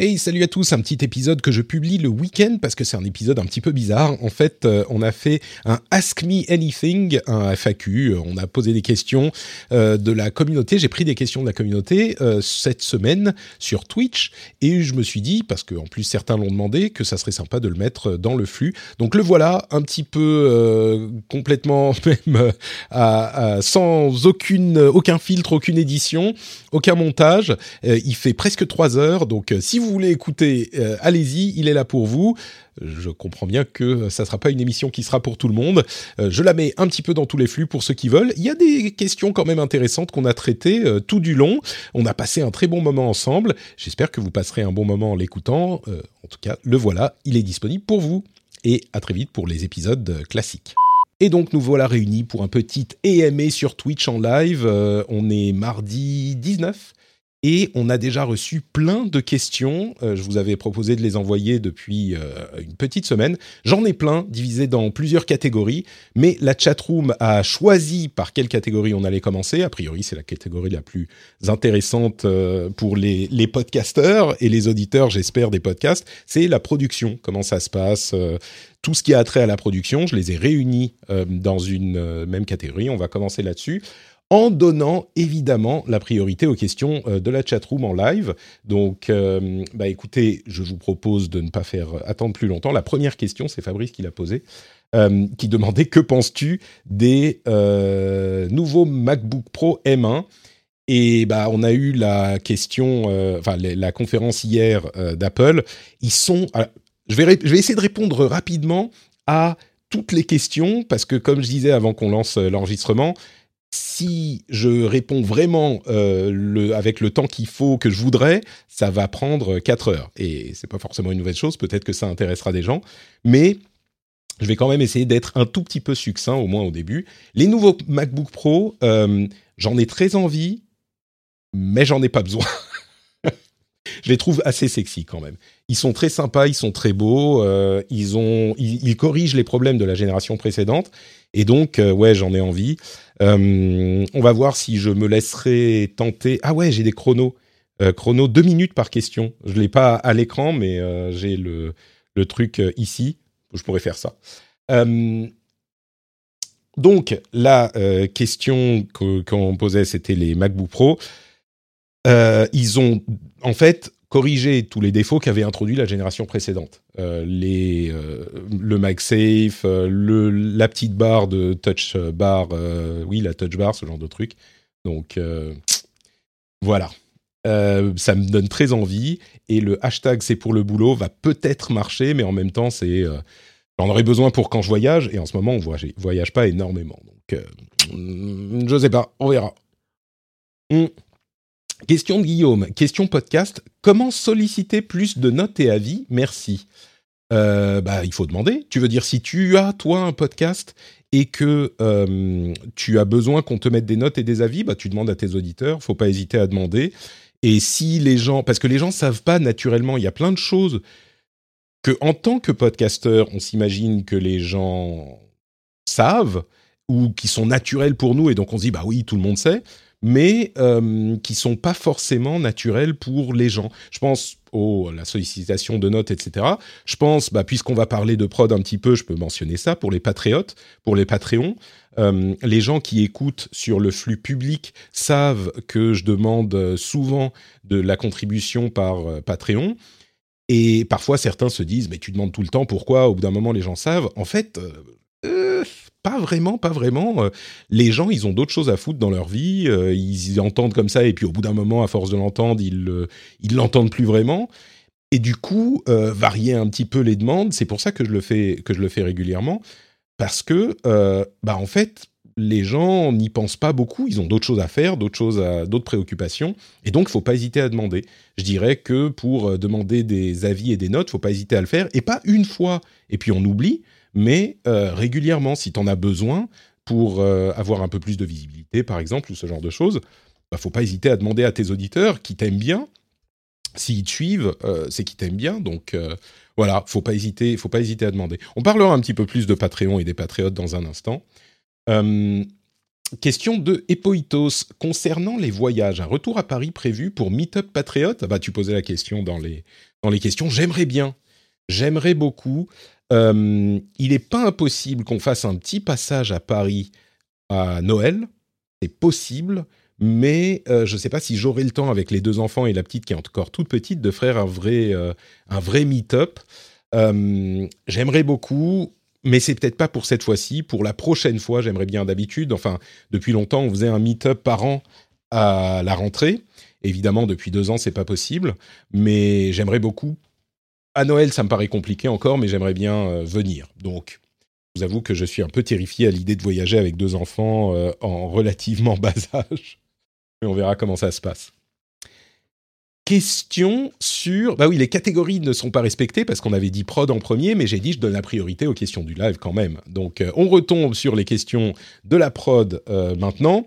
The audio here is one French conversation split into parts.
Hey, salut à tous, un petit épisode que je publie le week-end parce que c'est un épisode un petit peu bizarre. En fait, euh, on a fait un Ask Me Anything, un FAQ, on a posé des questions euh, de la communauté, j'ai pris des questions de la communauté euh, cette semaine sur Twitch et je me suis dit, parce qu'en plus certains l'ont demandé, que ça serait sympa de le mettre dans le flux. Donc le voilà, un petit peu complètement même sans aucune, aucun filtre, aucune édition, aucun montage. il fait presque trois heures, donc si vous voulez écouter, euh, allez-y, il est là pour vous. Je comprends bien que ça ne sera pas une émission qui sera pour tout le monde. Euh, je la mets un petit peu dans tous les flux pour ceux qui veulent. Il y a des questions quand même intéressantes qu'on a traitées euh, tout du long. On a passé un très bon moment ensemble. J'espère que vous passerez un bon moment en l'écoutant. en tout cas, le voilà, il est disponible pour vous. Et à très vite pour les épisodes classiques. Et donc nous voilà réunis pour un petit EMA sur Twitch en live. on est mardi 19 et on a déjà reçu plein de questions. Euh, je vous avais proposé de les envoyer depuis euh, une petite semaine. J'en ai plein, divisés dans plusieurs catégories. Mais la chatroom a choisi par quelle catégorie on allait commencer. A priori, c'est la catégorie la plus intéressante euh, pour les, les podcasteurs et les auditeurs, j'espère, des podcasts. C'est la production. Comment ça se passe tout ce qui a trait à la production, je les ai réunis dans une même catégorie. On va commencer là-dessus en donnant évidemment la priorité aux questions euh, de la chatroom en live. Donc, euh, bah écoutez, je vous propose de ne pas faire attendre plus longtemps. La première question, c'est Fabrice qui l'a posée. Euh, qui demandait que penses-tu des nouveaux MacBook Pro M1 et bah, on a eu la question, enfin la conférence hier d'Apple. Ils sont, je vais, je vais essayer de répondre rapidement à toutes les questions parce que comme je disais avant qu'on lance l'enregistrement, si je réponds vraiment euh, avec le temps qu'il faut, que je voudrais, ça va prendre 4 heures. Et c'est pas forcément une nouvelle chose, peut-être que ça intéressera des gens, mais je vais quand même essayer d'être un tout petit peu succinct, au moins au début. Les nouveaux MacBook Pro, euh, j'en ai très envie, mais j'en ai pas besoin. je les trouve assez sexy quand même. Ils sont très sympas, ils sont très beaux, euh, ils, ont, ils, corrigent les problèmes de la génération précédente, et donc, ouais, j'en ai envie. Euh, on va voir si je me laisserai tenter. Ah ouais, j'ai des chronos. Euh, deux minutes par question. Je l'ai pas à l'écran, mais euh, j'ai le, le truc ici. Je pourrais faire ça. donc la question qu'on posait, c'était les MacBook Pro. ils ont en fait corriger tous les défauts qu'avait introduit la génération précédente. Euh, les, euh, le MagSafe, euh, le, la petite barre de touch bar, oui, la touch bar, ce genre de truc. Donc, voilà. ça me donne très envie. Et le hashtag c'est pour le boulot va peut-être marcher, mais en même temps, c'est. J'en aurais besoin pour quand je voyage, et en ce moment, on voyage, voyage pas énormément. Donc, je sais pas, on verra. Hmm. Question de Guillaume, question podcast. Comment solliciter plus de notes et avis? Merci. Euh, bah, il faut demander. Tu veux dire si tu as toi un podcast et que euh, tu as besoin qu'on te mette des notes et des avis, bah tu demandes à tes auditeurs. Faut pas hésiter à demander. Et si les gens, parce que les gens savent pas naturellement, il y a plein de choses que en tant que podcasteur, on s'imagine que les gens savent ou qui sont naturels pour nous et donc on se dit bah oui tout le monde sait mais euh, qui sont pas forcément naturels pour les gens. Je pense à la sollicitation de notes, etc. Je pense, bah, puisqu'on va parler de prod un petit peu, je peux mentionner ça pour les patriotes, pour les Patreons. Euh, les gens qui écoutent sur le flux public savent que je demande souvent de la contribution par euh, Patreon. Et parfois, certains se disent, mais tu demandes tout le temps, pourquoi? Au bout d'un moment, les gens savent. En fait, euh, euh pas vraiment, pas vraiment. Euh, les gens, ils ont d'autres choses à foutre dans leur vie. Euh, ils entendent comme ça, et puis au bout d'un moment, à force de l'entendre, ils ils l'entendent plus vraiment. et du coup varier un petit peu les demandes. C'est pour ça que je le fais que je le fais régulièrement parce que bah en fait les gens n'y pensent pas beaucoup, ils ont d'autres choses à faire, d'autres choses, d'autres préoccupations, et donc faut pas hésiter à demander. Je dirais que pour euh, demander des avis et des notes, faut pas hésiter à le faire, et pas une fois et puis on oublie, mais euh, régulièrement si tu en as besoin pour euh, avoir un peu plus de visibilité, par exemple, ou ce genre de choses. Bah, faut pas hésiter à demander à tes auditeurs qui t'aiment bien. S'ils te suivent, c'est qu'ils t'aiment bien, donc voilà, faut pas hésiter, faut pas hésiter à demander. On parlera un petit peu plus de Patreon et des patriotes dans un instant. Euh, question de Epoitos. Concernant les voyages, un retour à Paris prévu pour Meetup Patriote ah bah, Tu posais la question dans les, dans les questions. J'aimerais bien. J'aimerais beaucoup. Euh, il n'est pas impossible qu'on fasse un petit passage à Paris à Noël. C'est possible. Mais euh, je ne sais pas si j'aurai le temps avec les deux enfants et la petite qui est encore toute petite de faire un vrai, un vrai meet-up. J'aimerais beaucoup mais c'est peut-être pas pour cette fois-ci. Pour la prochaine fois, j'aimerais bien d'habitude. Enfin, depuis longtemps, on faisait un meet-up par an à la rentrée. Évidemment, depuis deux ans, c'est pas possible, mais j'aimerais beaucoup. À Noël, ça me paraît compliqué encore, mais j'aimerais bien euh, venir. Donc, je vous avoue que je suis un peu terrifié à l'idée de voyager avec deux enfants euh, en relativement bas âge. Mais on verra comment ça se passe question sur... Bah oui, les catégories ne sont pas respectées parce qu'on avait dit prod en premier, mais j'ai dit je donne la priorité aux questions du live quand même. Donc euh, on retombe sur les questions de la prod maintenant.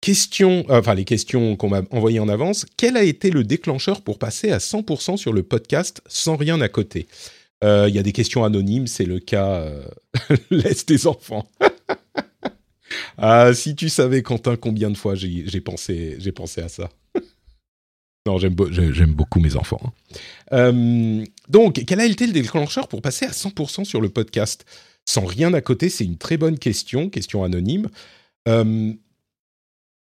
Question, euh, enfin les questions qu'on m'a envoyées en avance. Quel a été le déclencheur pour passer à 100% sur le podcast sans rien à côté? Il y a des questions anonymes, c'est le cas laisse tes enfants. ah, si tu savais Quentin combien de fois j'ai pensé, j'ai pensé à ça. Non, j'aime, beaucoup mes enfants. Hein. Euh, donc, quel a été le déclencheur pour passer à 100% sur le podcast? Sans rien à côté, c'est une très bonne question, question anonyme. Euh,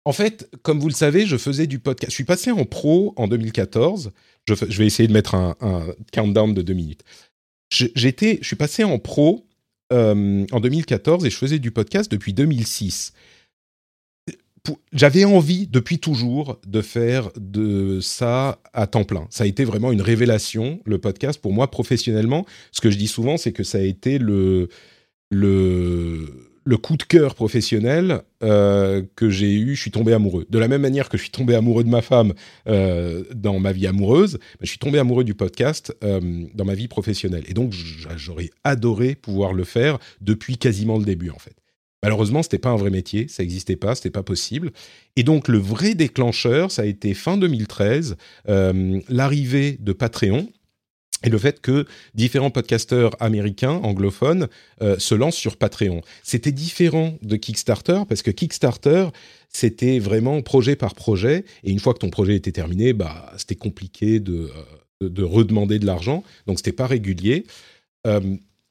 en fait, comme vous le savez, je faisais du podcast. Je suis passé en pro en 2014. Je, vais essayer de mettre un, countdown de deux minutes. J'étais, je suis passé en pro euh, en 2014 et je faisais du podcast depuis 2006 j'avais envie depuis toujours de faire de ça à temps plein. Ça a été vraiment une révélation, le podcast, pour moi professionnellement. Ce que je dis souvent, c'est que ça a été le, le, le coup de cœur professionnel euh, que j'ai eu. Je suis tombé amoureux. De la même manière que je suis tombé amoureux de ma femme euh, dans ma vie amoureuse, bah, je suis tombé amoureux du podcast euh, dans ma vie professionnelle. Et donc, j'aurais adoré pouvoir le faire depuis quasiment le début, en fait. Malheureusement, c'était pas un vrai métier, ça n'existait pas, c'était pas possible. Et donc le vrai déclencheur, ça a été fin 2013, euh, l'arrivée de Patreon. Et le fait que différents podcasteurs américains, anglophones, euh, se lancent sur Patreon. C'était différent de Kickstarter, parce que Kickstarter, c'était vraiment projet par projet, et une fois que ton projet était terminé, bah, c'était compliqué de, euh, de, redemander de l'argent, donc c'était pas régulier.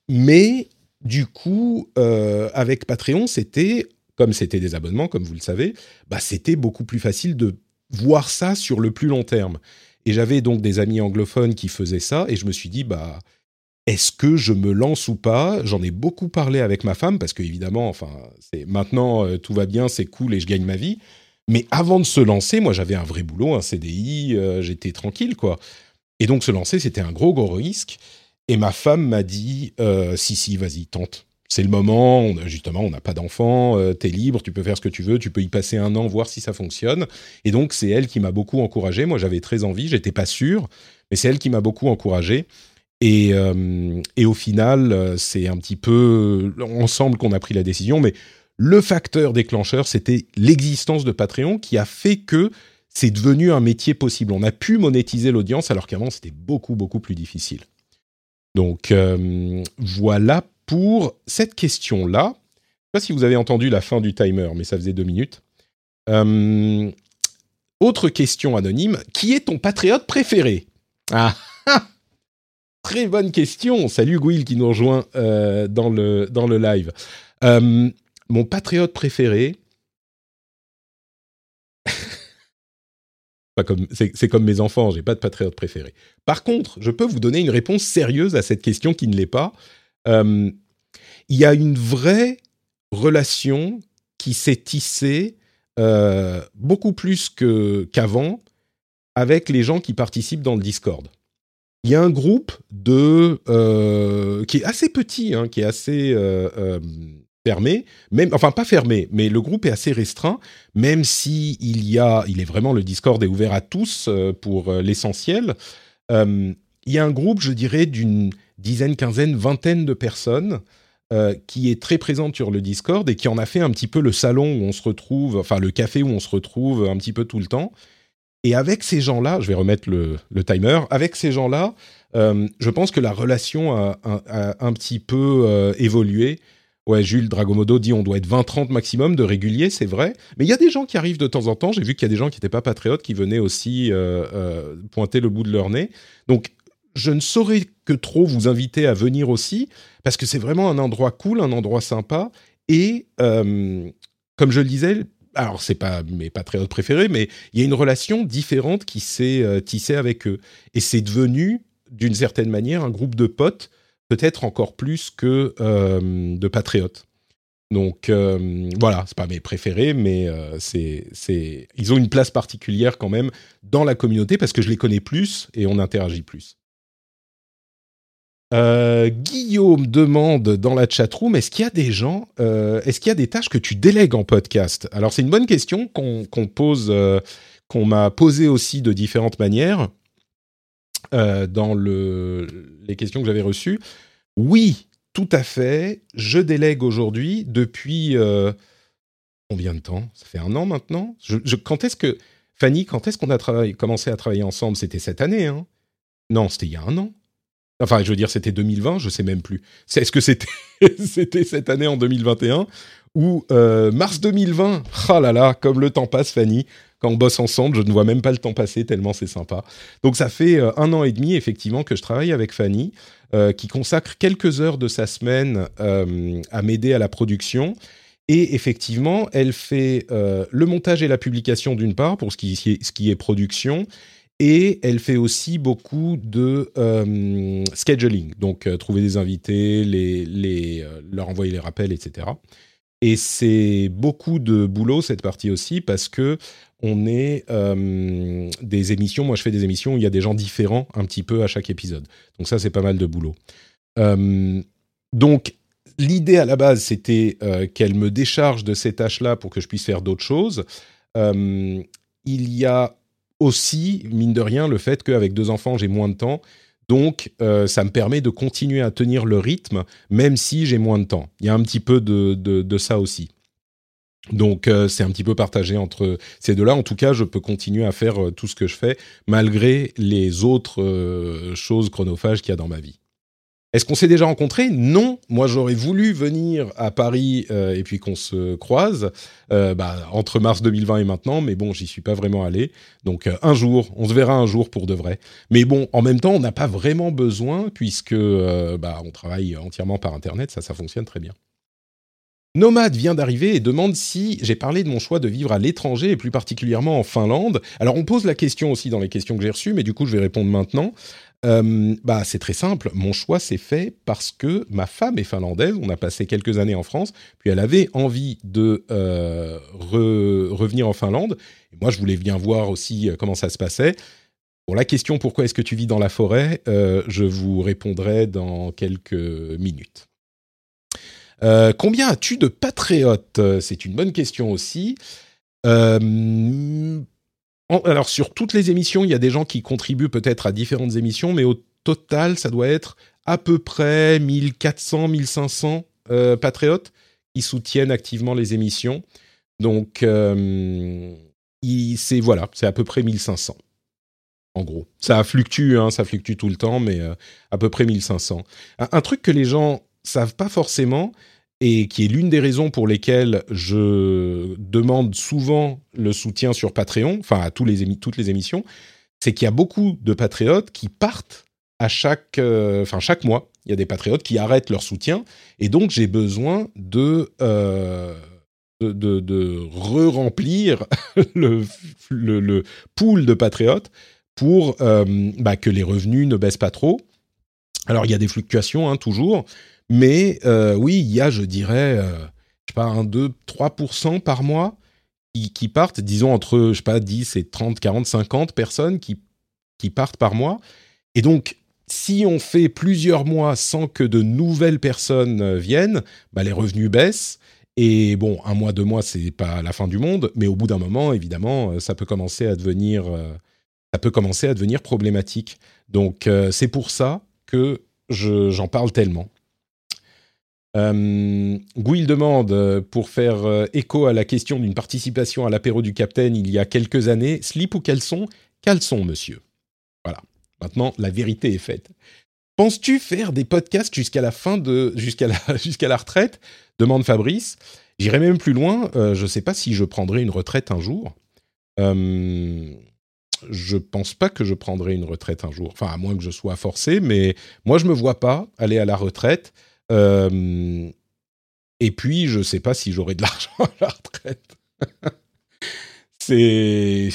mais du coup, euh, avec Patreon, c'était, comme c'était des abonnements, comme vous le savez, bah, c'était beaucoup plus facile de voir ça sur le plus long terme. Et j'avais donc des amis anglophones qui faisaient ça, et je me suis dit, bah, est-ce que je me lance ou pas? J'en ai beaucoup parlé avec ma femme, parce que évidemment, enfin, c'est maintenant euh, tout va bien, c'est cool et je gagne ma vie. Mais avant de se lancer, moi, j'avais un vrai boulot, un CDI, euh, j'étais tranquille, quoi. Et donc se lancer, c'était un gros gros risque. Et ma femme m'a dit euh, si si vas-y tente. C'est le moment, justement, on n'a pas d'enfant, euh, t'es libre, tu peux faire ce que tu veux, tu peux y passer un an, voir si ça fonctionne. Et donc, c'est elle qui m'a beaucoup encouragé. Moi, j'avais très envie, j'étais pas sûr, mais c'est elle qui m'a beaucoup encouragé. Et, euh, et au final, c'est un petit peu ensemble qu'on a pris la décision. Mais le facteur déclencheur, c'était l'existence de Patreon qui a fait que c'est devenu un métier possible. On a pu monétiser l'audience alors qu'avant, c'était beaucoup, beaucoup plus difficile. Donc euh, voilà pour cette question-là. Je ne sais pas si vous avez entendu la fin du timer, mais ça faisait deux minutes. Euh, autre question anonyme. Qui est ton patriote préféré? Ah, Très bonne question. Salut Gouil qui nous rejoint euh, dans, le, dans le live. mon patriote préféré, c'est comme mes enfants, j'ai pas de patriote préféré. Par contre, je peux vous donner une réponse sérieuse à cette question qui ne l'est pas. Euh, il y a une vraie relation qui s'est tissée euh, beaucoup plus qu'avant avec les gens qui participent dans le Discord. il y a un groupe de qui est assez petit, hein, qui est assez fermé, même, enfin pas fermé, mais le groupe est assez restreint, même si il y a, il est vraiment le Discord est ouvert à tous pour l'essentiel. il y a un groupe, je dirais, d'une dizaine, quinzaine, vingtaine de personnes euh, qui est très présente sur le Discord et qui en a fait un petit peu le salon où on se retrouve, enfin le café où on se retrouve un petit peu tout le temps. Et avec ces gens-là, je vais remettre le, timer, avec ces gens-là, euh, je pense que la relation a, un petit peu euh, évolué. Ouais, Jules Dragomodo dit on doit être 20-30 maximum de réguliers, c'est vrai. Mais il y a des gens qui arrivent de temps en temps. J'ai vu qu'il y a des gens qui n'étaient pas patriotes qui venaient aussi pointer le bout de leur nez. Donc je ne saurais que trop vous inviter à venir aussi, parce que c'est vraiment un endroit cool, un endroit sympa. Et euh, comme je le disais, alors c'est pas mes patriotes préférés, mais il y a une relation différente qui s'est euh, tissée avec eux. Et c'est devenu, d'une certaine manière, un groupe de potes, peut-être encore plus que euh, de patriotes. Donc voilà, c'est pas mes préférés, mais c'est, c'est, ils ont une place particulière quand même dans la communauté parce que je les connais plus et on interagit plus. Euh, Guillaume demande dans la chatroom est-ce qu'il y a des gens, euh, est-ce qu'il y a des tâches que tu délègues en podcast? Alors c'est une bonne question qu'on pose, euh, qu'on m'a posée aussi de différentes manières dans le, les questions que j'avais reçues. Oui, tout à fait. Je délègue aujourd'hui depuis combien de temps? Ça fait un an maintenant? Je, quand est-ce que Fanny, quand est-ce qu'on a commencé à travailler ensemble? C'était cette année, hein? Non, c'était il y a un an. Enfin, je veux dire, c'était 2020, je sais même plus. Est-ce que c'était c'était cette année en 2021 ou euh, mars 2020 Ah là là, comme le temps passe, Fanny. Quand on bosse ensemble, je ne vois même pas le temps passer tellement c'est sympa. Donc ça fait euh, un an et demi effectivement que je travaille avec Fanny, euh, qui consacre quelques heures de sa semaine à m'aider à la production. Et effectivement, elle fait le montage et la publication d'une part pour ce qui est production, et elle fait aussi beaucoup de euh, scheduling, donc euh, trouver des invités, les, euh, leur envoyer les rappels, etc. Et c'est beaucoup de boulot cette partie aussi parce que on est des émissions. Moi, je fais des émissions où il y a des gens différents un petit peu à chaque épisode. Donc ça, c'est pas mal de boulot. donc l'idée à la base, c'était qu'elle me décharge de ces tâches-là pour que je puisse faire d'autres choses. il y a aussi, mine de rien, le fait qu'avec deux enfants, j'ai moins de temps. Donc, euh, ça me permet de continuer à tenir le rythme, même si j'ai moins de temps. Il y a un petit peu de, ça aussi. Donc, euh, c'est un petit peu partagé entre ces deux-là. En tout cas, je peux continuer à faire euh, tout ce que je fais, malgré les autres choses chronophages qu'il y a dans ma vie. Est-ce qu'on s'est déjà rencontrés? Non. Moi, j'aurais voulu venir à Paris euh, et puis qu'on se croise euh, bah, entre mars 2020 et maintenant, mais bon, j'y suis pas vraiment allé. Donc euh, un jour, on se verra un jour pour de vrai. Mais bon, en même temps, on n'a pas vraiment besoin puisque bah, on travaille entièrement par Internet, ça, ça fonctionne très bien. Nomade vient d'arriver et demande si j'ai parlé de mon choix de vivre à l'étranger et plus particulièrement en Finlande. Alors on pose la question aussi dans les questions que j'ai reçues, mais du coup je vais répondre maintenant. Euh, bah, c'est très simple. Mon choix s'est fait parce que ma femme est finlandaise. On a passé quelques années en France, puis elle avait envie de euh, revenir en Finlande. Et moi, je voulais bien voir aussi euh, comment ça se passait. Pour la question pourquoi est-ce que tu vis dans la forêt, je vous répondrai dans quelques minutes. combien as-tu de patriotes? C'est une bonne question aussi alors sur toutes les émissions, il y a des gens qui contribuent peut-être à différentes émissions, mais au total, ça doit être à peu près 1400, 1500 euh, patriotes qui soutiennent activement les émissions. Donc, euh, c'est voilà, c'est à peu près 1500. En gros, ça fluctue, hein, ça fluctue tout le temps, mais euh, à peu près 1500. un, truc que les gens savent pas forcément, et qui est l'une des raisons pour lesquelles je demande souvent le soutien sur Patreon, enfin à tous les toutes les émissions, c'est qu'il y a beaucoup de patriotes qui partent à chaque, euh, chaque mois. Il y a des patriotes qui arrêtent leur soutien, et donc j'ai besoin de euh, de, de, re-remplir le, le, pool de patriotes pour euh, bah, que les revenus ne baissent pas trop. Alors il y a des fluctuations hein, toujours, mais euh, oui, il y a, je dirais, euh, je sais pas, un 2, 3% par mois qui, partent, disons entre, je sais pas, 10 et 30, 40, 50 personnes qui, qui partent par mois. Et donc, si on fait plusieurs mois sans que de nouvelles personnes viennent, bah, les revenus baissent. Et bon, un mois, deux mois, c'est pas la fin du monde, mais au bout d'un moment, évidemment, ça peut commencer à devenir, ça peut commencer à devenir problématique. Donc, c'est pour ça que j'en parle tellement. Euh, Gouil demande, euh, pour faire euh, écho à la question d'une participation à l'apéro du Capitaine il y a quelques années, slip ou caleçon? Caleçon, monsieur. Voilà. Maintenant, la vérité est faite. Penses-tu faire des podcasts jusqu'à la fin de jusqu'à la la retraite? Demande Fabrice. J'irai même plus loin. je ne sais pas si je prendrai une retraite un jour. Je je pense pas que je prendrai une retraite un jour. Enfin, à moins que je sois forcé, mais moi, je me vois pas aller à la retraite euh, et puis, je ne sais pas si j'aurai de l'argent à la retraite.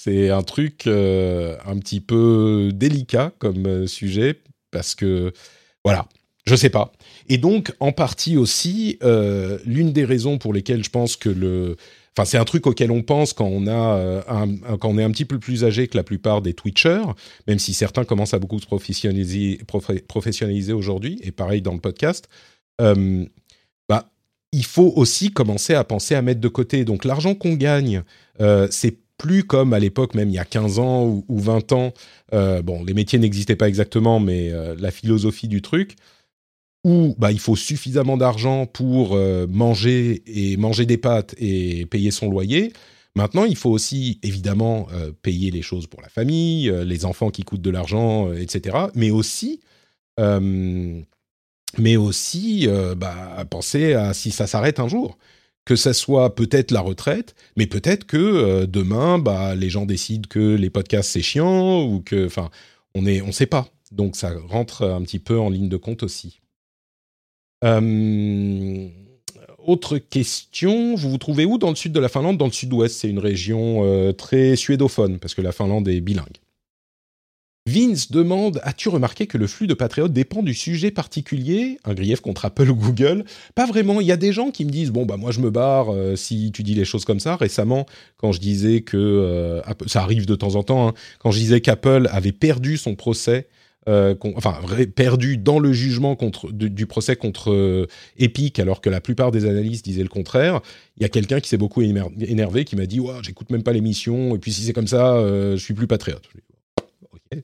c'est un truc euh, un petit peu délicat comme euh, sujet parce que voilà, je sais pas. Et donc, en partie aussi, l'une des raisons pour lesquelles je pense que le C'est un truc auquel on pense quand on, a, un, quand on est un petit peu plus âgé que la plupart des Twitchers, même si certains commencent à beaucoup se professionnaliser, aujourd'hui, et pareil dans le podcast. Euh, bah, il faut aussi commencer à penser à mettre de côté. Donc l'argent qu'on gagne, euh, c'est plus comme à l'époque, même il y a 15 ans ou, 20 ans. Euh, bon, les métiers n'existaient pas exactement, mais la philosophie du truc, où bah, il faut suffisamment d'argent pour euh, manger et manger des pâtes et payer son loyer. Maintenant, il faut aussi évidemment euh, payer les choses pour la famille, euh, les enfants qui coûtent de l'argent, etc. Mais aussi, mais aussi bah, penser à si ça s'arrête un jour. Que ça soit peut-être la retraite, mais peut-être que demain, bah, les gens décident que les podcasts c'est chiant ou que, enfin, on est, on sait pas. Donc ça rentre un petit peu en ligne de compte aussi. Euh, autre question, vous vous trouvez où dans le sud de la Finlande Dans le sud-ouest, c'est une région euh, très suédophone, parce que la Finlande est bilingue. Vince demande As-tu remarqué que le flux de patriotes dépend du sujet particulier? Un grief contre Apple ou Google? Pas vraiment. Il y a des gens qui me disent Bon, bah, moi, je me barre euh, si tu dis les choses comme ça. Récemment, quand je disais que. ça arrive de temps en temps, hein, quand je disais qu'Apple avait perdu son procès euh, enfin perdu dans le jugement contre, du, procès contre euh, Epic, alors que la plupart des analystes disaient le contraire. Il y a quelqu'un qui s'est beaucoup énervé, qui m'a dit ouais, j'écoute même pas l'émission, et puis si c'est comme ça, euh, je suis plus patriote.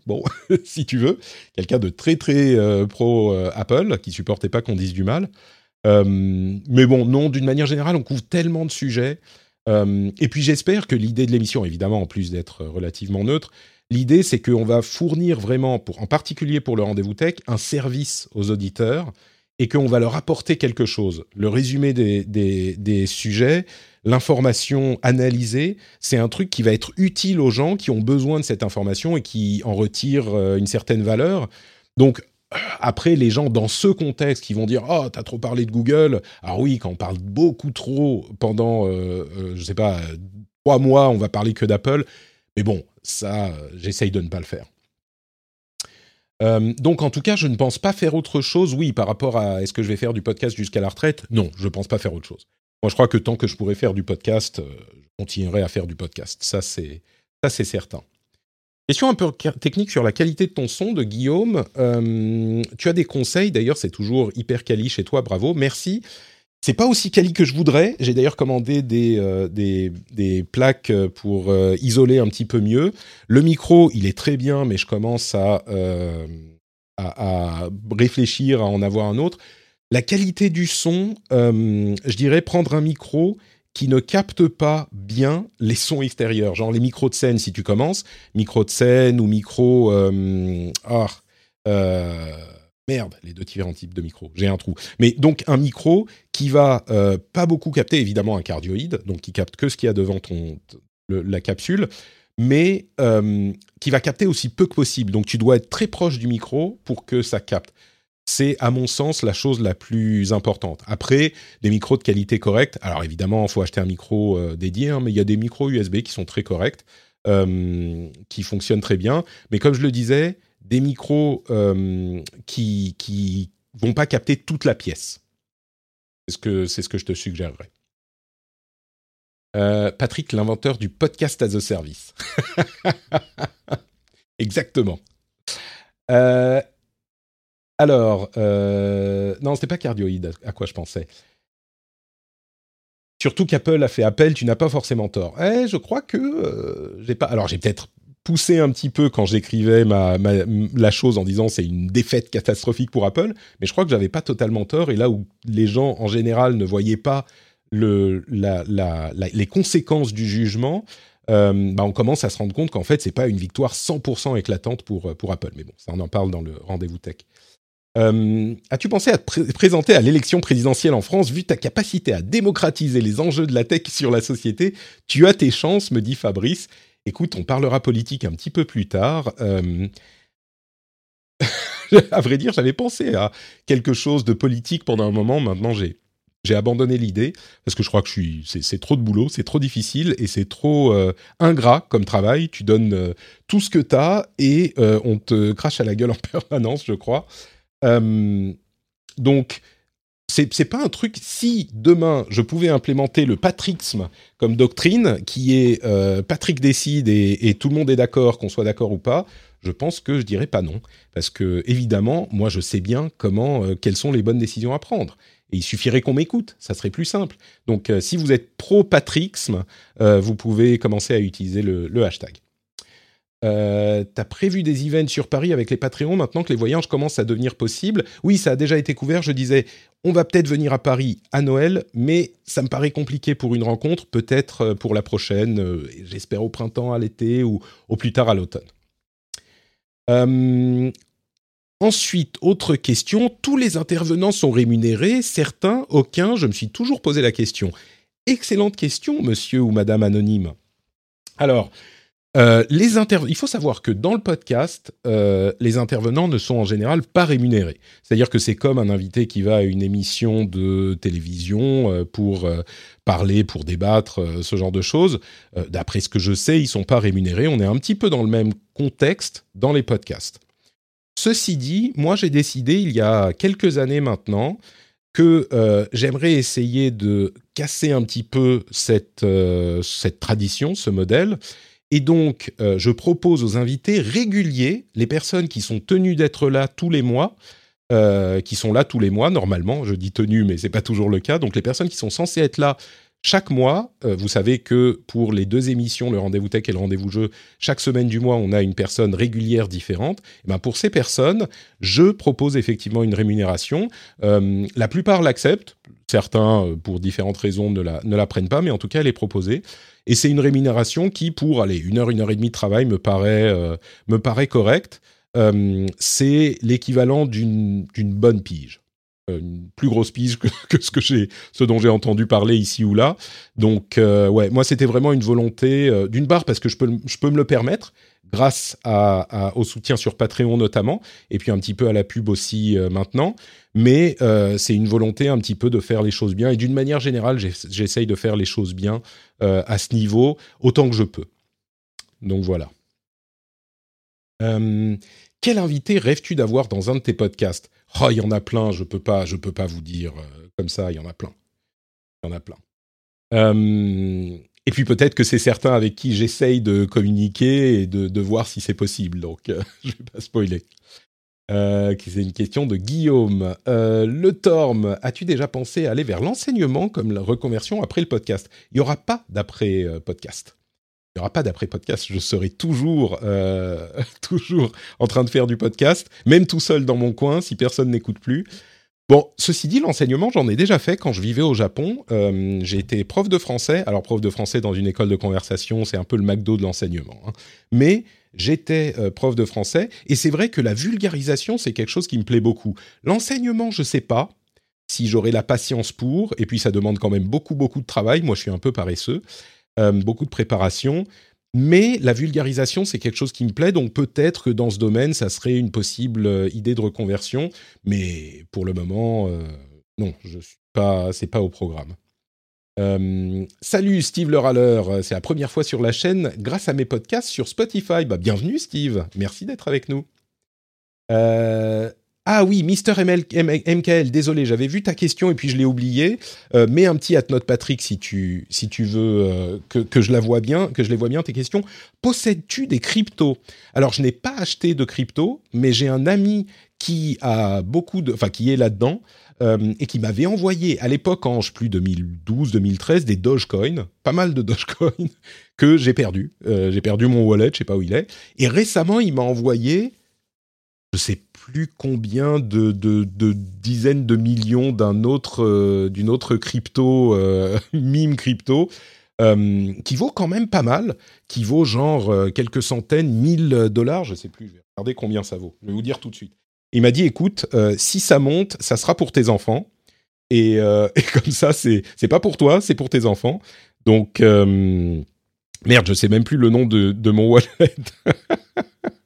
Bon, si tu veux, quelqu'un de très très pro Apple, qui supportait pas qu'on dise du mal. mais bon, non, d'une manière générale, on couvre tellement de sujets. Et puis j'espère que l'idée de l'émission, évidemment, en plus d'être relativement neutre, L'idée, c'est qu'on va fournir vraiment, en particulier pour le rendez-vous tech, un service aux auditeurs et qu'on va leur apporter quelque chose. Le résumé des, sujets, l'information analysée, c'est un truc qui va être utile aux gens qui ont besoin de cette information et qui en retirent euh, une certaine valeur. Donc, euh, après, les gens dans ce contexte qui vont dire Oh, t'as trop parlé de Google. Alors, oui, quand on parle beaucoup trop pendant, euh, je sais pas, trois mois, on va parler que d'Apple. Mais bon, ça, euh, j'essaye de ne pas le faire. Euh, donc, en tout cas, je ne pense pas faire autre chose. Oui, par rapport à est-ce que je vais faire du podcast jusqu'à la retraite? Non, je ne pense pas faire autre chose. Moi, je crois que tant que je pourrai faire du podcast, euh, je continuerai à faire du podcast. Ça, c'est certain. Question un peu technique sur la qualité de ton son de Guillaume. tu as des conseils, d'ailleurs, c'est toujours hyper quali chez toi, bravo, merci. C'est pas aussi quali que je voudrais. J'ai d'ailleurs commandé des, euh, des, des, plaques pour euh, isoler un petit peu mieux. Le micro, il est très bien, mais je commence euh, à, à, réfléchir à en avoir un autre. La qualité du son, je dirais prendre un micro qui ne capte pas bien les sons extérieurs, genre les micros de scène si tu commences, micro de scène ou micro... ah, Merde, les deux différents types de micros. J'ai un trou. Mais donc un micro qui va euh, pas beaucoup capter, évidemment un cardioïde, donc qui capte que ce qu'il y a devant la capsule, mais euh, qui va capter aussi peu que possible. Donc tu dois être très proche du micro pour que ça capte. C'est à mon sens la chose la plus importante. Après, des micros de qualité correcte. Alors évidemment, il faut acheter un micro euh, dédié, hein, mais il y a des micros USB qui sont très corrects, qui fonctionnent très bien. Mais comme je le disais, des micros euh, qui qui vont pas capter toute la pièce. C'est ce que ce que je te suggérerais. Euh, Patrick, l'inventeur du podcast as a service. Exactement. Euh, alors, euh, non, c'était pas cardioïde à quoi je pensais. Surtout qu'Apple a fait appel, tu n'as pas forcément tort. Eh, je crois que euh, j'ai pas. Alors, j'ai peut-être poussé un petit peu quand j'écrivais la chose en disant c'est une défaite catastrophique pour Apple, mais je crois que j'avais pas totalement tort. Et là où les gens en général ne voyaient pas le, les conséquences du jugement, euh, bah on commence à se rendre compte qu'en fait c'est pas une victoire 100% éclatante pour pour Apple. Mais bon, ça on en parle dans le rendez-vous tech. Euh, as-tu pensé à te présenter à l'élection présidentielle en France Vu ta capacité à démocratiser les enjeux de la tech sur la société, tu as tes chances, me dit Fabrice. Écoute, on parlera politique un petit peu plus tard. Euh... à vrai dire, j'avais pensé à quelque chose de politique pendant un moment. Maintenant, j'ai abandonné l'idée parce que je crois que c'est trop de boulot, c'est trop difficile et c'est trop euh, ingrat comme travail. Tu donnes euh, tout ce que tu as et on te crache à la gueule en permanence, je crois. Euh, donc, c'est pas un truc. Si demain je pouvais implémenter le patrixme comme doctrine, qui est euh, Patrick décide et, tout le monde est d'accord, qu'on soit d'accord ou pas, je pense que je dirais pas non, parce que évidemment, moi je sais bien comment, euh, quelles sont les bonnes décisions à prendre. Et il suffirait qu'on m'écoute, ça serait plus simple. Donc, si vous êtes pro patrixme, vous pouvez commencer à utiliser le hashtag. Euh, tu as prévu des events sur Paris avec les Patreons maintenant que les voyages commencent à devenir possibles. Oui, ça a déjà été couvert. Je disais, on va peut-être venir à Paris à Noël, mais ça me paraît compliqué pour une rencontre, peut-être euh, pour la prochaine, euh, j'espère au printemps, à l'été ou au plus tard à l'automne. ensuite, autre question, tous les intervenants sont rémunérés, certains, aucun, je me suis toujours posé la question. Excellente question, monsieur ou madame anonyme. Alors, euh, Il faut savoir que dans le podcast, euh, les intervenants ne sont en général pas rémunérés. C'est-à-dire que c'est comme un invité qui va à une émission de télévision euh, pour parler, pour débattre, ce genre de choses. D'après ce que je sais, ils sont pas rémunérés. On est un petit peu dans le même contexte dans les podcasts. Ceci dit, moi j'ai décidé il y a quelques années maintenant que j'aimerais essayer de casser un petit peu cette, cette tradition, ce modèle, et donc, euh, je propose aux invités réguliers, les personnes qui sont tenues d'être là tous les mois, euh, qui sont là tous les mois normalement, je dis tenues, mais c'est pas toujours le cas. Donc, les personnes qui sont censées être là chaque mois, euh, vous savez que pour les deux émissions, le rendez-vous tech et le rendez-vous jeu, chaque semaine du mois, on a une personne régulière différente. Et eh ben pour ces personnes, je propose effectivement une rémunération. la plupart l'acceptent, certains, pour différentes raisons, ne la, ne prennent pas, mais en tout cas, elle est proposée. Et c'est une rémunération qui, pour aller une heure, une heure et demie de travail, me paraît, euh, paraît correcte. Euh, c'est l'équivalent d'une bonne pige. Euh, une plus grosse pige que, ce, que ce dont j'ai entendu parler ici ou là. Donc, ouais, moi, c'était vraiment une volonté, d'une part, parce que je peux, je peux me le permettre, grâce au soutien sur Patreon notamment, et puis un petit peu à la pub aussi maintenant. Mais c'est une volonté un petit peu de faire les choses bien. Et d'une manière générale, j'essaye de faire les choses bien euh, à ce niveau autant que je peux. Donc voilà. Euh, quel invité rêves-tu d'avoir dans un de tes podcasts? Oh, il y en a plein. Je peux peux pas vous dire euh, comme ça. Il y en a plein. Il y en a plein. Et puis peut-être que c'est certains avec qui j'essaye de communiquer et de, de voir si c'est possible. Donc je vais pas spoiler. Euh, c'est une question de Guillaume. Euh, le Torm, as-tu déjà pensé à aller vers l'enseignement comme la reconversion après le podcast? Il n'y aura pas d'après-podcast. Il n'y aura pas d'après-podcast. Je serai toujours, euh, toujours en train de faire du podcast, même tout seul dans mon coin, si personne n'écoute plus. Bon, ceci dit, l'enseignement, j'en ai déjà fait quand je vivais au Japon. Euh, j'ai été prof de français. Alors, prof de français dans une école de conversation, c'est un peu le McDo de l'enseignement. Hein. Mais j'étais euh, prof de français et c'est vrai que la vulgarisation, c'est quelque chose qui me plaît beaucoup. L'enseignement, je sais pas si j'aurai la patience pour, et puis ça demande quand même beaucoup, beaucoup de travail. Moi, je suis un peu paresseux, euh, beaucoup de préparation. Mais la vulgarisation, c'est quelque chose qui me plaît, donc peut-être que dans ce domaine, ça serait une possible euh, idée de reconversion. Mais pour le moment, non, je suis pas, c'est pas au programme. Euh, salut Steve le râleur, c'est la première fois sur la chaîne grâce à mes podcasts sur Spotify. Bah, bienvenue Steve, merci d'être avec nous. Euh, Ah oui, Mister MKL, désolé, j'avais vu ta question et puis je l'ai oublié. Euh, mets un petit at note Patrick si tu si tu veux euh, que, que je la vois bien, que je les vois bien tes questions. Possèdes-tu des cryptos? Alors je n'ai pas acheté de crypto, mais j'ai un ami qui a beaucoup de, enfin qui est là-dedans euh, et qui m'avait envoyé à l'époque en je plus 2012-2013 des Dogecoin, pas mal de Dogecoin que j'ai perdu. Euh, j'ai perdu mon wallet, je sais pas où il est. Et récemment, il m'a envoyé, je sais plus combien de, dizaines de millions d'un autre euh, d'une autre crypto mime crypto. qui vaut quand même pas mal, qui vaut genre quelques centaines, mille dollars, je sais plus, je vais regarder combien ça vaut. Je vais vous dire tout de suite. Il m'a dit, écoute, euh, si ça monte, ça sera pour tes enfants. Et, euh, comme ça, c'est c'est pas pour toi, c'est pour tes enfants. Donc euh, merde, je sais même plus le nom de mon wallet.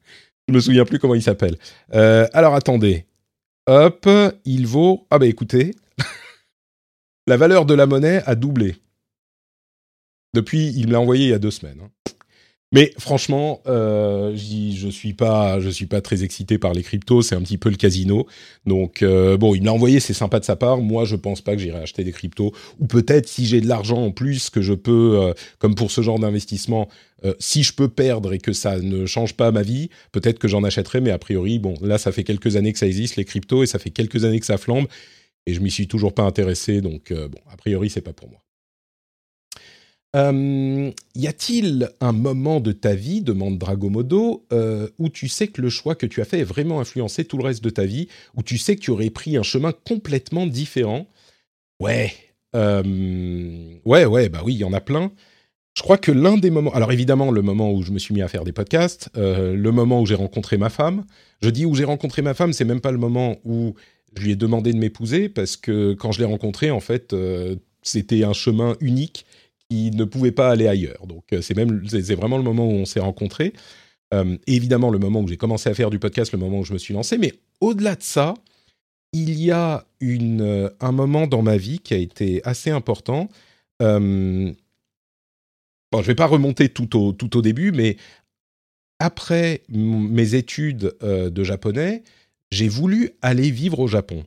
je me souviens plus comment il s'appelle. alors attendez. Hop, il vaut. Ah bah écoutez, la valeur de la monnaie a doublé. Depuis, il me l'a envoyé il y a deux semaines. Hein. Mais franchement, euh, je suis pas, je suis pas très excité par les cryptos. C'est un petit peu le casino. Donc euh, bon, il me l'a envoyé, c'est sympa de sa part. Moi, je pense pas que j'irai acheter des cryptos. Ou peut-être si j'ai de l'argent en plus que je peux, euh, comme pour ce genre d'investissement, si je peux perdre et que ça ne change pas ma vie, peut-être que j'en achèterai. Mais a priori, bon, là, ça fait quelques années que ça existe les cryptos et ça fait quelques années que ça flambe et je m'y suis toujours pas intéressé. Donc bon, a priori, c'est pas pour moi. Euh, y a-t-il un moment de ta vie, demande Dragomodo, euh, où tu sais que le choix que tu as fait est vraiment influencé tout le reste de ta vie, où tu sais que tu aurais pris un chemin complètement différent? Ouais, euh, ouais, ouais, bah oui, il y en a plein. Je crois que l'un des moments, alors évidemment le moment où je me suis mis à faire des podcasts, le moment où j'ai rencontré ma femme. Je dis où j'ai rencontré ma femme, c'est même pas le moment où je lui ai demandé de m'épouser parce que quand je l'ai rencontrée, en fait, c'était un chemin unique il ne pouvait pas aller ailleurs. Donc euh, c'est même c'est vraiment le moment où on s'est rencontrés. Euh, évidemment, le moment où j'ai commencé à faire du podcast, le moment où je me suis lancé. Mais au-delà de ça, il y a une, euh, un moment dans ma vie qui a été assez important. bon, je vais pas remonter tout au, tout au début, mais après mes études de japonais, j'ai voulu aller vivre au Japon.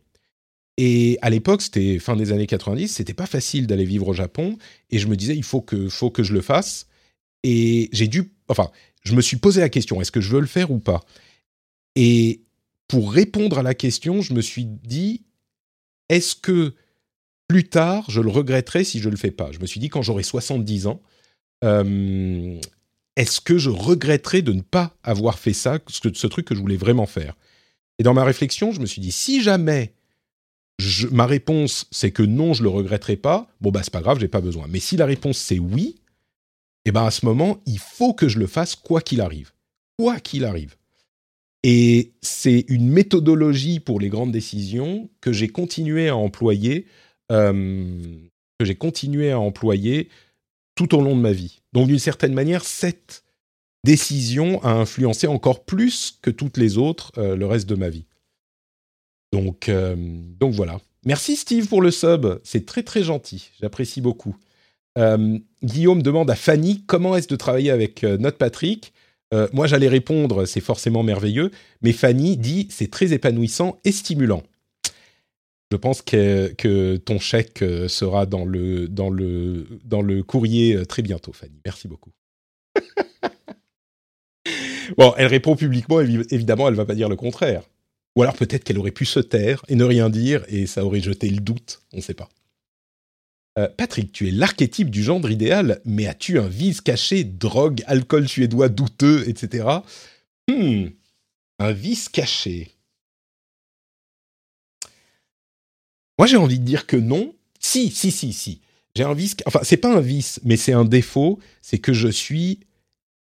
Et à l'époque, c'était fin des années 90, c'était pas facile d'aller vivre au Japon. Et je me disais, il faut que, faut que je le fasse. Et j'ai dû, enfin, je me suis posé la question, est-ce que je veux le faire ou pas? Et pour répondre à la question, je me suis dit, est-ce que plus tard, je le regretterai si je le fais pas? Je me suis dit, quand j'aurai 70 ans, euh, est-ce que je regretterai de ne pas avoir fait ça, ce, ce truc que je voulais vraiment faire? Et dans ma réflexion, je me suis dit, si jamais ma réponse c'est que non, je le regretterai pas, bon bah c'est pas grave, j'ai pas besoin. Mais si la réponse c'est oui, et eh ben à ce moment, il faut que je le fasse quoi qu'il arrive. Quoi qu'il arrive. Et c'est une méthodologie pour les grandes décisions que j'ai continué à employer, euh, que j'ai continué à employer tout au long de ma vie. Donc d'une certaine manière, cette décision a influencé encore plus que toutes les autres euh, le reste de ma vie. Donc, euh, donc voilà. Merci Steve pour le sub, c'est très très gentil, j'apprécie beaucoup. Euh, Guillaume demande à Fanny comment est-ce de travailler avec euh, notre Patrick? moi j'allais répondre c'est forcément merveilleux, mais Fanny dit c'est très épanouissant et stimulant. Je pense que, ton chèque sera dans le, dans, le, dans le courrier très bientôt, Fanny. Merci beaucoup. bon, elle répond publiquement, évidemment, elle ne va pas dire le contraire. Ou alors peut-être qu'elle aurait pu se taire et ne rien dire et ça aurait jeté le doute, on ne sait pas. Euh, Patrick, tu es l'archétype du gendre idéal, mais as-tu un vice caché, drogue, alcool suédois douteux, etc. Hmm, un vice caché. Moi, j'ai envie de dire que non. Si, si, si, si. J'ai un vice. Enfin, c'est pas un vice, mais c'est un défaut. C'est que je suis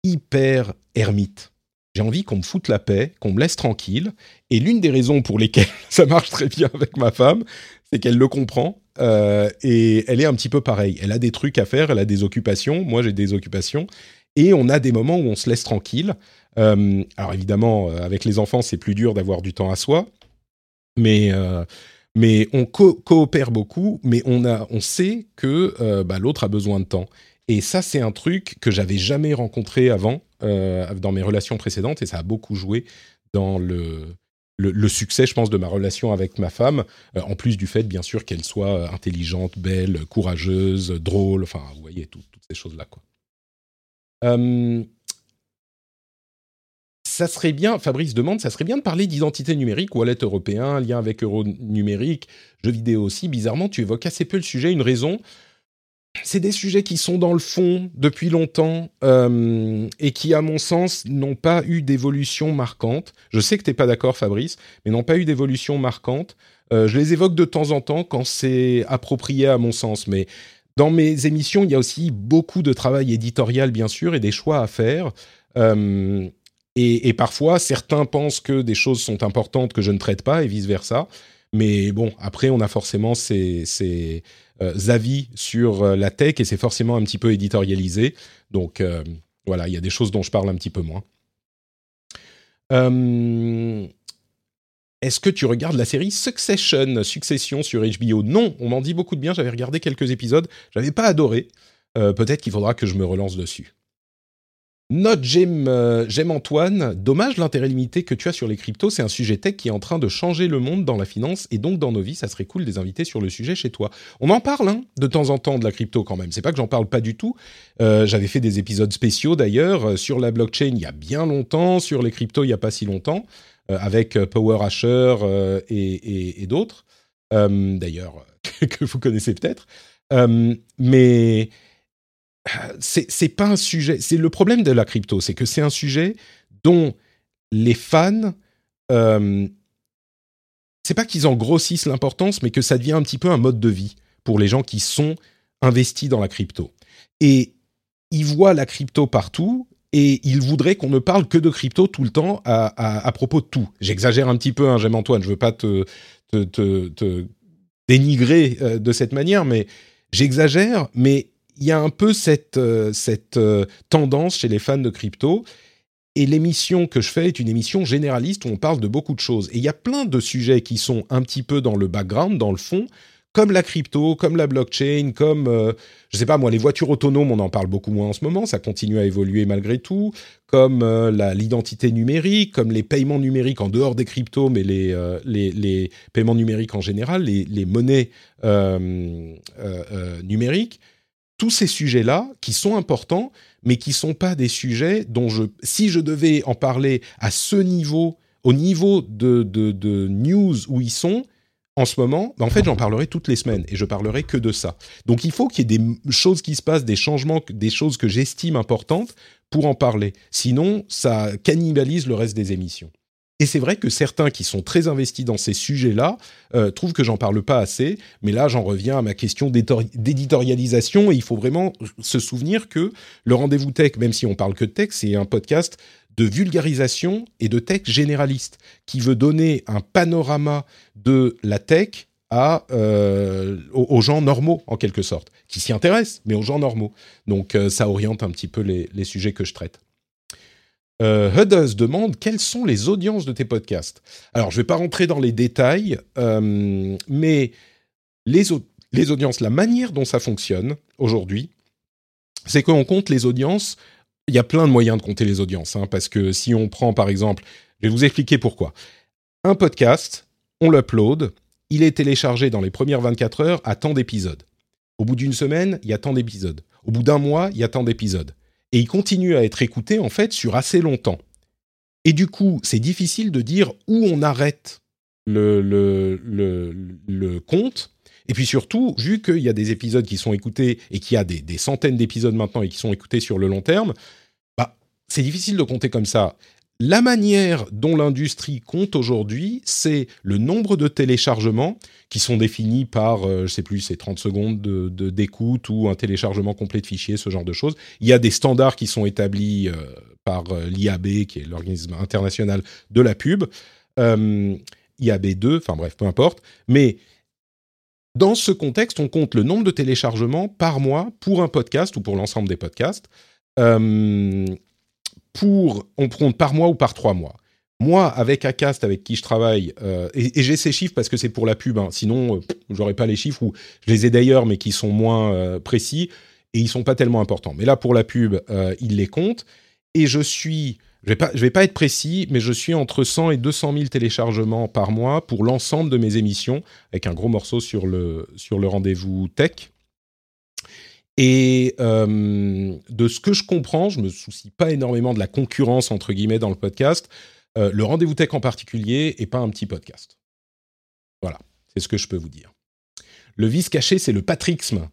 hyper ermite. J'ai envie qu'on me foute la paix, qu'on me laisse tranquille. Et l'une des raisons pour lesquelles ça marche très bien avec ma femme, c'est qu'elle le comprend. Euh, et elle est un petit peu pareille. Elle a des trucs à faire, elle a des occupations. Moi, j'ai des occupations. Et on a des moments où on se laisse tranquille. Euh, alors évidemment, euh, avec les enfants, c'est plus dur d'avoir du temps à soi. Mais, mais on coopère beaucoup, mais on, a, on sait que bah, l'autre a besoin de temps. Et ça, c'est un truc que j'avais jamais rencontré avant euh, dans mes relations précédentes, et ça a beaucoup joué dans le succès, je pense, de ma relation avec ma femme, en plus du fait, bien sûr, qu'elle soit intelligente, belle, courageuse, drôle, enfin, vous voyez, toutes ces choses-là, ça serait bien, Fabrice demande, ça serait bien de parler d'identité numérique, wallet européen, lien avec euro numérique, jeux vidéo aussi. Bizarrement, tu évoques assez peu le sujet. Une raison, c'est des sujets qui sont dans le fond depuis longtemps euh, et qui, à mon sens, n'ont pas eu d'évolution marquante. Je sais que tu n'es pas d'accord, Fabrice, mais n'ont pas eu d'évolution marquante. Euh, je les évoque de temps en temps quand c'est approprié à mon sens, mais dans mes émissions, il y a aussi beaucoup de travail éditorial, bien sûr, et des choix à faire. Euh, et, parfois, certains pensent que des choses sont importantes que je ne traite pas, et vice-versa. Mais bon, après, on a forcément ces, euh, avis sur euh, la tech et c'est forcément un petit peu éditorialisé. Donc euh, voilà, il y a des choses dont je parle un petit peu moins. Est-ce que tu regardes la série Succession, Succession sur HBO Non, on m'en dit beaucoup de bien. J'avais regardé quelques épisodes, j'avais pas adoré. Peut-être qu'il faudra que je me relance dessus. Note euh, j'aime Antoine, dommage l'intérêt limité que tu as sur les cryptos, c'est un sujet tech qui est en train de changer le monde dans la finance. Et donc dans nos vies, ça serait cool des invités sur le sujet chez toi. On en parle hein, de temps en temps de la crypto quand même, c'est pas que j'en parle pas du tout, euh, j'avais fait des épisodes spéciaux d'ailleurs euh, sur la blockchain il y a bien longtemps, sur les cryptos il y a pas si longtemps, avec Power Asher et, et d'autres, d'ailleurs que vous connaissez peut-être, mais c'est pas un sujet. C'est le problème de la crypto, c'est que c'est un sujet dont les fans, euh, c'est pas qu'ils en grossissent l'importance, mais que ça devient un petit peu un mode de vie pour les gens qui sont investis dans la crypto. Et ils voient la crypto partout et ils voudraient qu'on ne parle que de crypto tout le temps à, propos de tout. J'exagère un petit peu, hein, j'aime Antoine, je veux pas te, te dénigrer euh, de cette manière, mais j'exagère, mais il y a un peu cette, euh, euh, tendance chez les fans de crypto. Et l'émission que je fais est une émission généraliste où on parle de beaucoup de choses. Et il y a plein de sujets qui sont un petit peu dans le background, dans le fond, comme la crypto, comme la blockchain, comme, euh, je sais pas moi, les voitures autonomes, on en parle beaucoup moins en ce moment, ça continue à évoluer malgré tout, comme l'identité numérique, comme les paiements numériques en dehors des cryptos, mais les, paiements numériques en général, les monnaies numériques tous ces sujets-là qui sont importants, mais qui sont pas des sujets dont je, si je devais en parler à ce niveau, au niveau de, de, news où ils sont, en ce moment, ben, en fait, j'en parlerai toutes les semaines et je parlerai que de ça. Donc, il faut qu'il y ait des choses qui se passent, des changements, des choses que j'estime importantes pour en parler. Sinon, ça cannibalise le reste des émissions. Et c'est vrai que certains qui sont très investis dans ces sujets-là euh, trouvent que j'en parle pas assez, mais là j'en reviens à ma question d'éditorialisation et il faut vraiment se souvenir que le rendez-vous tech, même si on parle que de tech, c'est un podcast de vulgarisation et de tech généraliste qui veut donner un panorama de la tech à, euh, aux, gens normaux en quelque sorte, qui s'y intéressent, mais aux gens normaux. Donc euh, ça oriente un petit peu les, les sujets que je traite. Euh, demande quelles sont les audiences de tes podcasts? Alors, je ne vais pas rentrer dans les détails, euh, mais les, audiences, la manière dont ça fonctionne aujourd'hui, c'est qu'on compte les audiences. Il y a plein de moyens de compter les audiences, hein, parce que si on prend par exemple, je vais vous expliquer pourquoi. Un podcast, on l'upload, il est téléchargé dans les premières 24 heures à tant d'épisodes. Au bout d'une semaine, il y a tant d'épisodes. Au bout d'un mois, il y a tant d'épisodes et il continue à être écouté en fait sur assez longtemps. Et du coup, c'est difficile de dire où on arrête le, le, le, compte. Et puis surtout, vu qu'il y a des épisodes qui sont écoutés et qu'il y a des, des centaines d'épisodes maintenant et qui sont écoutés sur le long terme, bah, c'est difficile de compter comme ça. La manière dont l'industrie compte aujourd'hui, c'est le nombre de téléchargements qui sont définis par, euh, je sais plus, c'est 30 secondes de, d'écoute ou un téléchargement complet de fichiers, ce genre de choses. Il y a des standards qui sont établis euh, par euh, l'IAB, qui est l'organisme international de la pub. IAB2, enfin bref, peu importe. Mais dans ce contexte, on compte le nombre de téléchargements par mois pour un podcast ou pour l'ensemble des podcasts pour, on compte par mois ou par trois mois. Moi, avec Acast, avec qui je travaille, euh, et, j'ai ces chiffres parce que c'est pour la pub, hein, sinon je j'aurais pas les chiffres, ou je les ai d'ailleurs, mais qui sont moins euh, précis, et ils sont pas tellement importants. Mais là, pour la pub, euh, ils les comptent, et je suis, je vais pas, je vais pas être précis, mais je suis entre 100 et 200 000 téléchargements par mois pour l'ensemble de mes émissions, avec un gros morceau sur le, sur le rendez-vous tech. Et euh, de ce que je comprends, je me soucie pas énormément de la concurrence entre guillemets dans le podcast. Euh, le rendez-vous tech en particulier est pas un petit podcast. Voilà, c'est ce que je peux vous dire. Le vice caché, c'est le patrixme.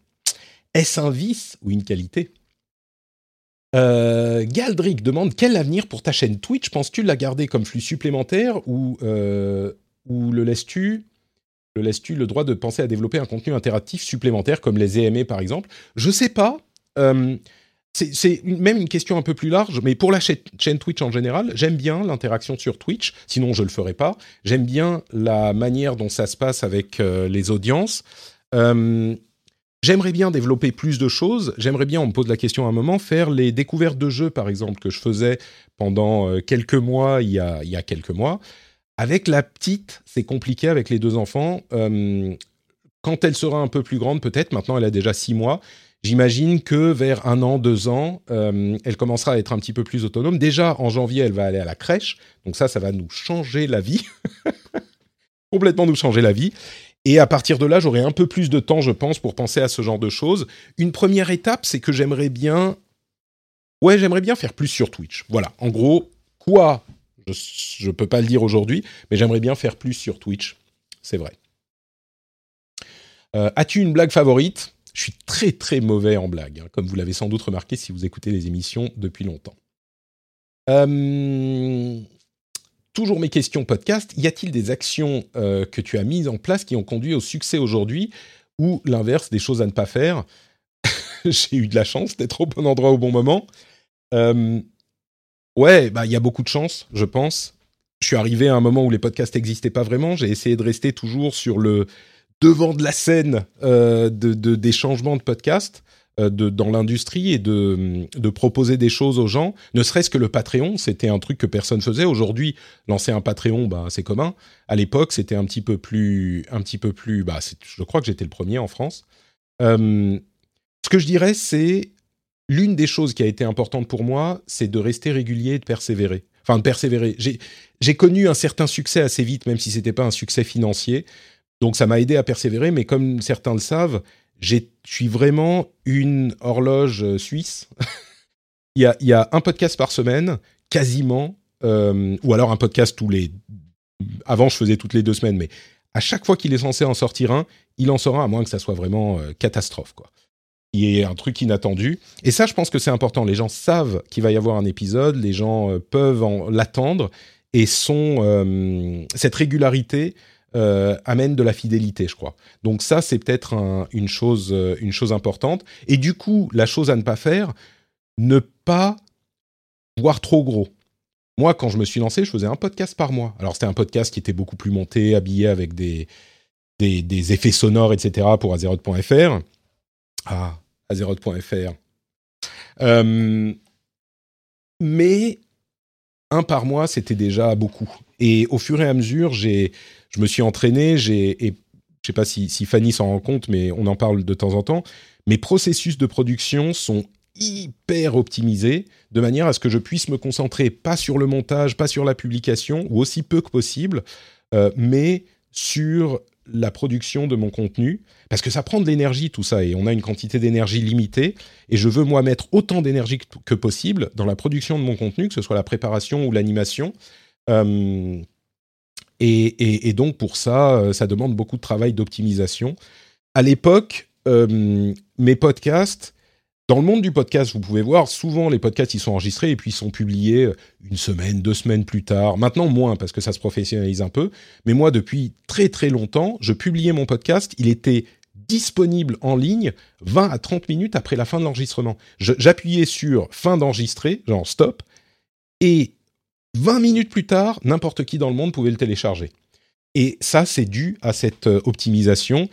Est-ce un vice ou une qualité? Euh, Galdric demande quel avenir pour ta chaîne Twitch? Penses-tu la garder comme flux supplémentaire ou, euh, ou le laisses-tu le laisses-tu le droit de penser à développer un contenu interactif supplémentaire comme les EMA par exemple? Je sais pas. Euh, c'est même une question un peu plus large, mais pour la chaîne Twitch en général, j'aime bien l'interaction sur Twitch, sinon je ne le ferai pas. J'aime bien la manière dont ça se passe avec euh, les audiences. Euh, J'aimerais bien développer plus de choses. J'aimerais bien, on me pose la question à un moment, faire les découvertes de jeux, par exemple, que je faisais pendant quelques mois, il y a quelques mois. Avec la petite, c'est compliqué avec les deux enfants. Euh, quand elle sera un peu plus grande, peut-être, maintenant elle a déjà six mois, j'imagine que vers un an, deux ans, euh, elle commencera à être un petit peu plus autonome. Déjà, en janvier, elle va aller à la crèche. Donc ça, ça va nous changer la vie. Complètement nous changer la vie. Et à partir de là, j'aurai un peu plus de temps, je pense, pour penser à ce genre de choses. Une première étape, c'est que j'aimerais bien... Ouais, j'aimerais bien faire plus sur Twitch. Voilà, en gros, quoi Je ne peux pas le dire aujourd'hui, mais j'aimerais bien faire plus sur Twitch. C'est vrai. Euh, As-tu une blague favorite? Je suis très très mauvais en blague, hein, comme vous l'avez sans doute remarqué si vous écoutez les émissions depuis longtemps. Euh, toujours mes questions podcast. Y a-t-il des actions euh, que tu as mises en place qui ont conduit au succès aujourd'hui ou l'inverse, des choses à ne pas faire? J'ai eu de la chance d'être au bon endroit au bon moment. Ouais, bah il y a beaucoup de chance, je pense. Je suis arrivé à un moment où les podcasts n'existaient pas vraiment. J'ai essayé de rester toujours sur le devant de la scène euh, de, de, des changements de podcasts. Euh, de, dans l'industrie et de, de, proposer des choses aux gens, ne serait-ce que le Patreon, c'était un truc que personne faisait. Aujourd'hui, lancer un Patreon, bah, c'est commun. À l'époque, c'était un petit peu plus, un petit peu plus. Bah, je crois que j'étais le premier en France. Euh, ce que je dirais, c'est l'une des choses qui a été importante pour moi, c'est de rester régulier et de persévérer. Enfin, de persévérer. J'ai connu un certain succès assez vite, même si c'était pas un succès financier. Donc, ça m'a aidé à persévérer. Mais comme certains le savent, je suis vraiment une horloge euh, suisse. il, y a, un podcast par semaine, quasiment, euh, ou alors un podcast tous les. Avant, je faisais toutes les deux semaines, mais à chaque fois qu'il est censé en sortir un, il en sort à moins que ça soit vraiment euh, catastrophe, quoi. Il est un truc inattendu. Et ça, je pense que c'est important. Les gens savent qu'il va y avoir un épisode, les gens euh, peuvent l'attendre, et sont, euh, cette régularité euh, amène de la fidélité, je crois. Donc ça, c'est peut-être un, une chose, importante. Et du coup, la chose à ne pas faire, ne pas voir trop gros. Moi, quand je me suis lancé, je faisais un podcast par mois. Alors c'était un podcast qui était beaucoup plus monté, habillé avec des effets sonores, etc. pour Azeroth.fr. Ah, Azeroth.fr. Euh, mais un par mois, c'était déjà beaucoup. Et au fur et à mesure, j'ai je me suis entraîné, j'ai, et je sais pas si, Fanny s'en rend compte, mais on en parle de temps en temps. Mes processus de production sont hyper optimisés de manière à ce que je puisse me concentrer pas sur le montage, pas sur la publication, ou aussi peu que possible, euh, mais sur la production de mon contenu, parce que ça prend de l'énergie tout ça, et on a une quantité d'énergie limitée, et je veux moi mettre autant d'énergie que, possible dans la production de mon contenu, que ce soit la préparation ou l'animation. Euh, et, et, et, donc pour ça, euh, ça demande beaucoup de travail d'optimisation. À l'époque, euh, mes podcasts, dans le monde du podcast, vous pouvez voir, souvent les podcasts, ils sont enregistrés et puis ils sont publiés euh, une semaine, deux semaines plus tard. Maintenant, moins, parce que ça se professionnalise un peu. Mais moi, depuis très très longtemps, je publiais mon podcast, il était disponible en ligne 20 à 30 minutes après la fin de l'enregistrement. J'appuyais sur fin d'enregistrer, genre stop, et 20 minutes plus tard, n'importe qui dans le monde pouvait le télécharger. Et ça, c'est dû à cette euh, optimisation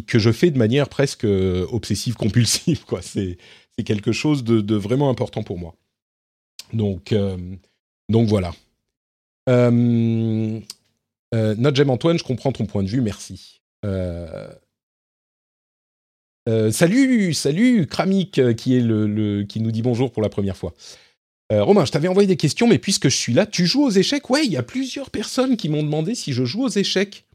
que je fais de manière presque euh, obsessive compulsive. C'est, c'est quelque chose de, vraiment important pour moi. Donc, euh, voilà. Euh, euh, J'aime Antoine, je comprends ton point de vue, merci. Euh, salut, salut Kramik qui qui nous dit bonjour pour la première fois. Romain, je t'avais envoyé des questions, mais puisque je suis là, tu joues aux échecs? Ouais, il y a plusieurs personnes qui m'ont demandé si je joue aux échecs.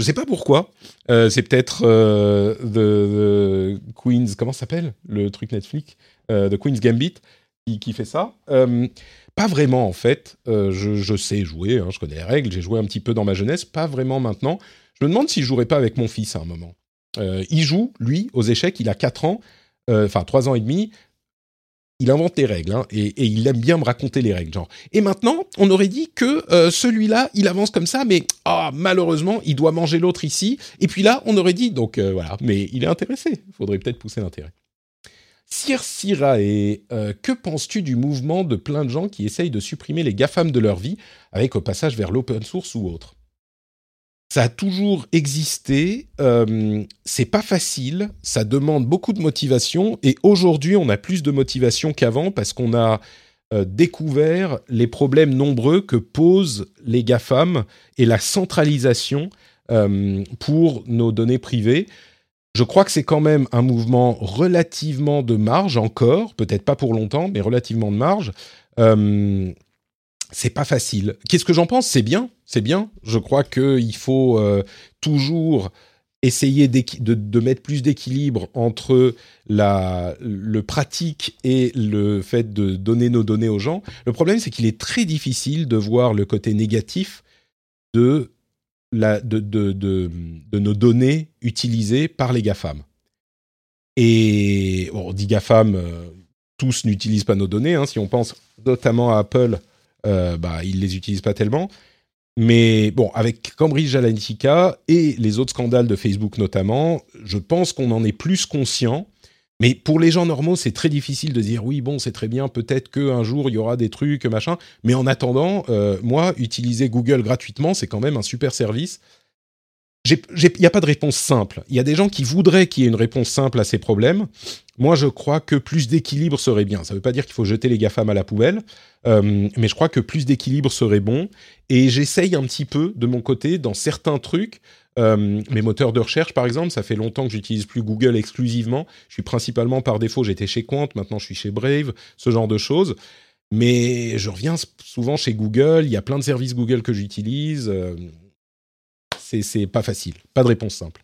Je sais pas pourquoi. c'est peut-être the, Queen's, comment s'appelle le truc Netflix The Queen's Gambit qui, fait ça. pas vraiment en fait. Je, sais jouer, hein, je connais les règles. J'ai joué un petit peu dans ma jeunesse, pas vraiment maintenant. Je me demande si je jouerais pas avec mon fils à un moment. Euh, il joue, lui, aux échecs, il a 4 ans, euh, enfin 3 ans et demi. Il invente les règles hein, et, il aime bien me raconter les règles. Genre. Et maintenant, on aurait dit que euh, celui-là, il avance comme ça, mais ah, malheureusement, il doit manger l'autre ici. Et puis là, on aurait dit, donc voilà, mais il est intéressé. Il faudrait peut-être pousser l'intérêt. Sir et que penses-tu du mouvement de plein de gens qui essayent de supprimer les GAFAM de leur vie avec au passage vers l'open source ou autre? Ça a toujours existé. Euh, c'est pas facile. Ça demande beaucoup de motivation. Et aujourd'hui, on a plus de motivation qu'avant parce qu'on a euh, découvert les problèmes nombreux que posent les GAFAM et la centralisation euh, pour nos données privées. Je crois que c'est quand même un mouvement relativement de marge encore, peut-être pas pour longtemps, mais relativement de marge. C'est pas facile. Qu'est-ce que j'en pense? C'est bien, c'est bien. Je crois qu'il faut euh, toujours essayer de, mettre plus d'équilibre entre la, le pratique et le fait de donner nos données aux gens. Le problème, c'est qu'il est très difficile de voir le côté négatif de, nos données utilisées par les GAFAM. Et on dit GAFAM, euh, tous n'utilisent pas nos données. Hein. si on pense notamment à Apple, euh, bah, ils les utilisent pas tellement. Mais bon, avec Cambridge Analytica et les autres scandales de Facebook notamment, je pense qu'on en est plus conscient. Mais pour les gens normaux, c'est très difficile de dire oui, bon, c'est très bien, peut-être qu'un jour il y aura des trucs, machin. Mais en attendant, euh, moi, utiliser Google gratuitement, c'est quand même un super service. Il n'y a pas de réponse simple. Il y a des gens qui voudraient qu'il y ait une réponse simple à ces problèmes. Moi, je crois que plus d'équilibre serait bien. Ça ne veut pas dire qu'il faut jeter les GAFAM à la poubelle, euh, mais je crois que plus d'équilibre serait bon. Et j'essaye un petit peu, de mon côté, dans certains trucs, euh, mes moteurs de recherche, par exemple, ça fait longtemps que j'utilise plus Google exclusivement. Je suis principalement par défaut, j'étais chez Quant, maintenant je suis chez Brave, ce genre de choses. Mais je reviens souvent chez Google, il y a plein de services Google que j'utilise. Euh, c'est pas facile, pas de réponse simple.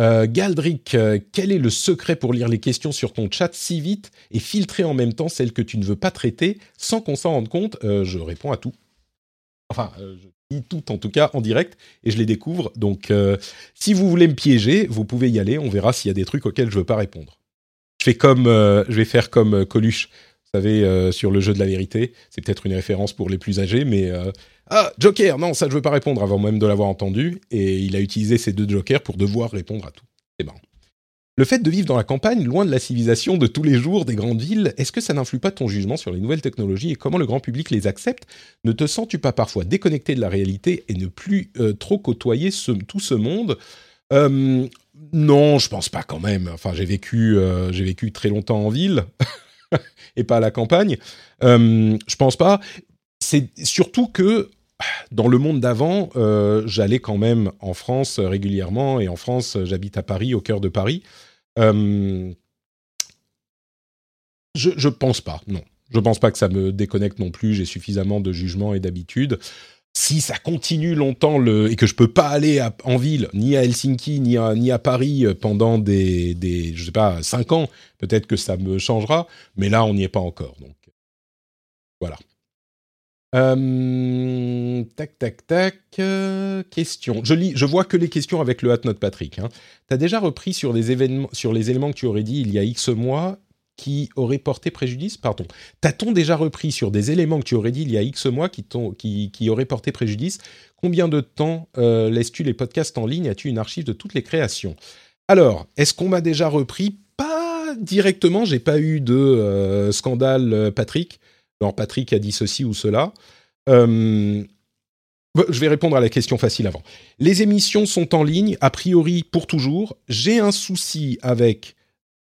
Euh, Galdric, euh, quel est le secret pour lire les questions sur ton chat si vite et filtrer en même temps celles que tu ne veux pas traiter sans qu'on s'en rende compte? Euh, Je réponds à tout. Enfin, je dis tout en tout cas en direct et je les découvre. Donc, si vous voulez me piéger, vous pouvez y aller. On verra s'il y a des trucs auxquels je ne veux pas répondre. Je, fais comme, je vais faire comme Coluche, vous savez, sur le jeu de la vérité. C'est peut-être une référence pour les plus âgés, mais ah, Joker, non, ça je veux pas répondre avant même de l'avoir entendu. Et il a utilisé ces deux Jokers pour devoir répondre à tout. C'est marrant. Le fait de vivre dans la campagne, loin de la civilisation de tous les jours des grandes villes, est-ce que ça n'influe pas ton jugement sur les nouvelles technologies et comment le grand public les accepte? Ne te sens-tu pas parfois déconnecté de la réalité et ne plus euh, trop côtoyer tout ce monde? Non, je pense pas quand même. Enfin, j'ai vécu, euh, j'ai vécu très longtemps en ville et pas à la campagne. je pense pas. C'est surtout que dans le monde d'avant, euh, j'allais quand même en France régulièrement, et en France, j'habite à Paris, au cœur de Paris. Euh, je, ne pense pas, non. Je pense pas que ça me déconnecte non plus. J'ai suffisamment de jugement et d'habitude. Si ça continue longtemps et que je peux pas aller en ville, ni à Helsinki, ni à, ni à Paris pendant des, des, je sais pas, cinq ans, peut-être que ça me changera. Mais là, on n'y est pas encore. Donc, voilà. Euh, tac, tac, tac. Euh, question. Je lis, je vois que les questions avec le hat note Patrick. Hein. Tu as déjà repris sur, des événements, sur les éléments que tu aurais dit il y a X mois qui auraient porté préjudice? Pardon. T'as-t-on déjà repris sur des éléments que tu aurais dit il y a X mois qui, qui, qui auraient porté préjudice? Combien de temps euh, laisses-tu les podcasts en ligne? As-tu une archive de toutes les créations? Alors, est-ce qu'on m'a déjà repris? Pas directement, j'ai pas eu de scandale Patrick. Alors Patrick a dit ceci ou cela. Euh, je vais répondre à la question facile avant. Les émissions sont en ligne, a priori pour toujours. J'ai un souci avec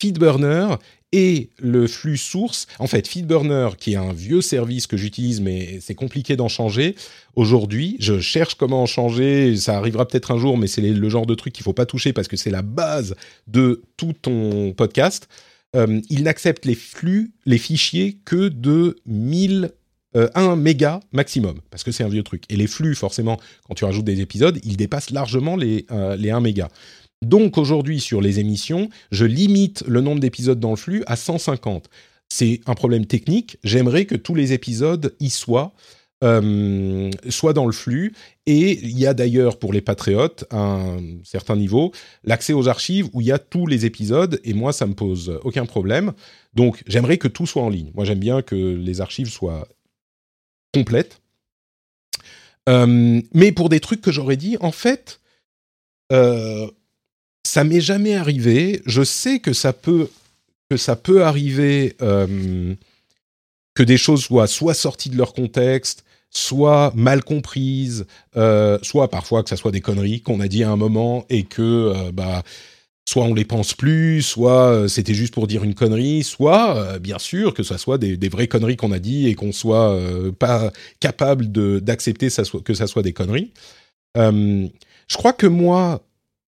Feedburner et le flux source. En fait, Feedburner, qui est un vieux service que j'utilise, mais c'est compliqué d'en changer. Aujourd'hui, je cherche comment en changer. Ça arrivera peut-être un jour, mais c'est le genre de truc qu'il faut pas toucher parce que c'est la base de tout ton podcast. Euh, il n'accepte les flux, les fichiers que de 1000 1 méga maximum, parce que c'est un vieux truc. Et les flux, forcément, quand tu rajoutes des épisodes, ils dépassent largement les, les 1 méga. Donc aujourd'hui, sur les émissions, je limite le nombre d'épisodes dans le flux à 150. C'est un problème technique. J'aimerais que tous les épisodes y soient. Euh, soit dans le flux. Et il y a d'ailleurs pour les patriotes, un certain niveau, l'accès aux archives où il y a tous les épisodes. Et moi, ça me pose aucun problème. Donc, j'aimerais que tout soit en ligne. Moi, j'aime bien que les archives soient complètes. Euh, mais pour des trucs que j'aurais dit, en fait, euh, ça m'est jamais arrivé. Je sais que ça peut que ça peut arriver euh, que des choses soient soit sorties de leur contexte, soit mal comprises, euh, soit parfois que ça soit des conneries qu'on a dit à un moment et que euh, bah soit on les pense plus, soit c'était juste pour dire une connerie, soit bien sûr que ça soit des, vraies conneries qu'on a dit et qu'on soit pas capable d'accepter que ça soit des conneries. je crois que moi,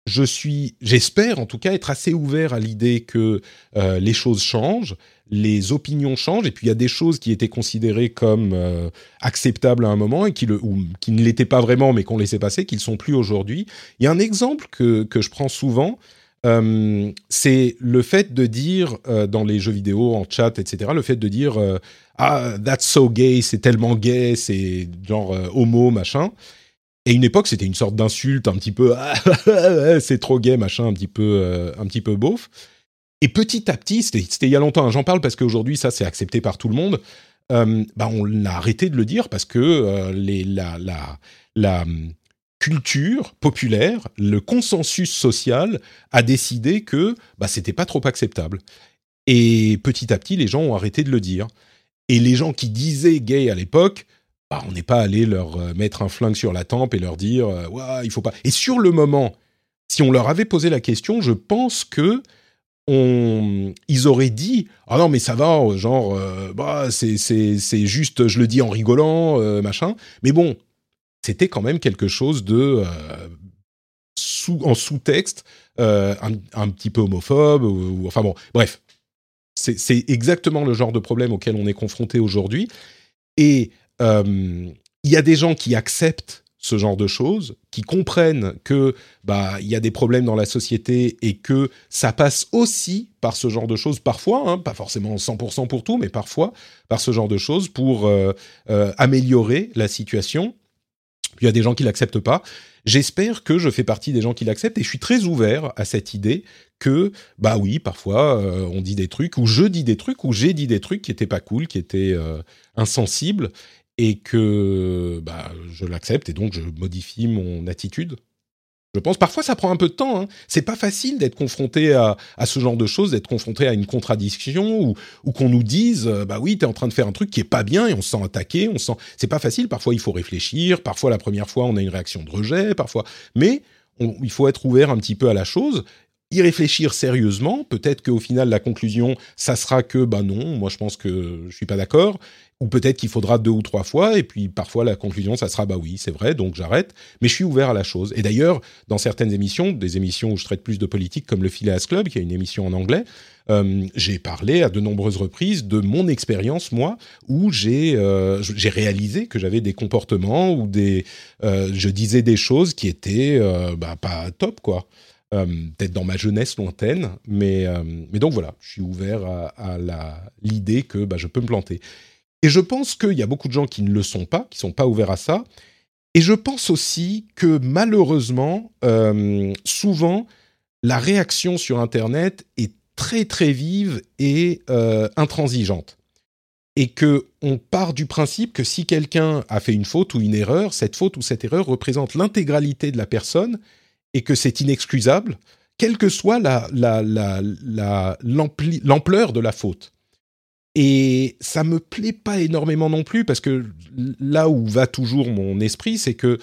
je suis, j'espère en tout cas être assez ouvert à l'idée que euh, les choses changent, les opinions changent, et puis il y a des choses qui étaient considérées comme euh, acceptables à un moment et qui, le, ou, qui ne l'étaient pas vraiment, mais qu'on laissait passer, qu'ils ne sont plus aujourd'hui. Il y a un exemple que, que je prends souvent, euh, c'est le fait de dire dans les jeux vidéo, en chat, etc., le fait de dire ah that's so gay, c'est tellement gay, c'est genre homo machin. Et une époque, c'était une sorte d'insulte un petit peu c'est trop gay, machin, un petit peu, euh, un petit peu beauf. Et petit à petit, c'était il y a longtemps, hein, j'en parle parce qu'aujourd'hui, ça, c'est accepté par tout le monde. Euh, bah, on a arrêté de le dire parce que euh, la hum, culture populaire, le consensus social a décidé que bah, c'était pas trop acceptable. Et petit à petit, les gens ont arrêté de le dire. Et les gens qui disaient gay à l'époque, bah, on n'est pas allé leur euh, mettre un flingue sur la tempe et leur dire euh, ouais, il faut pas. Et sur le moment, si on leur avait posé la question, je pense que on, ils auraient dit ah non mais ça va genre euh, bah c'est c'est juste je le dis en rigolant machin mais bon c'était quand même quelque chose de sous en sous-texte un, un, petit peu homophobe ou, enfin bon bref. C'est exactement le genre de problème auquel on est confronté aujourd'hui. Et euh, il y a des gens qui acceptent ce genre de choses, qui comprennent que bah il y a des problèmes dans la société et que ça passe aussi par ce genre de choses parfois, hein, pas forcément 100% pour tout, mais parfois par ce genre de choses pour euh, euh, améliorer la situation. il y a des gens qui l'acceptent pas. J'espère que je fais partie des gens qui l'acceptent et je suis très ouvert à cette idée que bah oui, parfois on dit des trucs ou je dis des trucs ou j'ai dit des trucs qui étaient pas cool, qui étaient insensibles et que bah, je l'accepte et donc je modifie mon attitude. Je pense parfois ça prend un peu de temps. Hein. C'est pas facile d'être confronté à, à, ce genre de choses, d'être confronté à une contradiction ou, ou qu'on nous dise euh, bah oui t'es en train de faire un truc qui est pas bien et on se sent attaqué, on sent c'est pas facile. Parfois il faut réfléchir, parfois la première fois on a une réaction de rejet, parfois mais il faut être ouvert un petit peu à la chose y réfléchir sérieusement. Peut-être qu'au final, la conclusion, ça sera que, bah non, moi je pense que je suis pas d'accord ou peut-être qu'il faudra deux ou trois fois, et puis parfois la conclusion, ça sera bah oui, c'est vrai, donc j'arrête. Mais je suis ouvert à la chose. Et d'ailleurs, dans certaines émissions, des émissions où je traite plus de politique, comme le Phileas Club, qui est une émission en anglais, euh, j'ai parlé à de nombreuses reprises de mon expérience, moi, où j'ai euh, réalisé que j'avais des comportements ou des, euh, je disais des choses qui étaient bah, pas top, quoi. peut-être dans ma jeunesse lointaine, mais, mais donc voilà, je suis ouvert à, à l'idée que bah, je peux me planter. Et je pense qu'il y a beaucoup de gens qui ne le sont pas, qui sont pas ouverts à ça. Et je pense aussi que malheureusement, euh, souvent, la réaction sur Internet est très très vive et euh, intransigeante. Et que on part du principe que si quelqu'un a fait une faute ou une erreur, cette faute ou cette erreur représente l'intégralité de la personne et que c'est inexcusable, quelle que soit l'ampleur de la faute. Et ça me plaît pas énormément non plus parce que là où va toujours mon esprit, c'est que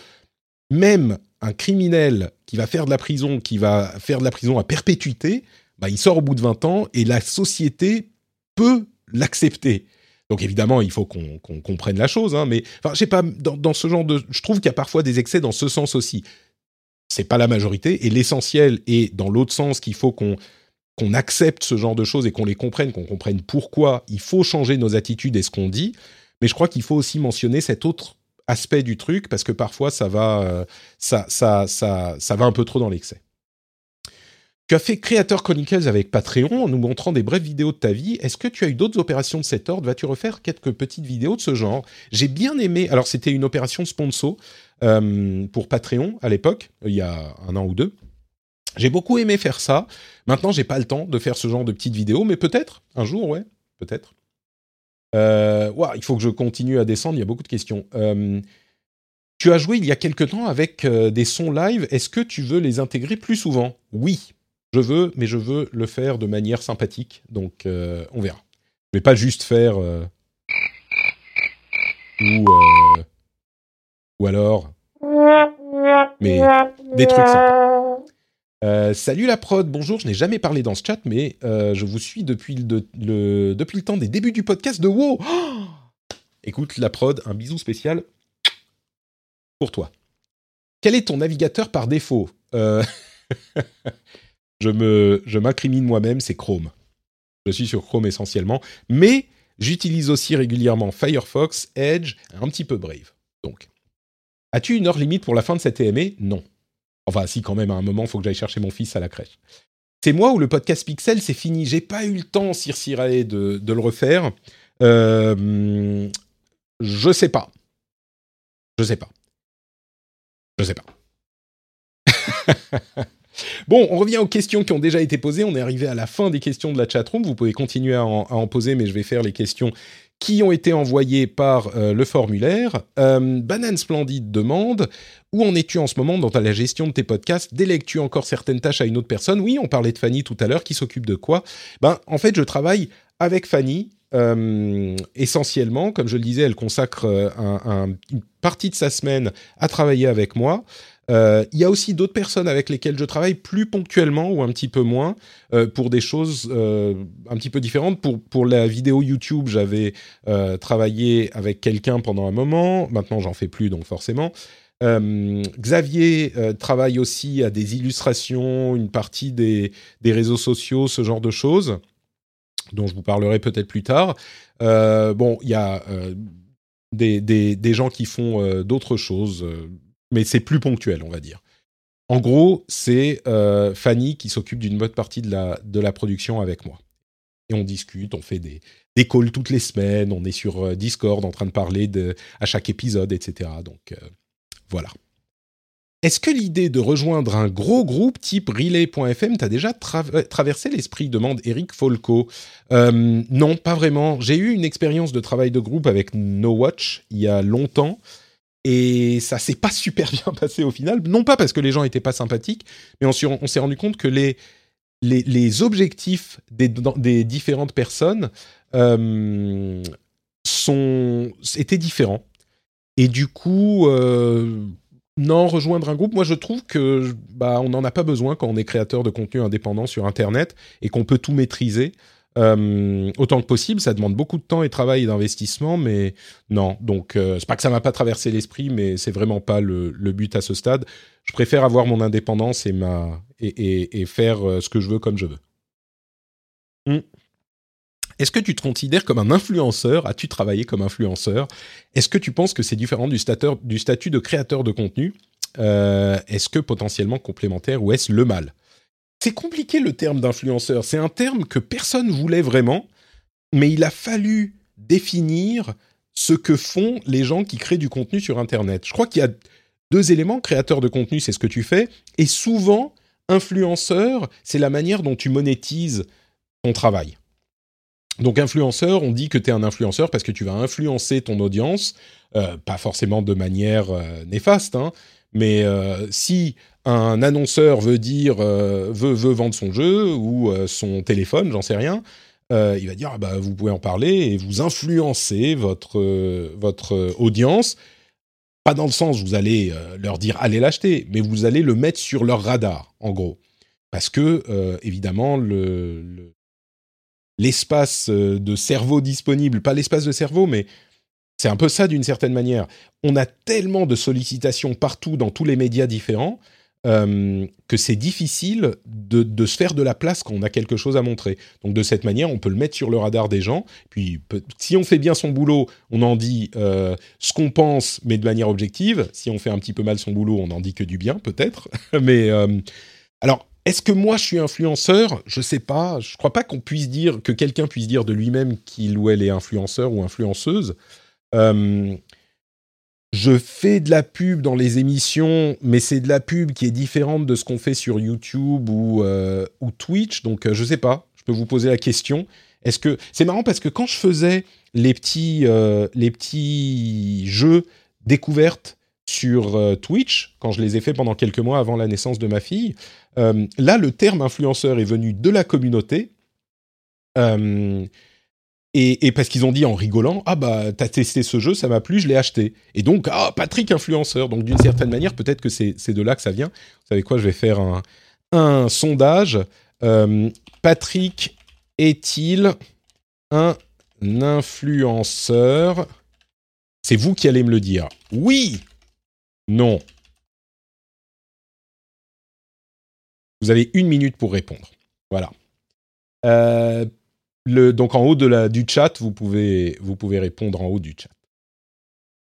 même un criminel qui va faire de la prison, qui va faire de la prison à perpétuité, bah, il sort au bout de 20 ans et la société peut l'accepter. Donc évidemment, il faut qu'on comprenne la chose, hein, mais enfin, je pas, dans, dans, ce genre de, je trouve qu'il y a parfois des excès dans ce sens aussi. C'est pas la majorité, et l'essentiel est dans l'autre sens qu'il faut qu'on qu'on accepte ce genre de choses et qu'on les comprenne, qu'on comprenne pourquoi il faut changer nos attitudes et ce qu'on dit. Mais je crois qu'il faut aussi mentionner cet autre aspect du truc parce que parfois ça va, euh, ça, va un peu trop dans l'excès. Tu as fait Creator Chronicles avec Patreon en nous montrant des brèves vidéos de ta vie. Est-ce que tu as eu d'autres opérations de cet ordre? Vas-tu refaire quelques petites vidéos de ce genre? J'ai bien aimé. Alors, c'était une opération sponsor euh, pour Patreon à l'époque, il y a un an ou deux. J'ai beaucoup aimé faire ça. Maintenant, j'ai pas le temps de faire ce genre de petites vidéos, mais peut-être un jour, ouais, peut-être. Euh, il faut que je continue à descendre. Il y a beaucoup de questions. Euh, tu as joué il y a quelque temps avec des sons live. Est-ce que tu veux les intégrer plus souvent? Oui, je veux, mais je veux le faire de manière sympathique. Donc, euh, on verra. Je vais pas juste faire euh, ou euh, ou alors, mais des trucs sympas. Salut la prod, bonjour, je n'ai jamais parlé dans ce chat, mais je vous suis depuis le, temps des débuts du podcast de WoW. Écoute la prod, un bisou spécial pour toi. Quel est ton navigateur par défaut? Je me, m'incrimine moi-même, c'est Chrome. Je suis sur Chrome essentiellement, mais j'utilise aussi régulièrement Firefox, Edge, un petit peu Brave. Donc, as-tu une heure limite pour la fin de cette EME Non. Enfin, si quand même, à un moment, il faut que j'aille chercher mon fils à la crèche. C'est moi où le podcast Pixel, c'est fini. J'ai pas eu le temps, Sir de, de le refaire. Euh, je sais pas. Je sais pas. Je sais pas. Bon, on revient aux questions qui ont déjà été posées. On est arrivé à la fin des questions de la chatroom. Vous pouvez continuer à en, poser, mais je vais faire les questions qui ont été envoyées par euh, le formulaire. Euh, Banane Splendide demande Où en es-tu en ce moment dans la gestion de tes podcasts? Délègues-tu encore certaines tâches à une autre personne? Oui, on parlait de Fanny tout à l'heure. Qui s'occupe de quoi? Ben, en fait, je travaille avec Fanny. Euh, essentiellement, comme je le disais, elle consacre une partie de sa semaine à travailler avec moi. Euh, il y a aussi d'autres personnes avec lesquelles je travaille plus ponctuellement ou un petit peu moins euh, pour des choses euh, un petit peu différentes. Pour, pour la vidéo YouTube, j'avais travaillé avec quelqu'un pendant un moment. Maintenant, j'en fais plus, donc forcément. Xavier travaille aussi à des illustrations, une partie des, des, réseaux sociaux, ce genre de choses, dont je vous parlerai peut-être plus tard. bon, il y a des, des, des, gens qui font d'autres choses mais c'est plus ponctuel, on va dire. En gros, c'est euh, Fanny qui s'occupe d'une bonne partie de la, production avec moi. Et on discute, on fait des, des calls toutes les semaines, on est sur euh, Discord en train de parler de, à chaque épisode, etc. Donc euh, voilà. Est-ce que l'idée de rejoindre un gros groupe type Relay.fm t'a déjà traversé l'esprit demande Eric Folco. non, pas vraiment. J'ai eu une expérience de travail de groupe avec No Watch il y a longtemps. Et ça s'est pas super bien passé au final. Non pas parce que les gens étaient pas sympathiques, mais on, s'est rendu compte que les, les, objectifs des, des, différentes personnes euh, sont, étaient différents. Et du coup, euh, non, rejoindre un groupe, moi je trouve que bah, on n'en a pas besoin quand on est créateur de contenu indépendant sur Internet et qu'on peut tout maîtriser. Euh, autant que possible. Ça demande beaucoup de temps et travail et d'investissement, mais non. Donc, euh, c'est pas que ça m'a pas traversé l'esprit, mais c'est vraiment pas le, but à ce stade. Je préfère avoir mon indépendance et ma et, faire euh, ce que je veux comme je veux. Hmm. Est-ce que tu te considères comme un influenceur? As-tu travaillé comme influenceur? Est-ce que tu penses que c'est différent du, statut de créateur de contenu? Est-ce que potentiellement complémentaire ou est-ce le mal? C'est compliqué le terme d'influenceur. C'est un terme que personne voulait vraiment, mais il a fallu définir ce que font les gens qui créent du contenu sur Internet. Je crois qu'il y a deux éléments. Créateur de contenu, c'est ce que tu fais. Et souvent, influenceur, c'est la manière dont tu monétises ton travail. Donc influenceur, on dit que tu es un influenceur parce que tu vas influencer ton audience, euh, pas forcément de manière euh, néfaste, hein, mais euh, si un annonceur veut dire euh, veut, veut, vendre son jeu ou euh, son téléphone, j'en sais rien, il va dire ah bah, vous pouvez en parler et vous influencer votre votre audience. Pas dans le sens vous allez leur dire allez l'acheter, mais vous allez le mettre sur leur radar, en gros, parce que évidemment le l'espace de cerveau disponible, pas l'espace de cerveau, mais c'est un peu ça d'une certaine manière. On a tellement de sollicitations partout dans tous les médias différents euh, que c'est difficile de, de, se faire de la place quand on a quelque chose à montrer. Donc de cette manière, on peut le mettre sur le radar des gens. Puis si on fait bien son boulot, on en dit euh, ce qu'on pense, mais de manière objective. Si on fait un petit peu mal son boulot, on en dit que du bien, peut-être. mais euh, alors, est-ce que moi je suis influenceur? Je sais pas. Je crois pas qu'on puisse dire que quelqu'un puisse dire de lui-même qu'il ou elle est influenceur ou influenceuse. Je fais de la pub dans les émissions, mais c'est de la pub qui est différente de ce qu'on fait sur YouTube ou, euh, Twitch. Donc, euh, je sais pas. Je peux vous poser la question. Est-ce que c'est marrant parce que quand je faisais les petits, euh, les petits jeux découvertes sur Twitch, quand je les ai fait pendant quelques mois avant la naissance de ma fille, là, le terme influenceur est venu de la communauté. Et, parce qu'ils ont dit en rigolant, ah bah t'as testé ce jeu, ça m'a plu, je l'ai acheté. Et donc, ah Patrick influenceur. Donc d'une certaine manière, peut-être que c'est de là que ça vient. Vous savez quoi, je vais faire un, un sondage. Euh, Patrick est-il un influenceur? C'est vous qui allez me le dire. Oui Non Vous avez une minute pour répondre. Voilà. Euh, donc en haut de la, du chat, vous pouvez, vous pouvez répondre en haut du chat.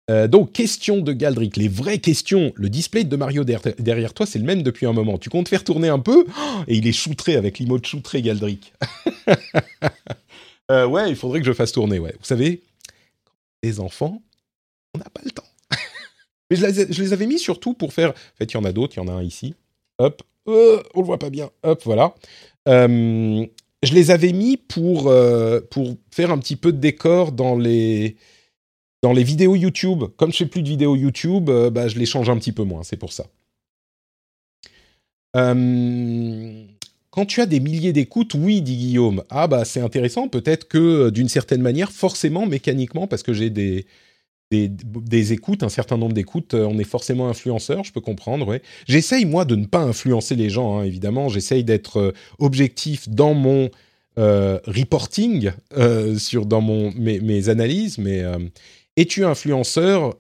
Euh, donc, question de Galdric, les vraies questions. Le display de Mario derrière toi, c'est le même depuis un moment. Tu comptes faire tourner un peu? Et il est shootré avec l'emote shootré, Galdric. euh, ouais, il faudrait que je fasse tourner, ouais. Vous savez, les enfants, on n'a pas le temps. Mais je les, je les, avais mis surtout pour faire... En fait, il y en a d'autres, il y en a un ici. Hop, euh, on le voit pas bien. Hop, voilà. Euh, je les avais mis pour, euh, pour faire un petit peu de décor dans les, vidéos YouTube. Comme je fais plus de vidéos YouTube, euh, bah, je les change un petit peu moins, c'est pour ça. Euh, quand tu as des milliers d'écoutes, oui, dit Guillaume. Ah bah c'est intéressant, peut-être que d'une certaine manière, forcément, mécaniquement, parce que j'ai des, des, écoutes, un certain nombre d'écoutes, on est forcément influenceur, je peux comprendre. J'essaye, moi, de ne pas influencer les gens, hein, évidemment. J'essaye d'être objectif dans mon reporting, sur, dans mon, mes, analyses. Mais es-tu influenceur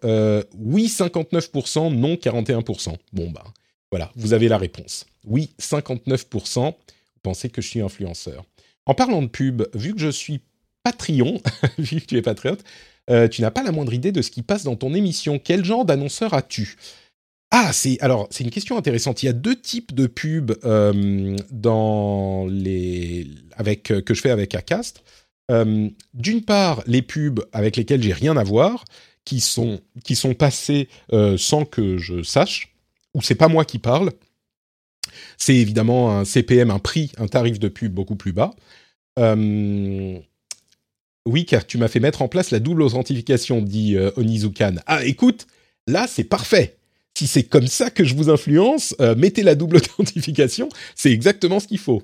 Oui, 59%, non, 41%. Bon, bah, voilà, vous avez la réponse. Oui, 59%, vous pensez que je suis influenceur. En parlant de pub, vu que je suis Patreon, vu que tu es patriote, euh, tu n'as pas la moindre idée de ce qui passe dans ton émission. Quel genre d'annonceur as-tu? Ah, c'est alors c'est une question intéressante. Il y a deux types de pubs euh, dans les avec euh, que je fais avec Acast. D'une part, les pubs avec lesquelles j'ai rien à voir, qui sont qui sont passées sans que je sache, ou c'est pas moi qui parle. C'est évidemment un CPM, un prix, un tarif de pub beaucoup plus bas. Oui, car tu m'as fait mettre en place la double authentification, dit euh, Onizukan. Ah, écoute, là, c'est parfait. Si c'est comme ça que je vous influence, euh, mettez la double authentification, c'est exactement ce qu'il faut.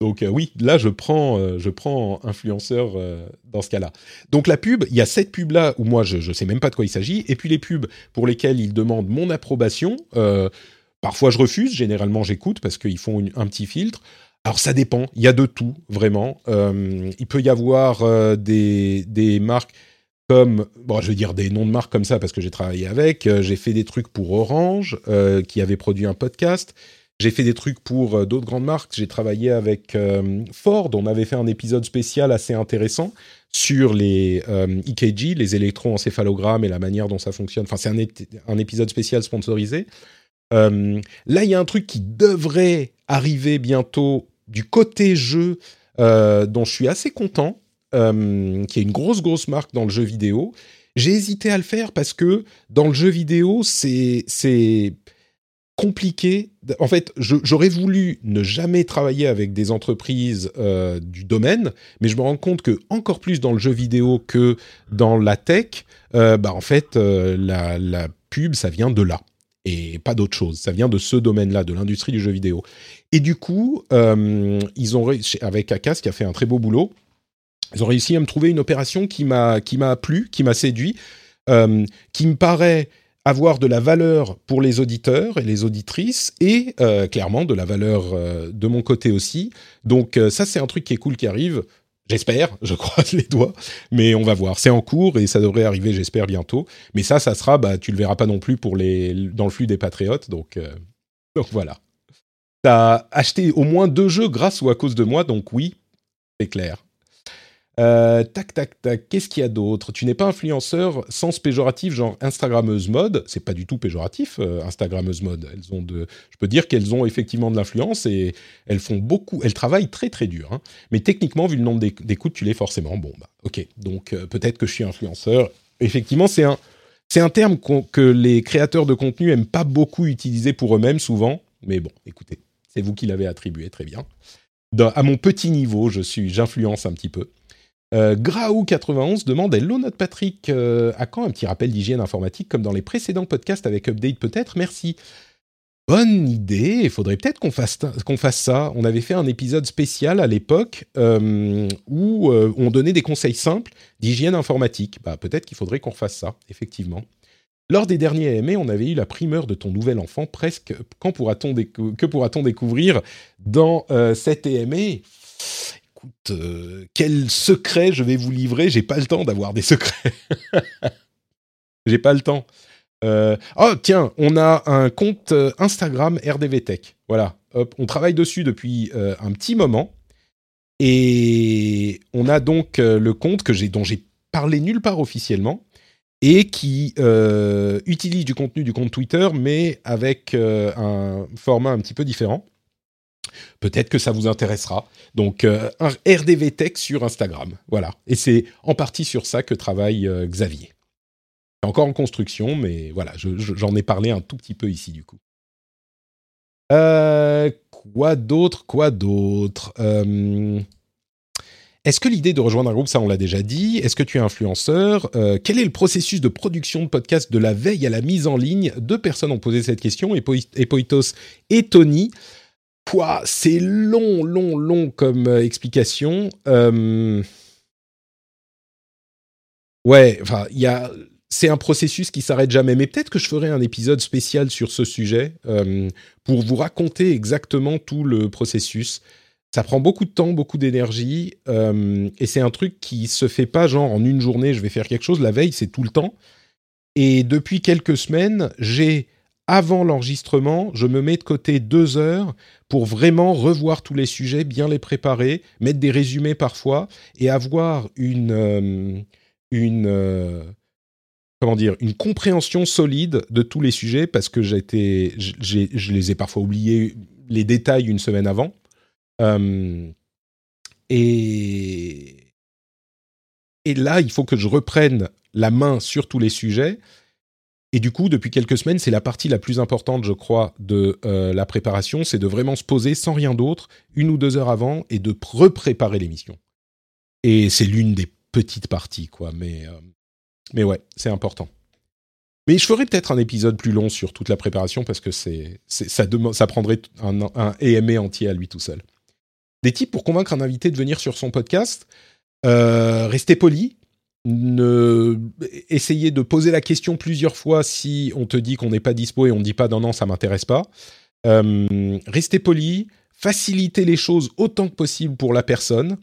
Donc euh, oui, là, je prends, je prends influenceur dans ce cas-là. Donc la pub, il y a cette pub-là où moi, je ne sais même pas de quoi il s'agit, et puis les pubs pour lesquelles ils demandent mon approbation. parfois, je refuse, généralement, j'écoute parce qu'ils font un petit filtre. Alors ça dépend, il y a de tout, vraiment. Euh, il peut y avoir euh, des, des, marques comme, bon, je veux dire des noms de marques comme ça parce que j'ai travaillé avec. Euh, j'ai fait des trucs pour Orange, qui avait produit un podcast. J'ai fait des trucs pour d'autres grandes marques. J'ai travaillé avec Ford. On avait fait un épisode spécial assez intéressant sur les EKG, les électroencéphalogrammes et la manière dont ça fonctionne. Enfin, c'est un, un, épisode spécial sponsorisé. là, il y a un truc qui devrait arriver bientôt du côté jeu euh, dont je suis assez content, euh, qui est une grosse grosse marque dans le jeu vidéo. J'ai hésité à le faire parce que dans le jeu vidéo, c'est compliqué. En fait, j'aurais voulu ne jamais travailler avec des entreprises euh, du domaine, mais je me rends compte que encore plus dans le jeu vidéo que dans la tech, bah en fait, la, la pub, ça vient de là et pas d'autre chose. Ça vient de ce domaine-là, de l'industrie du jeu vidéo. Et du coup, euh, ils ont réussi, avec Akas qui a fait un très beau boulot, ils ont réussi à me trouver une opération qui m'a qui m'a plu, qui m'a séduit, euh, qui me paraît avoir de la valeur pour les auditeurs et les auditrices et euh, clairement de la valeur de mon côté aussi. Donc ça c'est un truc qui est cool qui arrive. J'espère, je croise les doigts, mais on va voir. C'est en cours et ça devrait arriver, j'espère bientôt. Mais ça, ça sera, bah, tu le verras pas non plus pour les dans le flux des patriotes, donc Donc voilà. T'as acheté au moins deux jeux grâce ou à cause de moi, donc oui, c'est clair. Euh, tac, tac, tac. Qu'est-ce qu'il y a d'autre? Tu n'es pas influenceur sens péjoratif, genre Instagrammeuse mode? C'est pas du tout péjoratif, euh, Instagrammeuse mode. Elles ont de, je peux dire qu'elles ont effectivement de l'influence et elles font beaucoup. Elles travaillent très très dur. Hein. Mais techniquement, vu le nombre d'écoutes, tu l'es forcément. Bon, bah, ok. Donc euh, peut-être que je suis influenceur. Effectivement, c'est un, c'est un terme que les créateurs de contenu aiment pas beaucoup utiliser pour eux-mêmes souvent. Mais bon, écoutez, c'est vous qui l'avez attribué, très bien. à mon petit niveau, je suis, j'influence un petit peu. Euh, Graou91 demande Hello notre Patrick, euh, à quand un petit rappel d'hygiène informatique comme dans les précédents podcasts avec Update peut-être? Merci. Bonne idée, il faudrait peut-être qu'on fasse, qu'on fasse ça. On avait fait un épisode spécial à l'époque euh, où on donnait des conseils simples d'hygiène informatique. Bah, peut-être qu'il faudrait qu'on fasse ça, effectivement. Lors des derniers AMA, on avait eu la primeur de ton nouvel enfant, presque. Quand pourra-t-on que pourra-t-on découvrir dans cet AMA euh, quel secret je vais vous livrer? J'ai pas le temps d'avoir des secrets. J'ai pas le temps. Euh, oh tiens, on a un compte euh, Instagram RDV Tech. Voilà, on travaille dessus depuis un petit moment et on a donc le compte que dont j'ai parlé nulle part officiellement et qui utilise du contenu du compte Twitter mais avec un format un petit peu différent. Peut-être que ça vous intéressera. Donc, euh, un RDV Tech sur Instagram. Voilà. Et c'est en partie sur ça que travaille euh, Xavier. Encore en construction, mais voilà, j'en ai parlé un tout petit peu ici, du coup. Euh, quoi d'autre Quoi d'autre Est-ce que l'idée de rejoindre un groupe, ça on l'a déjà dit Est-ce que tu es influenceur Quel est le processus de production de podcast de la veille à la mise en ligne? Deux personnes ont posé cette question, Epoitos et Tony c'est long, long, long comme euh, explication. Euh, ouais, enfin, il y a. C'est un processus qui s'arrête jamais, mais peut-être que je ferai un épisode spécial sur ce sujet euh, pour vous raconter exactement tout le processus. Ça prend beaucoup de temps, beaucoup d'énergie, et c'est un truc qui se fait pas genre en une journée, je vais faire quelque chose. La veille, c'est tout le temps. Et depuis quelques semaines, j'ai avant l'enregistrement, je me mets de côté deux heures pour vraiment revoir tous les sujets, bien les préparer, mettre des résumés parfois et avoir une, euh, une euh, comment dire, une compréhension solide de tous les sujets parce que j'étais, je les ai parfois oubliés les détails une semaine avant. Euh, et, et là, il faut que je reprenne la main sur tous les sujets et du coup, depuis quelques semaines, c'est la partie la plus importante, je crois, de euh, la préparation, c'est de vraiment se poser sans rien d'autre, une ou deux heures avant, et de repréparer l'émission. Et c'est l'une des petites parties, quoi. Mais, euh, mais ouais, c'est important. Mais je ferai peut-être un épisode plus long sur toute la préparation parce que c'est, ça, ça prendrait un, un entier à lui tout seul. Des tips pour convaincre un invité de venir sur son podcast. Euh, restez poli, ne essayer de poser la question plusieurs fois si on te dit qu'on n'est pas dispo et on ne dit pas non non ça m'intéresse pas. Euh, rester poli, faciliter les choses autant que possible pour la personne,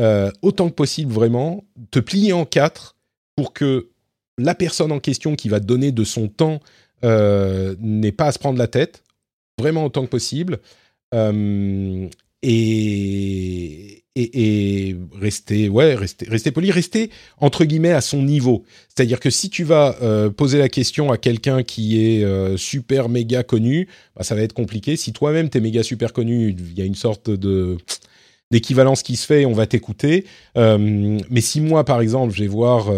euh, autant que possible vraiment, te plier en quatre pour que la personne en question qui va donner de son temps euh, n'ait pas à se prendre la tête, vraiment autant que possible. et, et, rester, ouais, rester, rester poli, rester entre guillemets à son niveau. C'est-à-dire que si tu vas euh, poser la question à quelqu'un qui est euh, super méga connu, bah, ça va être compliqué. Si toi-même t'es méga super connu, il y a une sorte d'équivalence qui se fait, on va t'écouter. Euh, mais si moi, par exemple, je vais voir,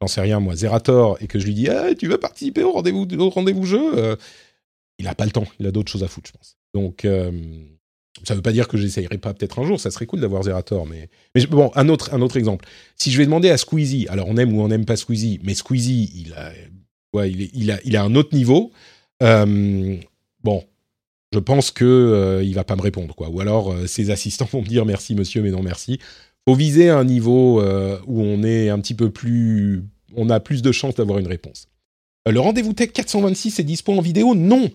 j'en sais rien moi, Zerator, et que je lui dis, ah, tu veux participer au rendez-vous rendez-vous jeu, il a pas le temps, il a d'autres choses à foutre, je pense. Donc ça ne veut pas dire que j'essayerai pas peut-être un jour, ça serait cool d'avoir Zerator, mais, bon, un autre, exemple. Si je vais demander à Squeezie, alors on aime ou on n'aime pas Squeezie, mais Squeezie, il a, ouais, il, a, il a un autre niveau. Euh, bon, je pense que euh, il va pas me répondre, quoi. Ou alors euh, ses assistants vont me dire merci monsieur, mais non merci. Faut viser un niveau où on est un petit peu plus, on a plus de chances d'avoir une réponse. le rendez-vous tech 426 est dispo en vidéo? Non,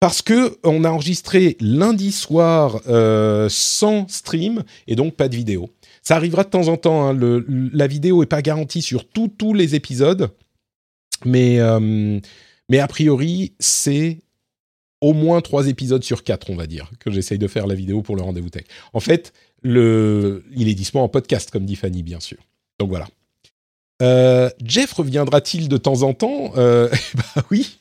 parce que on a enregistré lundi soir euh, sans stream et donc pas de vidéo. Ça arrivera de temps en temps. Hein, la vidéo est pas garantie sur tous les épisodes, mais euh, mais a priori c'est au moins trois épisodes sur quatre, on va dire, que j'essaye de faire la vidéo pour le rendez-vous tech. En fait, le, il est disponible en podcast, comme dit Fanny, bien sûr. Donc voilà. Euh, Jeff reviendra-t-il de temps en temps? Euh, Bah oui,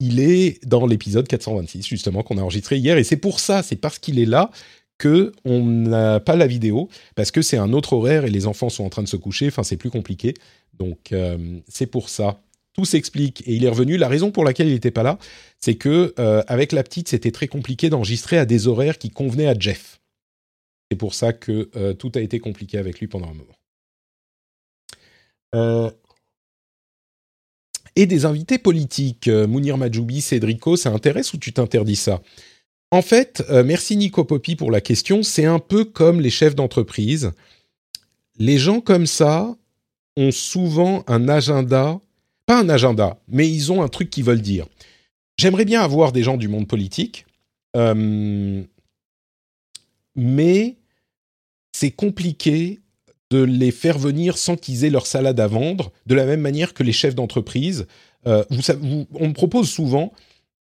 il est dans l'épisode 426 justement qu'on a enregistré hier, et c'est pour ça, c'est parce qu'il est là que on n'a pas la vidéo parce que c'est un autre horaire et les enfants sont en train de se coucher. Enfin, c'est plus compliqué. Donc euh, c'est pour ça. Tout s'explique et il est revenu. La raison pour laquelle il n'était pas là, c'est que euh, avec la petite, c'était très compliqué d'enregistrer à des horaires qui convenaient à Jeff. C'est pour ça que euh, tout a été compliqué avec lui pendant un moment. Et des invités politiques, Mounir Majoubi, Cédrico, ça intéresse ou tu t'interdis ça? En fait, euh, merci Nico Poppy pour la question. C'est un peu comme les chefs d'entreprise. Les gens comme ça ont souvent un agenda, pas un agenda, mais ils ont un truc qu'ils veulent dire. J'aimerais bien avoir des gens du monde politique, euh, mais c'est compliqué de les faire venir sans qu'ils aient leur salade à vendre, de la même manière que les chefs d'entreprise. Euh, on me propose souvent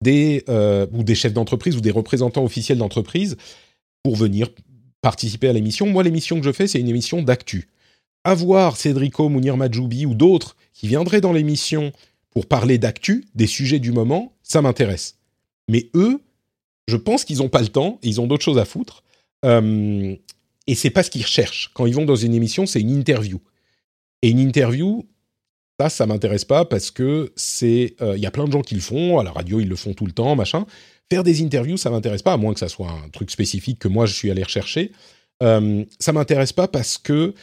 des, euh, ou des chefs d'entreprise ou des représentants officiels d'entreprise pour venir participer à l'émission. Moi, l'émission que je fais, c'est une émission d'actu. Avoir Cédrico, Mounir Majoubi ou d'autres qui viendraient dans l'émission pour parler d'actu, des sujets du moment, ça m'intéresse. Mais eux, je pense qu'ils n'ont pas le temps, ils ont d'autres choses à foutre. Euh, et c'est pas ce qu'ils recherchent. Quand ils vont dans une émission, c'est une interview. Et une interview, ça, ça m'intéresse pas parce que c'est, il euh, y a plein de gens qui le font à la radio, ils le font tout le temps, machin. Faire des interviews, ça m'intéresse pas, à moins que ça soit un truc spécifique que moi je suis allé rechercher. Euh, ça m'intéresse pas parce que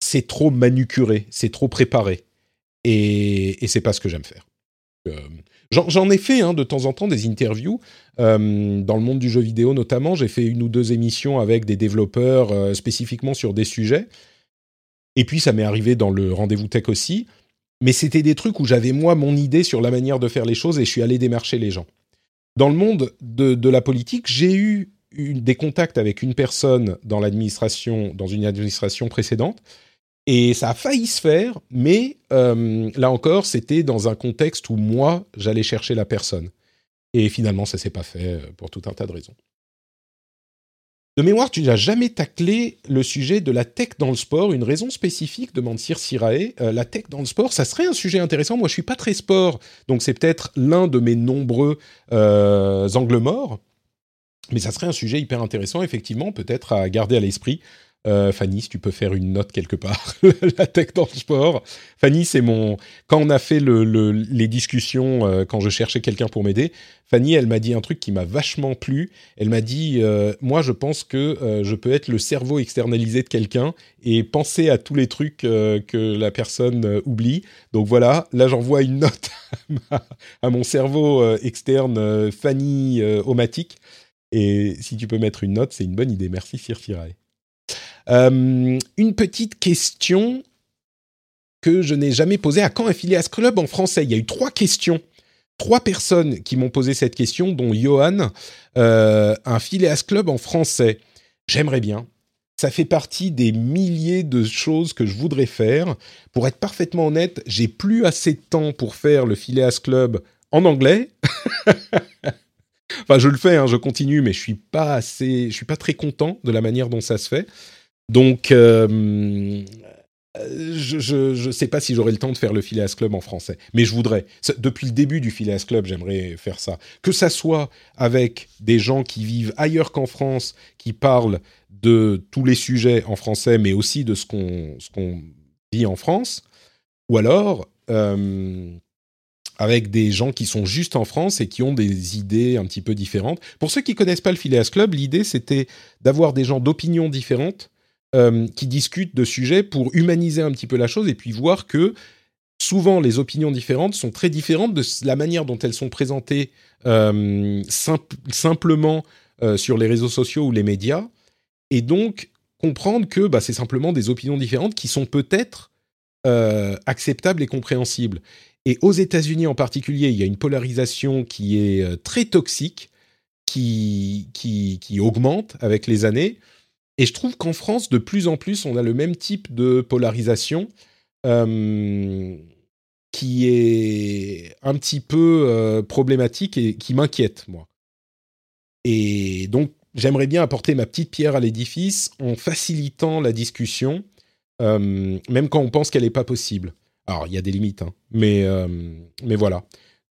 c'est trop manucuré, c'est trop préparé, et, et c'est pas ce que j'aime faire. Euh, j'en ai fait hein, de temps en temps des interviews euh, dans le monde du jeu vidéo notamment. J'ai fait une ou deux émissions avec des développeurs spécifiquement sur des sujets. Et puis ça m'est arrivé dans le rendez-vous tech aussi. Mais c'était des trucs où j'avais moi mon idée sur la manière de faire les choses et je suis allé démarcher les gens. Dans le monde de, la politique, j'ai eu des contacts avec une personne dans l'administration, dans une administration précédente, et ça a failli se faire, mais euh, là encore, c'était dans un contexte où moi, j'allais chercher la personne. Et finalement, ça s'est pas fait euh, pour tout un tas de raisons. De mémoire, tu n'as jamais taclé le sujet de la tech dans le sport. Une raison spécifique, demande Sir Sirae. Euh, la tech dans le sport, ça serait un sujet intéressant. Moi, je suis pas très sport, donc c'est peut-être l'un de mes nombreux euh, angles morts. Mais ça serait un sujet hyper intéressant, effectivement, peut-être à garder à l'esprit. Euh, Fanny, si tu peux faire une note quelque part, la tech dans le sport. Fanny, c'est mon. Quand on a fait les discussions, euh, quand je cherchais quelqu'un pour m'aider, Fanny, elle m'a dit un truc qui m'a vachement plu. Elle m'a dit euh, Moi, je pense que je peux être le cerveau externalisé de quelqu'un et penser à tous les trucs que la personne oublie. Donc voilà, là, j'envoie une note à, mon cerveau externe, Fanny Omatique. Et si tu peux mettre une note, c'est une bonne idée. Merci, Sir euh, une petite question que je n'ai jamais posée. À quand un Phileas Club en français? Il y a eu trois questions. Trois personnes qui m'ont posé cette question, dont Johan. Euh, un Phileas Club en français. J'aimerais bien. Ça fait partie des milliers de choses que je voudrais faire. Pour être parfaitement honnête, j'ai plus assez de temps pour faire le Phileas Club en anglais. enfin, je le fais, hein, je continue, mais je suis pas assez, je suis pas très content de la manière dont ça se fait. Donc, euh, je ne sais pas si j'aurai le temps de faire le Phileas Club en français, mais je voudrais. Depuis le début du Phileas Club, j'aimerais faire ça. Que ça soit avec des gens qui vivent ailleurs qu'en France, qui parlent de tous les sujets en français, mais aussi de ce qu'on qu'on vit en France, ou alors euh, avec des gens qui sont juste en France et qui ont des idées un petit peu différentes. Pour ceux qui connaissent pas le Phileas Club, l'idée c'était d'avoir des gens d'opinions différentes euh, qui discutent de sujets pour humaniser un petit peu la chose et puis voir que souvent les opinions différentes sont très différentes de la manière dont elles sont présentées euh, simplement euh, sur les réseaux sociaux ou les médias. Et donc comprendre que bah, c'est simplement des opinions différentes qui sont peut-être acceptables et compréhensibles. Et aux États-Unis en particulier, il y a une polarisation qui est très toxique, qui, qui, qui augmente avec les années. Et je trouve qu'en France, de plus en plus, on a le même type de polarisation euh, qui est un petit peu problématique et qui m'inquiète, moi. Et donc, j'aimerais bien apporter ma petite pierre à l'édifice en facilitant la discussion, même quand on pense qu'elle n'est pas possible. Alors, il y a des limites, hein, mais, mais voilà.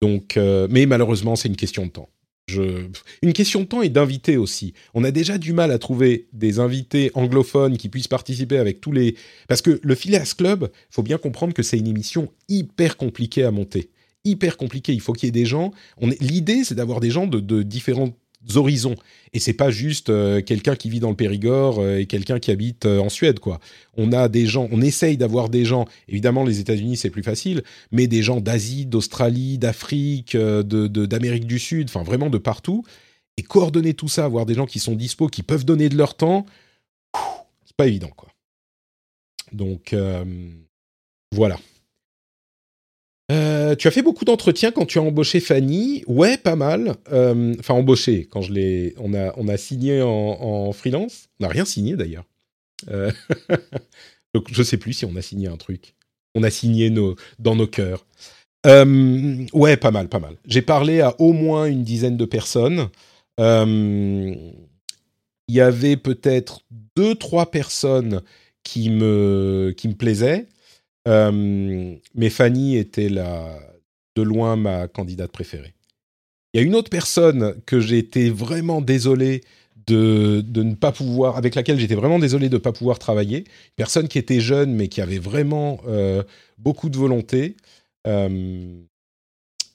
Donc, mais malheureusement, c'est une question de temps. Une question de temps et d'invités aussi. On a déjà du mal à trouver des invités anglophones qui puissent participer avec tous les... Parce que le Phileas Club, faut bien comprendre que c'est une émission hyper compliquée à monter. Hyper compliquée. Il faut qu'il y ait des gens... L'idée, c'est d'avoir des gens de, de différents horizons. Et c'est pas juste euh, quelqu'un qui vit dans le Périgord euh, et quelqu'un qui habite euh, en Suède, quoi. On a des gens, on essaye d'avoir des gens. Évidemment, les États-Unis c'est plus facile, mais des gens d'Asie, d'Australie, d'Afrique, de d'Amérique du Sud, enfin vraiment de partout. Et coordonner tout ça, avoir des gens qui sont dispo, qui peuvent donner de leur temps, c'est pas évident, quoi. Donc voilà. Euh, tu as fait beaucoup d'entretiens quand tu as embauché Fanny. Ouais, pas mal. Euh, enfin, embauché, quand je l'ai. On a, on a signé en, freelance. On n'a rien signé d'ailleurs. Euh, donc, je sais plus si on a signé un truc. On a signé nos, dans nos cœurs. ouais, pas mal, pas mal. J'ai parlé à au moins une dizaine de personnes. Il y avait peut-être deux, trois personnes qui me, qui me plaisaient. Euh, mais Fanny était la, de loin ma candidate préférée. Il y a une autre personne que j'ai été vraiment désolé de, ne pas pouvoir, avec laquelle j'étais vraiment désolé de ne pas pouvoir travailler. Personne qui était jeune, mais qui avait vraiment euh, beaucoup de volonté. Euh,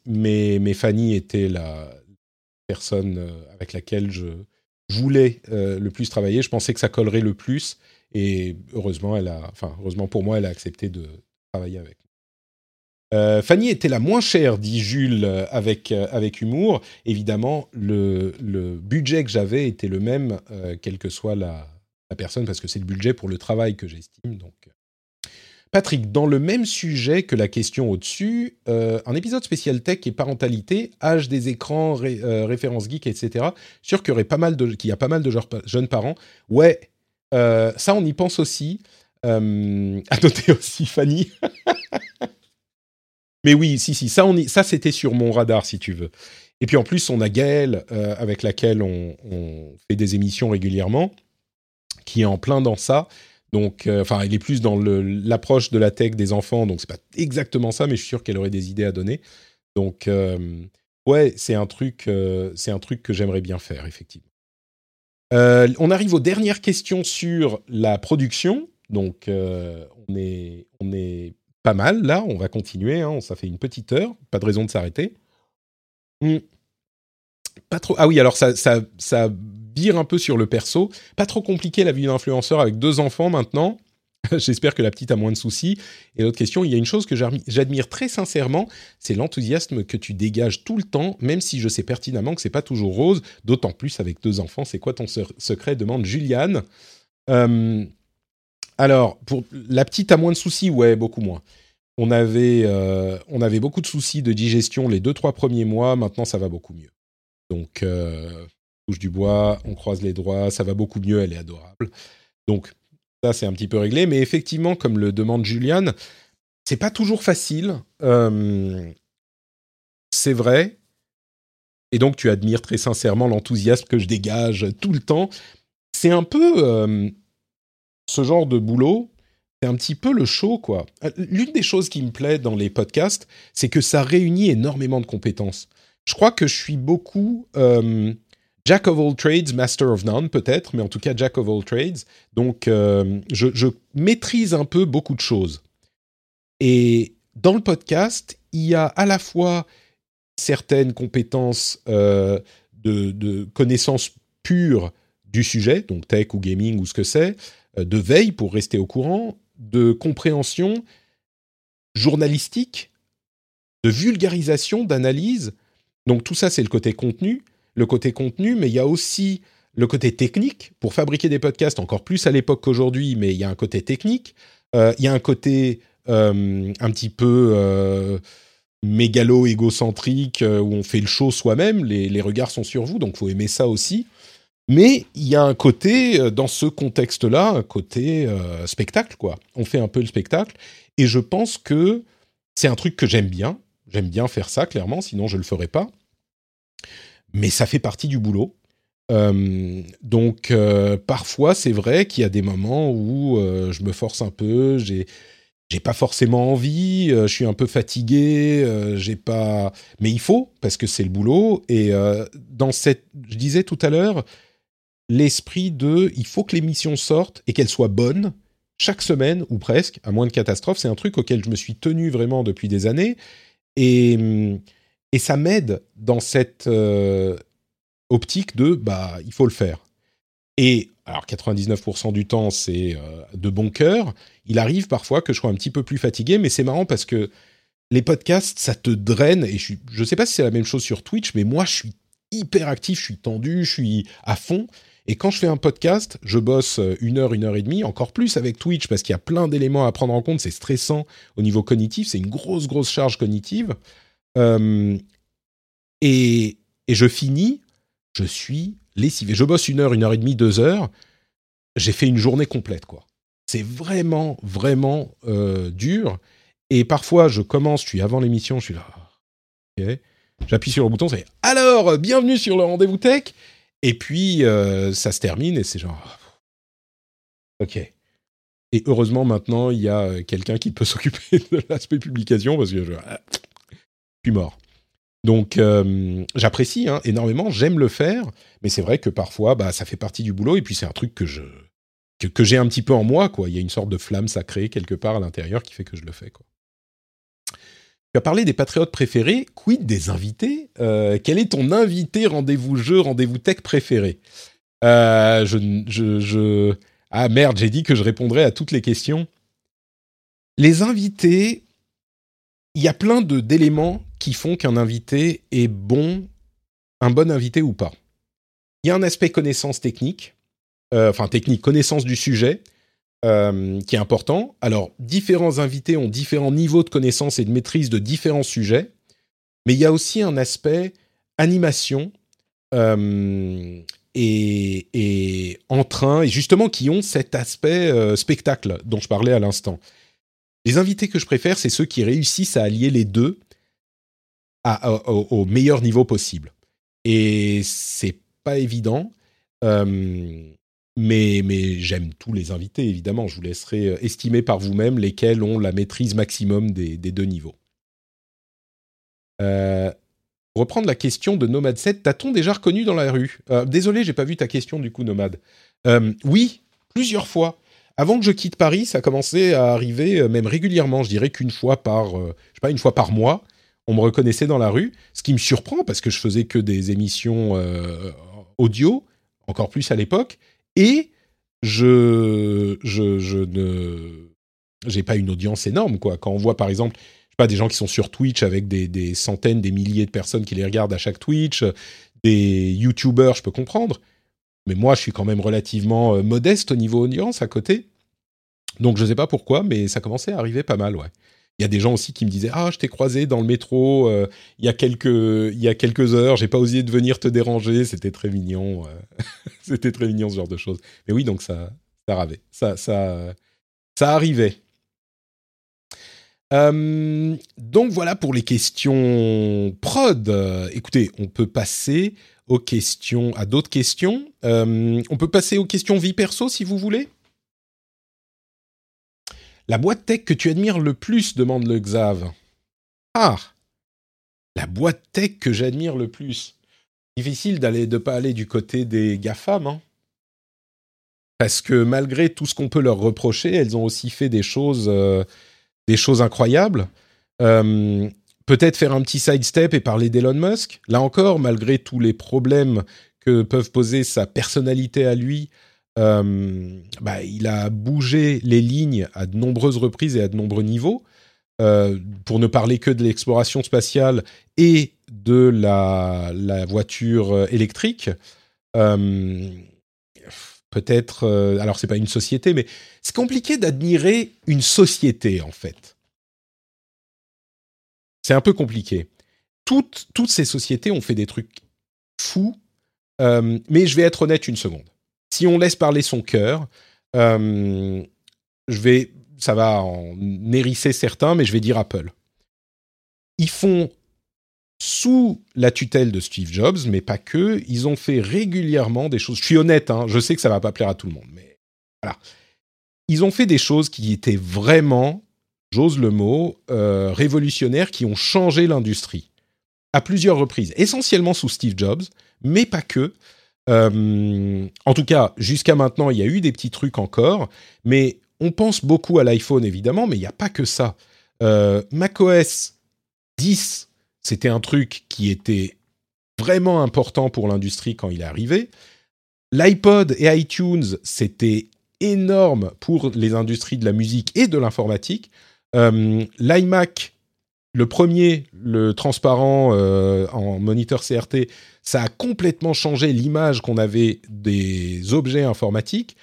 mais, Fanny était la personne avec laquelle je voulais le plus travailler. Je pensais que ça collerait le plus. Et heureusement, elle a, enfin, heureusement pour moi, elle a accepté de travailler avec. Euh, Fanny était la moins chère, dit Jules euh, avec, euh, avec humour. Évidemment, le, budget que j'avais était le même, quelle que soit la, personne, parce que c'est le budget pour le travail que j'estime. Donc, Patrick, dans le même sujet que la question au-dessus, un épisode spécial tech et parentalité, âge des écrans, références geek, etc. Sûr qu'il y, pas mal de, qu'il y a pas mal de jeunes parents. Ouais, euh, ça, on y pense aussi. Euh, à noter aussi Fanny. Mais oui, si, si, ça, on ça c'était sur mon radar, si tu veux. Et puis en plus, on a Gaëlle, euh, avec laquelle on, fait des émissions régulièrement, qui est en plein dans ça. Donc, enfin, elle est plus dans l'approche de la tech des enfants, donc c'est pas exactement ça, mais je suis sûr qu'elle aurait des idées à donner. Donc, ouais, c'est un truc, c'est un truc que j'aimerais bien faire, effectivement. Euh, on arrive aux dernières questions sur la production. Donc, euh, on, est, pas mal là. On va continuer. Hein. Ça fait une petite heure. Pas de raison de s'arrêter. Hmm. Pas trop. Ah oui, alors ça, ça, ça vire un peu sur le perso. Pas trop compliqué la vie d'influenceur avec deux enfants maintenant. J'espère que la petite a moins de soucis. Et l'autre question, il y a une chose que j'admire très sincèrement, c'est l'enthousiasme que tu dégages tout le temps, même si je sais pertinemment que c'est pas toujours rose, d'autant plus avec deux enfants. C'est quoi ton secret? demande Juliane. Euh, alors, pour la petite a moins de soucis, ouais, beaucoup moins. On avait, euh, on avait beaucoup de soucis de digestion les deux trois premiers mois. Maintenant, ça va beaucoup mieux. Donc, euh, touche du bois, on croise les doigts, ça va beaucoup mieux. Elle est adorable. Donc, c'est un petit peu réglé. Mais effectivement, comme le demande Julian, c'est pas toujours facile. Euh, c'est vrai. Et donc, tu admires très sincèrement l'enthousiasme que je dégage tout le temps. C'est un peu euh, ce genre de boulot. C'est un petit peu le show, quoi. L'une des choses qui me plaît dans les podcasts, c'est que ça réunit énormément de compétences. Je crois que je suis beaucoup euh, Jack of all trades, master of none peut-être, mais en tout cas Jack of all trades. Donc euh, je, maîtrise un peu beaucoup de choses. Et dans le podcast, il y a à la fois certaines compétences euh, de, connaissances pures du sujet, donc tech ou gaming ou ce que c'est, euh, de veille pour rester au courant, de compréhension journalistique, de vulgarisation, d'analyse. Donc tout ça, c'est le côté contenu le côté contenu, mais il y a aussi le côté technique pour fabriquer des podcasts encore plus à l'époque qu'aujourd'hui, mais il y a un côté technique. Euh, il y a un côté euh, un petit peu euh, mégalo égocentrique où on fait le show soi-même. Les, regards sont sur vous, donc faut aimer ça aussi. Mais il y a un côté dans ce contexte-là, un côté spectacle quoi. On fait un peu le spectacle, et je pense que c'est un truc que j'aime bien. J'aime bien faire ça, clairement, sinon je le ferais pas. Mais ça fait partie du boulot. Euh, donc euh, parfois c'est vrai qu'il y a des moments où euh, je me force un peu, j'ai j'ai pas forcément envie, je suis un peu fatigué, j'ai pas mais il faut parce que c'est le boulot. Et dans cette je disais tout à l'heure l'esprit de il faut que l'émission sorte et qu'elle soit bonne chaque semaine ou presque à moins de catastrophe, c'est un truc auquel je me suis tenu vraiment depuis des années. Et et ça m'aide dans cette optique de bah il faut le faire. Et alors 99% du temps c'est euh, de bon cœur. Il arrive parfois que je sois un petit peu plus fatigué, mais c'est marrant parce que les podcasts ça te draine et je je sais pas si c'est la même chose sur Twitch, mais moi je suis hyper actif, je suis tendu, je suis à fond. Et quand je fais un podcast, je bosse une heure, une heure et demie, encore plus avec Twitch parce qu'il y a plein d'éléments à prendre en compte. C'est stressant au niveau cognitif, c'est une grosse grosse charge cognitive. Euh, et, et je finis je suis lessivé. Je bosse une heure, une heure et demie, deux heures. J'ai fait une journée complète, quoi. C'est vraiment, vraiment euh, dur. Et parfois, je commence, je suis avant l'émission, je suis là. Ok. J'appuie sur le bouton, c'est alors, bienvenue sur le rendez-vous tech. Et puis, euh, ça se termine et c'est genre. Ok. Et heureusement, maintenant, il y a quelqu'un qui peut s'occuper de l'aspect publication parce que je, je mort. Donc euh, j'apprécie hein, énormément, j'aime le faire, mais c'est vrai que parfois bah, ça fait partie du boulot et puis c'est un truc que je que, j'ai un petit peu en moi quoi. Il y a une sorte de flamme sacrée quelque part à l'intérieur qui fait que je le fais quoi. Tu as parlé des patriotes préférés, quid des invités? Euh, Quel est ton invité rendez-vous jeu, rendez-vous tech préféré? Euh, je, je, je, Ah merde, j'ai dit que je répondrais à toutes les questions. Les invités, il y a plein d'éléments qui font qu'un invité est bon, un bon invité ou pas. Il y a un aspect connaissance technique, euh, enfin technique, connaissance du sujet, euh, qui est important. Alors, différents invités ont différents niveaux de connaissance et de maîtrise de différents sujets, mais il y a aussi un aspect animation euh, et, et entrain, et justement qui ont cet aspect spectacle dont je parlais à l'instant. Les invités que je préfère, c'est ceux qui réussissent à allier les deux au, meilleur niveau possible. Et c'est pas évident. Euh, mais, mais j'aime tous les invités, évidemment. Je vous laisserai euh, estimer par vous-même lesquels ont la maîtrise maximum des, deux niveaux. Euh, reprendre la question de Nomad 7, t'a-t-on déjà reconnu dans la rue? Euh, Désolé, j'ai pas vu ta question du coup, Nomad. oui, plusieurs fois. Avant que je quitte Paris, ça commençait à arriver même régulièrement. Je dirais qu'une fois par, je sais pas, une fois par mois, on me reconnaissait dans la rue, ce qui me surprend parce que je faisais que des émissions euh, audio, encore plus à l'époque, et je, je, je ne, j'ai pas une audience énorme quoi. Quand on voit par exemple, pas des gens qui sont sur Twitch avec des, des centaines, des milliers de personnes qui les regardent à chaque Twitch, des YouTubers, je peux comprendre, mais moi je suis quand même relativement euh, modeste au niveau audience à côté. Donc je sais pas pourquoi, mais ça commençait à arriver pas mal, ouais. Il y a des gens aussi qui me disaient ah je t'ai croisé dans le métro euh, il y a quelques il y a quelques heures j'ai pas osé de venir te déranger c'était très mignon euh. c'était très mignon ce genre de choses mais oui donc ça ça arrivait ça ça ça arrivait euh, donc voilà pour les questions prod. écoutez, on peut passer aux questions, à d'autres questions. on peut passer aux questions vie perso si vous voulez? La boîte tech que tu admires le plus demande le Xav. Ah La boîte tech que j'admire le plus. Difficile d'aller de pas aller du côté des GAFAM, hein. Parce que malgré tout ce qu'on peut leur reprocher, elles ont aussi fait des choses, euh, des choses incroyables. Euh, peut-être faire un petit sidestep et parler d'Elon Musk. Là encore, malgré tous les problèmes que peuvent poser sa personnalité à lui, euh, bah, il a bougé les lignes à de nombreuses reprises et à de nombreux niveaux. Euh, pour ne parler que de l'exploration spatiale et de la, voiture euh, électrique. Peut-être, alors c'est pas une société, mais c'est compliqué d'admirer une société en fait. C'est un peu compliqué. Toutes ces sociétés ont fait des trucs fous, mais je vais être honnête une seconde si on laisse parler son cœur, euh, ça va en hérisser certains, mais je vais dire Apple. ils font sous la tutelle de Steve Jobs, mais pas que. Ils ont fait régulièrement des choses. Je suis honnête, hein, je sais que ça va pas plaire à tout le monde, mais voilà. Ils ont fait des choses qui étaient vraiment, j'ose le mot, euh, révolutionnaires, qui ont changé l'industrie à plusieurs reprises, essentiellement sous Steve Jobs, mais pas que. Euh, en tout cas, jusqu'à maintenant, il y a eu des petits trucs encore, mais on pense beaucoup à l'iPhone évidemment, mais il n'y a pas que ça. Euh, macOS 10, c'était un truc qui était vraiment important pour l'industrie quand il est arrivé. L'iPod et iTunes, c'était énorme pour les industries de la musique et de l'informatique. Euh, L'iMac, le premier, le transparent euh, en moniteur CRT, ça a complètement changé l'image qu'on avait des objets informatiques.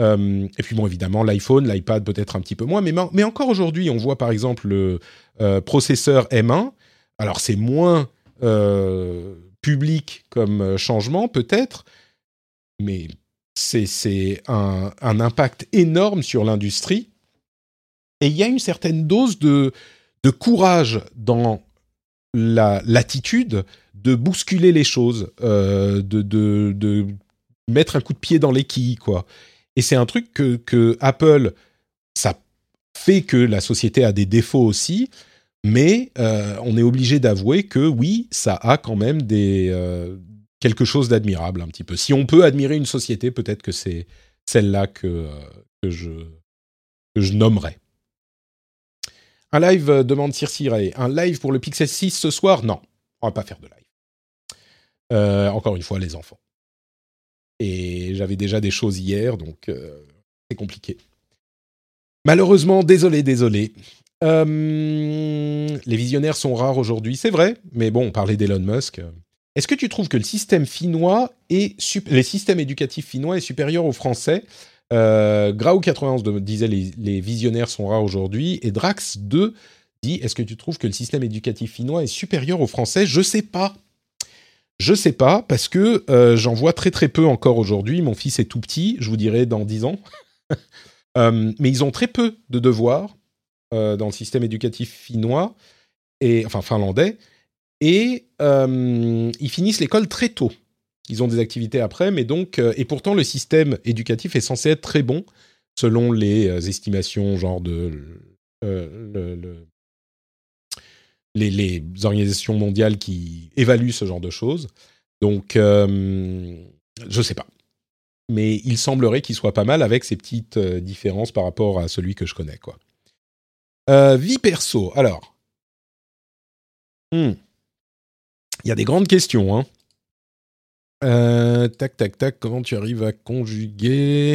Euh, et puis bon, évidemment, l'iPhone, l'iPad peut-être un petit peu moins, mais, mais encore aujourd'hui, on voit par exemple le euh, processeur M1. Alors c'est moins euh, public comme changement peut-être, mais c'est un, un, impact énorme sur l'industrie. Et il y a une certaine dose de, de courage dans l'attitude de bousculer les choses, de, de, de, mettre un coup de pied dans les quilles, quoi. Et c'est un truc que, Apple, ça fait que la société a des défauts aussi, mais euh, on est obligé d'avouer que oui, ça a quand même des, euh, quelque chose d'admirable un petit peu. Si on peut admirer une société, peut-être que c'est celle-là que, euh, que, je, que je nommerais. Un live, demande Circe Un live pour le Pixel 6 ce soir? Non, on va pas faire de live. Encore une fois, les enfants. Et j'avais déjà des choses hier, donc euh, c'est compliqué. Malheureusement, désolé, désolé. Euh, les visionnaires sont rares aujourd'hui, c'est vrai, mais bon, on parlait d'Elon Musk. Est-ce que tu trouves que le système finnois et les systèmes éducatifs finnois est supérieur aux français? Euh, Grau91 disait les, les, visionnaires sont rares aujourd'hui et Drax2 dit est-ce que tu trouves que le système éducatif finnois est supérieur aux français? Je sais pas. Je sais pas, parce que euh, j'en vois très très peu encore aujourd'hui. Mon fils est tout petit, je vous dirai dans 10 ans. Euh, mais ils ont très peu de devoirs euh, dans le système éducatif finnois, et, enfin finlandais, et ils finissent l'école très tôt. Ils ont des activités après, mais donc, et pourtant le système éducatif est censé être très bon, selon les estimations, genre de le, les, organisations mondiales qui évaluent ce genre de choses. Donc, euh, je ne sais pas. Mais il semblerait qu'il soit pas mal avec ces petites euh, différences par rapport à celui que je connais. Quoi. Euh, vie perso, alors. Hmm. Il y a des grandes questions. Hein. tac, tac, tac, comment tu arrives à conjuguer?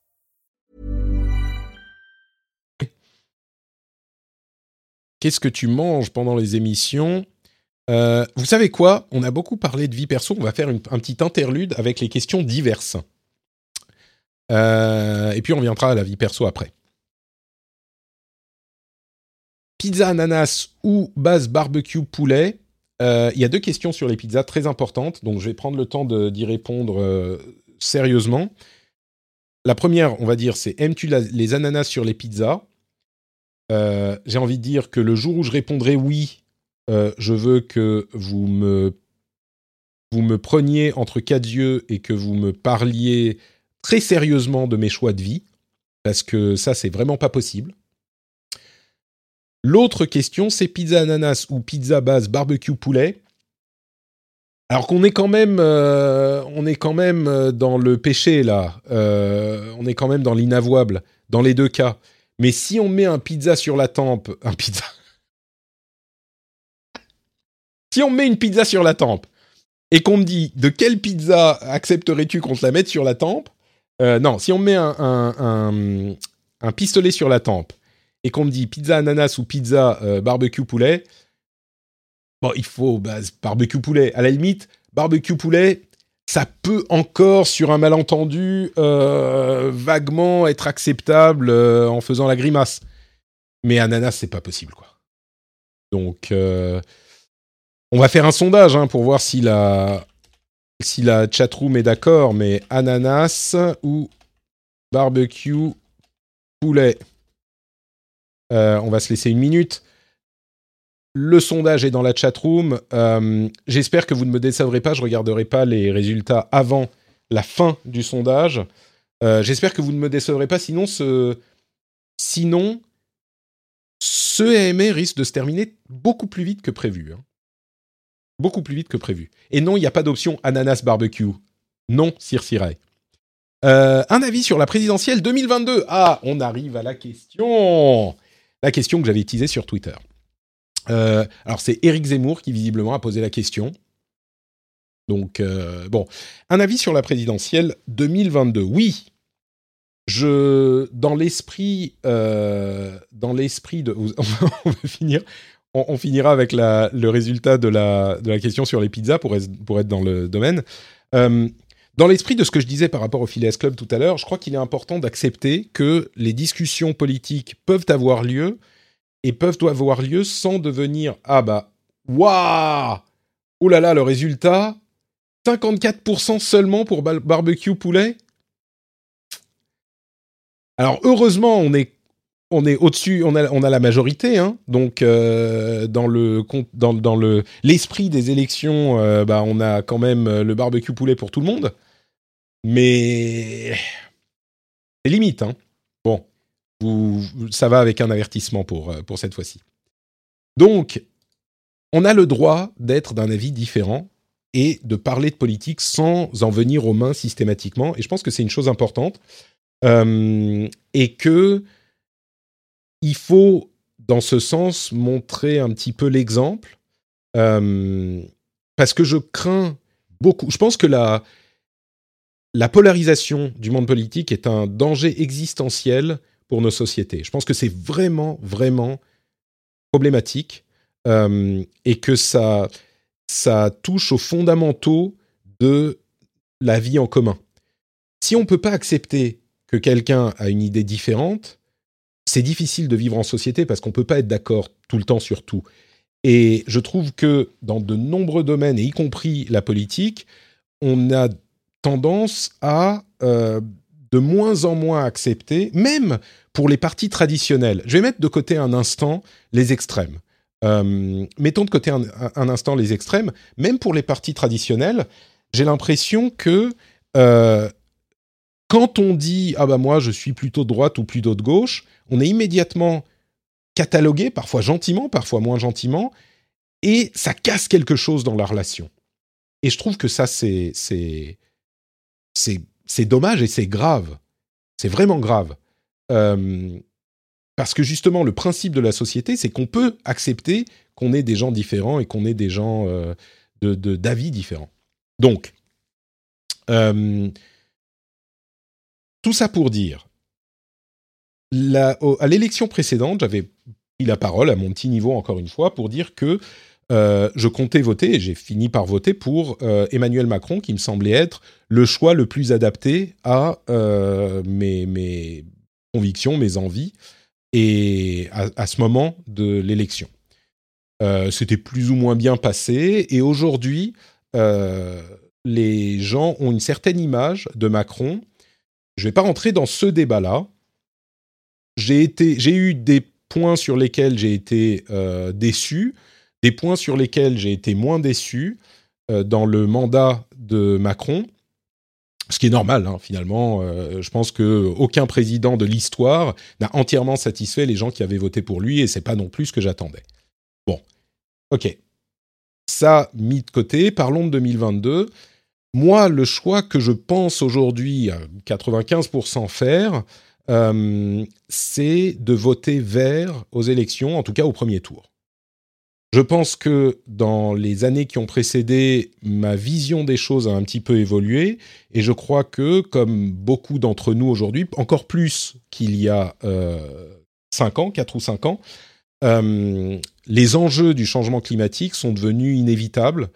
Qu'est-ce que tu manges pendant les émissions? Euh, Vous savez quoi? On a beaucoup parlé de vie perso. On va faire un petit interlude avec les questions diverses. Euh, et puis on viendra à la vie perso après. Pizza ananas ou base barbecue poulet? Euh, Il y a deux questions sur les pizzas très importantes, donc je vais prendre le temps d'y répondre sérieusement. La première, on va dire, c'est aimes-tu les ananas sur les pizzas? Euh, j'ai envie de dire que le jour où je répondrai oui, euh, je veux que vous me preniez entre quatre yeux et que vous me parliez très sérieusement de mes choix de vie, parce que ça, c'est vraiment pas possible. L'autre question, c'est pizza ananas ou pizza base barbecue poulet? Alors qu'on est quand même, euh, on est quand même dans le péché là. On est quand même dans l'inavouable dans les deux cas. Mais si on met un pizza sur la tempe, un pizza. si on met une pizza sur la tempe et qu'on me dit de quelle pizza accepterais-tu qu'on te la mette sur la tempe Non, si on met un pistolet sur la tempe et qu'on me dit pizza ananas ou pizza euh, barbecue poulet, bon, il faut bah, barbecue poulet. À la limite, barbecue poulet, ça peut encore, sur un malentendu, euh, vaguement être acceptable euh, en faisant la grimace. Mais ananas, c'est pas possible, quoi. Donc, on va faire un sondage hein, pour voir si la, si la chatroom est d'accord, mais ananas ou barbecue poulet? Euh, on va se laisser une minute. Le sondage est dans la chatroom. Euh, J'espère que vous ne me décevrez pas. Je regarderai pas les résultats avant la fin du sondage. Euh, j'espère que vous ne me décevrez pas. Sinon, ce, sinon, ce AMA risque de se terminer beaucoup plus vite que prévu. Hein. Beaucoup plus vite que prévu. Et non, il n'y a pas d'option ananas barbecue. Non, Sir Sirai. un avis sur la présidentielle 2022. Ah, on arrive à la question la question que j'avais teasée sur Twitter. Euh, alors c'est Eric Zemmour qui visiblement a posé la question. Donc euh, bon, un avis sur la présidentielle 2022. Oui, je dans l'esprit euh, dans l'esprit de on va finir on, finira avec la, le résultat de la, de la question sur les pizzas pour être, pour être dans le domaine. dans l'esprit de ce que je disais par rapport au Phileas Club tout à l'heure, je crois qu'il est important d'accepter que les discussions politiques peuvent avoir lieu et peuvent avoir lieu sans devenir ah bah waouh oh là là le résultat 54% seulement pour barbecue poulet. Alors heureusement on est on est au-dessus, on a, on a la majorité, hein, donc euh, dans le dans, dans le l'esprit des élections, euh, bah on a quand même euh, le barbecue poulet pour tout le monde, mais c'est limite, hein. Ça va avec un avertissement pour, euh, pour cette fois-ci. Donc, on a le droit d'être d'un avis différent et de parler de politique sans en venir aux mains systématiquement. Et je pense que c'est une chose importante. Euh, et que il faut, dans ce sens, montrer un petit peu l'exemple. Euh, parce que je crains beaucoup. Je pense que la, la polarisation du monde politique est un danger existentiel pour nos sociétés. Je pense que c'est vraiment, vraiment problématique euh, et que ça, ça touche aux fondamentaux de la vie en commun. Si on ne peut pas accepter que quelqu'un a une idée différente, c'est difficile de vivre en société parce qu'on ne peut pas être d'accord tout le temps sur tout. Et je trouve que dans de nombreux domaines, et y compris la politique, on a tendance à euh, de moins en moins accepter, même pour les partis traditionnels. Je vais mettre de côté un instant les extrêmes. Euh, mettons de côté un, instant les extrêmes. Même pour les partis traditionnels, j'ai l'impression que euh, quand on dit ah bah moi je suis plutôt de droite ou plutôt de gauche, on est immédiatement catalogué, parfois gentiment, parfois moins gentiment, et ça casse quelque chose dans la relation. Et je trouve que ça c'est c'est c'est dommage et c'est grave. C'est vraiment grave. Euh, parce que justement, le principe de la société, c'est qu'on peut accepter qu'on ait des gens différents et qu'on ait des gens euh, d'avis différents. Donc, euh, tout ça pour dire, à l'élection précédente, j'avais pris la parole à mon petit niveau encore une fois pour dire que je comptais voter et j'ai fini par voter pour Emmanuel Macron, qui me semblait être le choix le plus adapté à mes, mes, convictions, mes envies, et à, ce moment de l'élection. Euh, c'était plus ou moins bien passé, et aujourd'hui, euh, les gens ont une certaine image de Macron. Je ne vais pas rentrer dans ce débat-là. J'ai eu des points sur lesquels j'ai été euh, déçu, des points sur lesquels j'ai été moins déçu. dans le mandat de Macron ce qui est normal hein, finalement. Euh, je pense que aucun président de l'histoire n'a entièrement satisfait les gens qui avaient voté pour lui, et c'est pas non plus ce que j'attendais. Bon, ok. Ça mis de côté. Parlons de 2022. Moi, le choix que je pense aujourd'hui à 95% faire, euh, c'est de voter vert aux élections, en tout cas au premier tour. Je pense que dans les années qui ont précédé, ma vision des choses a un petit peu évolué et je crois que, comme beaucoup d'entre nous aujourd'hui, encore plus qu'il y a euh, 5 ans, 4 ou 5 ans, euh, les enjeux du changement climatique sont devenus inévitables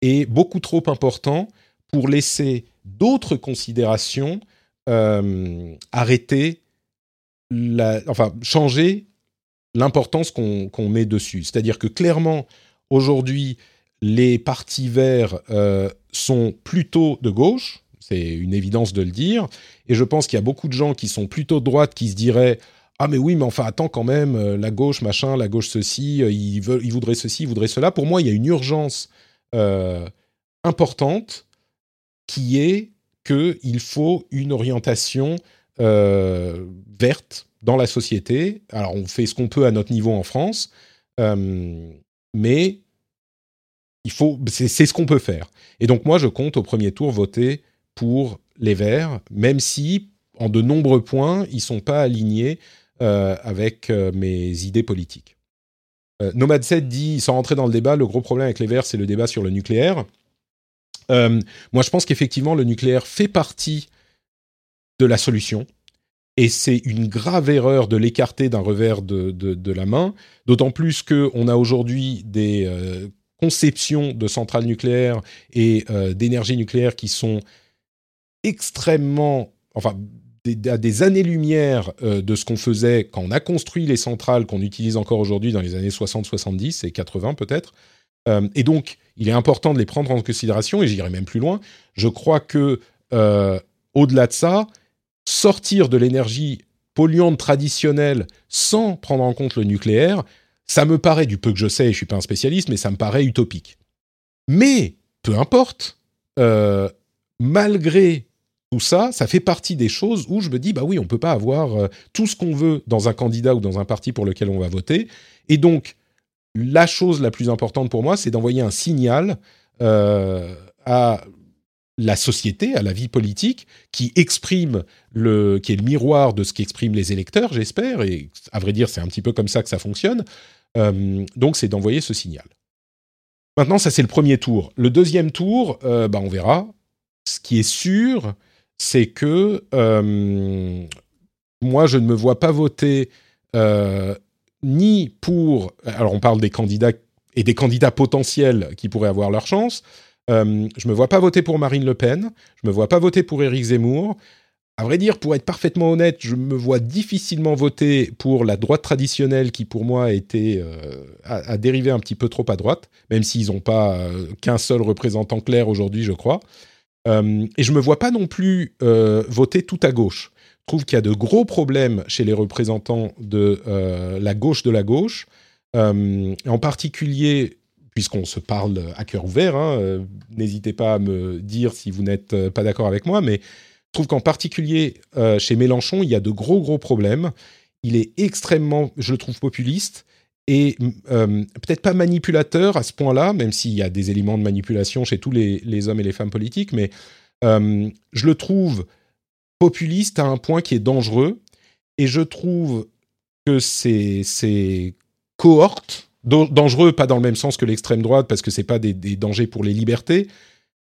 et beaucoup trop importants pour laisser d'autres considérations euh, arrêter, la, enfin changer l'importance qu'on met dessus. C'est-à-dire que clairement, aujourd'hui, les partis verts euh, sont plutôt de gauche, c'est une évidence de le dire, et je pense qu'il y a beaucoup de gens qui sont plutôt de droite qui se diraient ah mais oui mais enfin attends quand même euh, la gauche machin la gauche ceci euh, ils veulent voudraient ceci ils voudraient cela pour moi il y a une urgence importante qui est que il faut une orientation verte dans la société. Alors, on fait ce qu'on peut à notre niveau en France, euh, mais il faut, c'est, ce qu'on peut faire. Et donc, moi, je compte au premier tour voter pour les Verts, même si, en de nombreux points, ils ne sont pas alignés euh, avec euh, mes idées politiques. Nomad 7 dit, sans rentrer dans le débat, le gros problème avec les Verts, c'est le débat sur le nucléaire. moi, je pense qu'effectivement, le nucléaire fait partie de la solution et c'est une grave erreur de l'écarter d'un revers de, la main, d'autant plus qu'on a aujourd'hui des euh, conceptions de centrales nucléaires et euh, d'énergie nucléaire qui sont extrêmement, enfin, à des années-lumière euh, de ce qu'on faisait quand on a construit les centrales qu'on utilise encore aujourd'hui dans les années 60, 70 et 80 peut-être. et donc, il est important de les prendre en considération, et j'irai même plus loin. Je crois que, au-delà de ça, sortir de l'énergie polluante traditionnelle sans prendre en compte le nucléaire, ça me paraît, du peu que je sais, je ne suis pas un spécialiste, mais ça me paraît utopique. Mais, peu importe, euh, malgré tout ça, ça fait partie des choses où je me dis, bah oui, on ne peut pas avoir euh, tout ce qu'on veut dans un candidat ou dans un parti pour lequel on va voter. Et donc, la chose la plus importante pour moi, c'est d'envoyer un signal euh, à la société, à la vie politique, qui exprime le, qui est le miroir de ce qu'expriment les électeurs, j'espère, et à vrai dire, c'est un petit peu comme ça que ça fonctionne. Euh, donc, c'est d'envoyer ce signal. Maintenant, ça c'est le premier tour. Le deuxième tour, euh, bah, on verra. Ce qui est sûr, c'est que euh, moi, je ne me vois pas voter ni pour. Alors, on parle des candidats et des candidats potentiels qui pourraient avoir leur chance. Euh, je me vois pas voter pour Marine Le Pen, je me vois pas voter pour Éric Zemmour. À vrai dire, pour être parfaitement honnête, je me vois difficilement voter pour la droite traditionnelle qui, pour moi, a, été, euh, a, dérivé un petit peu trop à droite, même s'ils n'ont pas euh, qu'un seul représentant clair aujourd'hui, je crois. et je me vois pas non plus voter tout à gauche. Je trouve qu'il y a de gros problèmes chez les représentants de la gauche de la gauche, en particulier puisqu'on se parle à cœur ouvert, hein, euh, n'hésitez pas à me dire si vous n'êtes euh, pas d'accord avec moi, mais je trouve qu'en particulier euh, chez Mélenchon, il y a de gros gros problèmes. Il est extrêmement, je le trouve populiste et peut-être pas manipulateur à ce point-là, même s'il y a des éléments de manipulation chez tous les, hommes et les femmes politiques, mais je le trouve populiste à un point qui est dangereux et je trouve que ces cohortes dangereux, pas dans le même sens que l'extrême droite, parce que c'est pas des, dangers pour les libertés,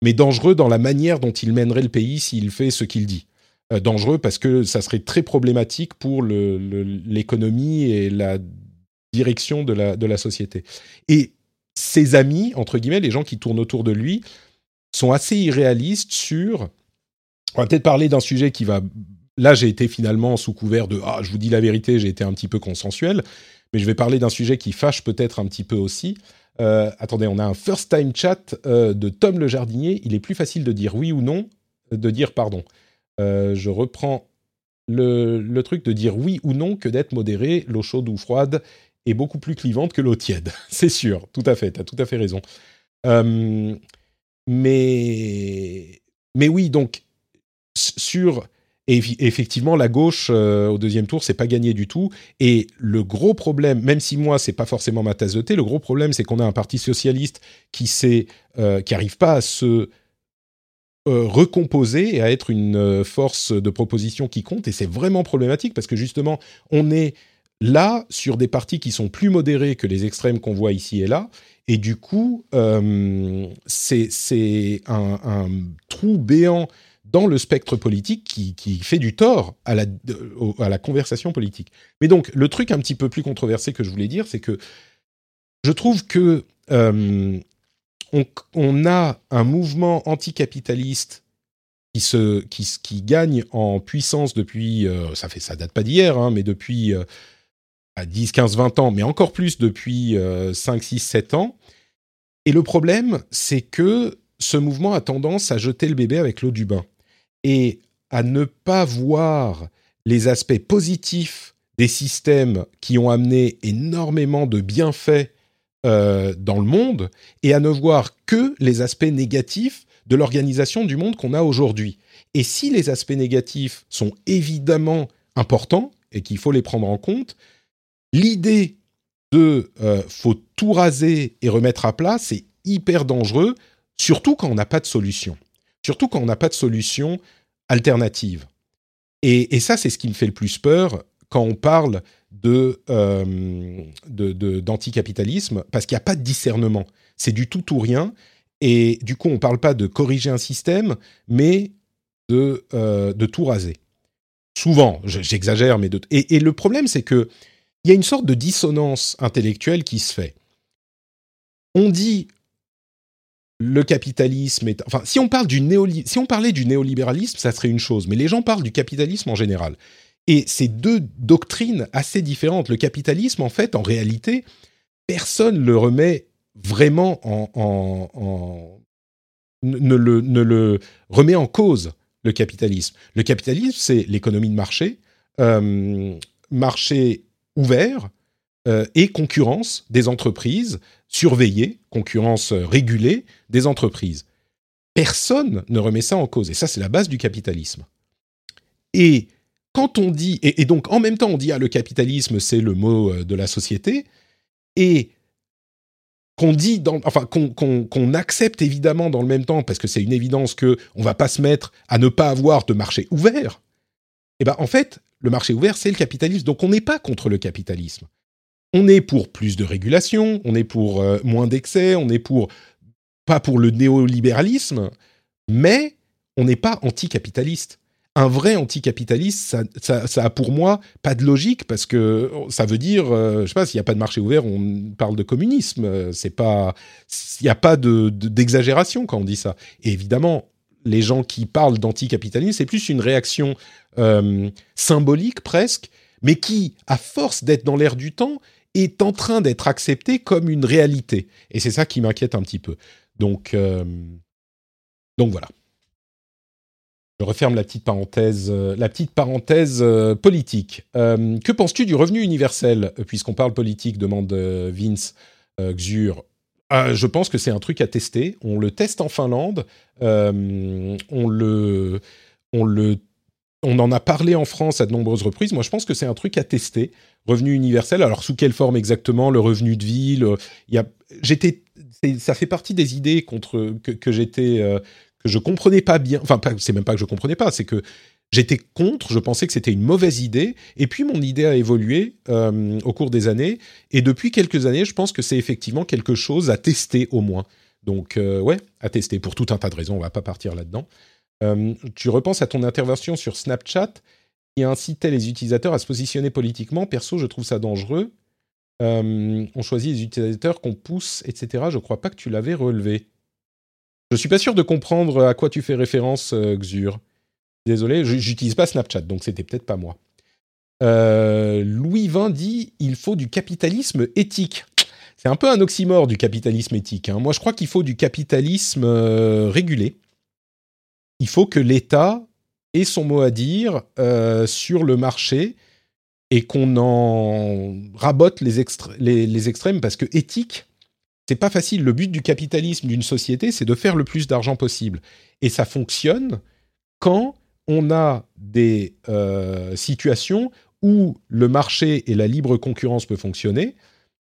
mais dangereux dans la manière dont il mènerait le pays s'il fait ce qu'il dit. Euh, dangereux parce que ça serait très problématique pour l'économie et la direction de la, de la société. Et ses amis, entre guillemets, les gens qui tournent autour de lui, sont assez irréalistes sur... On va peut-être parler d'un sujet qui va... Là, j'ai été finalement sous couvert de ⁇ Ah, je vous dis la vérité, j'ai été un petit peu consensuel ⁇ mais je vais parler d'un sujet qui fâche peut-être un petit peu aussi. Euh, attendez, on a un first time chat euh, de Tom le jardinier. Il est plus facile de dire oui ou non, de dire pardon. Euh, je reprends le, le, truc de dire oui ou non que d'être modéré. L'eau chaude ou froide est beaucoup plus clivante que l'eau tiède. C'est sûr, tout à fait, tu as tout à fait raison. mais, mais oui, donc, sur. Et effectivement, la gauche euh, au deuxième tour, c'est pas gagné du tout. Et le gros problème, même si moi c'est pas forcément ma tasse de thé, le gros problème c'est qu'on a un parti socialiste qui s'est, euh, qui arrive pas à se euh, recomposer et à être une force de proposition qui compte. Et c'est vraiment problématique parce que justement, on est là sur des partis qui sont plus modérés que les extrêmes qu'on voit ici et là. Et du coup, c'est un, un, trou béant dans le spectre politique qui, fait du tort à la, conversation politique. Mais donc, le truc un petit peu plus controversé que je voulais dire, c'est que je trouve que euh, on, a un mouvement anticapitaliste qui, se, qui, gagne en puissance depuis, euh, ça fait ça date pas d'hier, hein, mais depuis euh, à 10, 15, 20 ans, mais encore plus depuis 5, 6, 7 ans. Et le problème, c'est que ce mouvement a tendance à jeter le bébé avec l'eau du bain et à ne pas voir les aspects positifs des systèmes qui ont amené énormément de bienfaits euh, dans le monde et à ne voir que les aspects négatifs de l'organisation du monde qu'on a aujourd'hui. Et si les aspects négatifs sont évidemment importants et qu'il faut les prendre en compte, L'idée de euh, faut tout raser et remettre à plat, c'est hyper dangereux, surtout quand on n'a pas de solution. Surtout quand on n'a pas de solution alternative. Et, ça, c'est ce qui me fait le plus peur quand on parle de, euh, d'anticapitalisme, parce qu'il n'y a pas de discernement. C'est du tout ou rien. Et du coup, on ne parle pas de corriger un système, mais de, euh, de tout raser. Souvent, j'exagère, mais de... et, et, le problème, c'est que il y a une sorte de dissonance intellectuelle qui se fait. On dit le capitalisme est. Enfin, si on, si on parlait du néolibéralisme, ça serait une chose, mais les gens parlent du capitalisme en général. Et c'est deux doctrines assez différentes. Le capitalisme, en fait, en réalité, personne ne le remet vraiment en. ne, le, remet en cause, le capitalisme. Le capitalisme, c'est l'économie de marché. Euh, marché ouvert euh, et concurrence des entreprises surveillée, concurrence euh, régulée des entreprises. Personne ne remet ça en cause. Et ça, c'est la base du capitalisme. Et quand on dit, et, donc en même temps, on dit, ah, le capitalisme, c'est le mot euh, de la société, et qu'on dit, dans, enfin qu'on accepte évidemment dans le même temps, parce que c'est une évidence que on va pas se mettre à ne pas avoir de marché ouvert. Et eh ben en fait, le marché ouvert, c'est le capitalisme. Donc on n'est pas contre le capitalisme. On est pour plus de régulation, on est pour euh, moins d'excès, on est pour pas pour le néolibéralisme, mais on n'est pas anticapitaliste. Un vrai anticapitaliste, ça, ça, ça, a pour moi pas de logique parce que ça veut dire, euh, je sais pas, s'il n'y a pas de marché ouvert, on parle de communisme. C'est pas, il n'y a pas de, d'exagération quand on dit ça. Et évidemment, les gens qui parlent d'anticapitalisme, c'est plus une réaction euh, symbolique presque, mais qui, à force d'être dans l'air du temps, est en train d'être accepté comme une réalité. Et c'est ça qui m'inquiète un petit peu. Donc, euh, donc voilà. Je referme la petite parenthèse, euh, la petite parenthèse politique. que penses-tu du revenu universel, puisqu'on parle politique demande Vince Xur. je pense que c'est un truc à tester. On le teste en Finlande. on le, on le on en a parlé en France à de nombreuses reprises. Moi, je pense que c'est un truc à tester. Revenu universel. Alors, sous quelle forme exactement? Le revenu de vie il j'étais, ça fait partie des idées contre que, j'étais, euh, que je comprenais pas bien. Enfin, c'est même pas que je comprenais pas, c'est que j'étais contre. Je pensais que c'était une mauvaise idée. Et puis, mon idée a évolué euh, au cours des années. Et depuis quelques années, je pense que c'est effectivement quelque chose à tester au moins. Donc, euh, ouais, à tester pour tout un tas de raisons. On va pas partir là-dedans. Euh, tu repenses à ton intervention sur Snapchat qui incitait les utilisateurs à se positionner politiquement. Perso, je trouve ça dangereux. Euh, on choisit les utilisateurs qu'on pousse, etc. Je ne crois pas que tu l'avais relevé. Je suis pas sûr de comprendre à quoi tu fais référence, euh, Xur. Désolé, j'utilise pas Snapchat, donc c'était peut-être pas moi. Louis Vin dit il faut du capitalisme éthique. C'est un peu un oxymore du capitalisme éthique. Hein. Moi, je crois qu'il faut du capitalisme régulé il faut que l'État son mot à dire euh, sur le marché et qu'on en rabote les, les, extrêmes parce que éthique, c'est pas facile. Le but du capitalisme d'une société, c'est de faire le plus d'argent possible. Et ça fonctionne quand on a des euh, situations où le marché et la libre concurrence peuvent fonctionner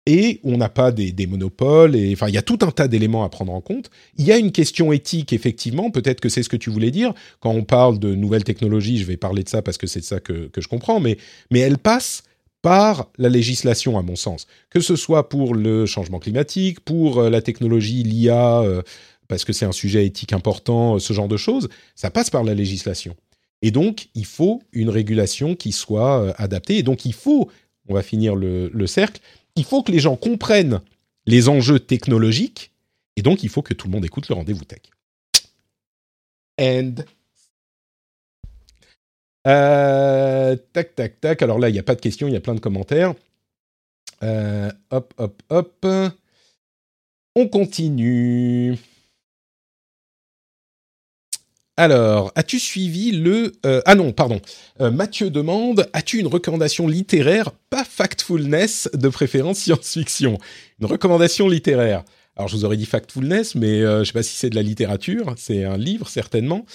et on n'a pas des, monopoles. Enfin, il y a tout un tas d'éléments à prendre en compte. Il y a une question éthique, effectivement. Peut-être que c'est ce que tu voulais dire. Quand on parle de nouvelles technologies, je vais parler de ça parce que c'est ça que, je comprends. Mais, mais elle passe par la législation, à mon sens. Que ce soit pour le changement climatique, pour euh, la technologie, l'IA, euh, parce que c'est un sujet éthique important, euh, ce genre de choses, ça passe par la législation. Et donc, il faut une régulation qui soit adaptée. Et donc, il faut, on va finir le cercle, il faut que les gens comprennent les enjeux technologiques. Et donc, il faut que tout le monde écoute le rendez-vous tech. And euh, tac, tac, tac. Alors là, il n'y a pas de questions, il y a plein de commentaires. Euh, hop, hop, hop. On continue. Alors, as-tu suivi le... Euh, ah non, pardon. Mathieu demande, as-tu une recommandation littéraire, pas factfulness, de préférence science-fiction? Une recommandation littéraire. Alors, je vous aurais dit factfulness, mais je ne sais pas si c'est de la littérature. C'est un livre, certainement.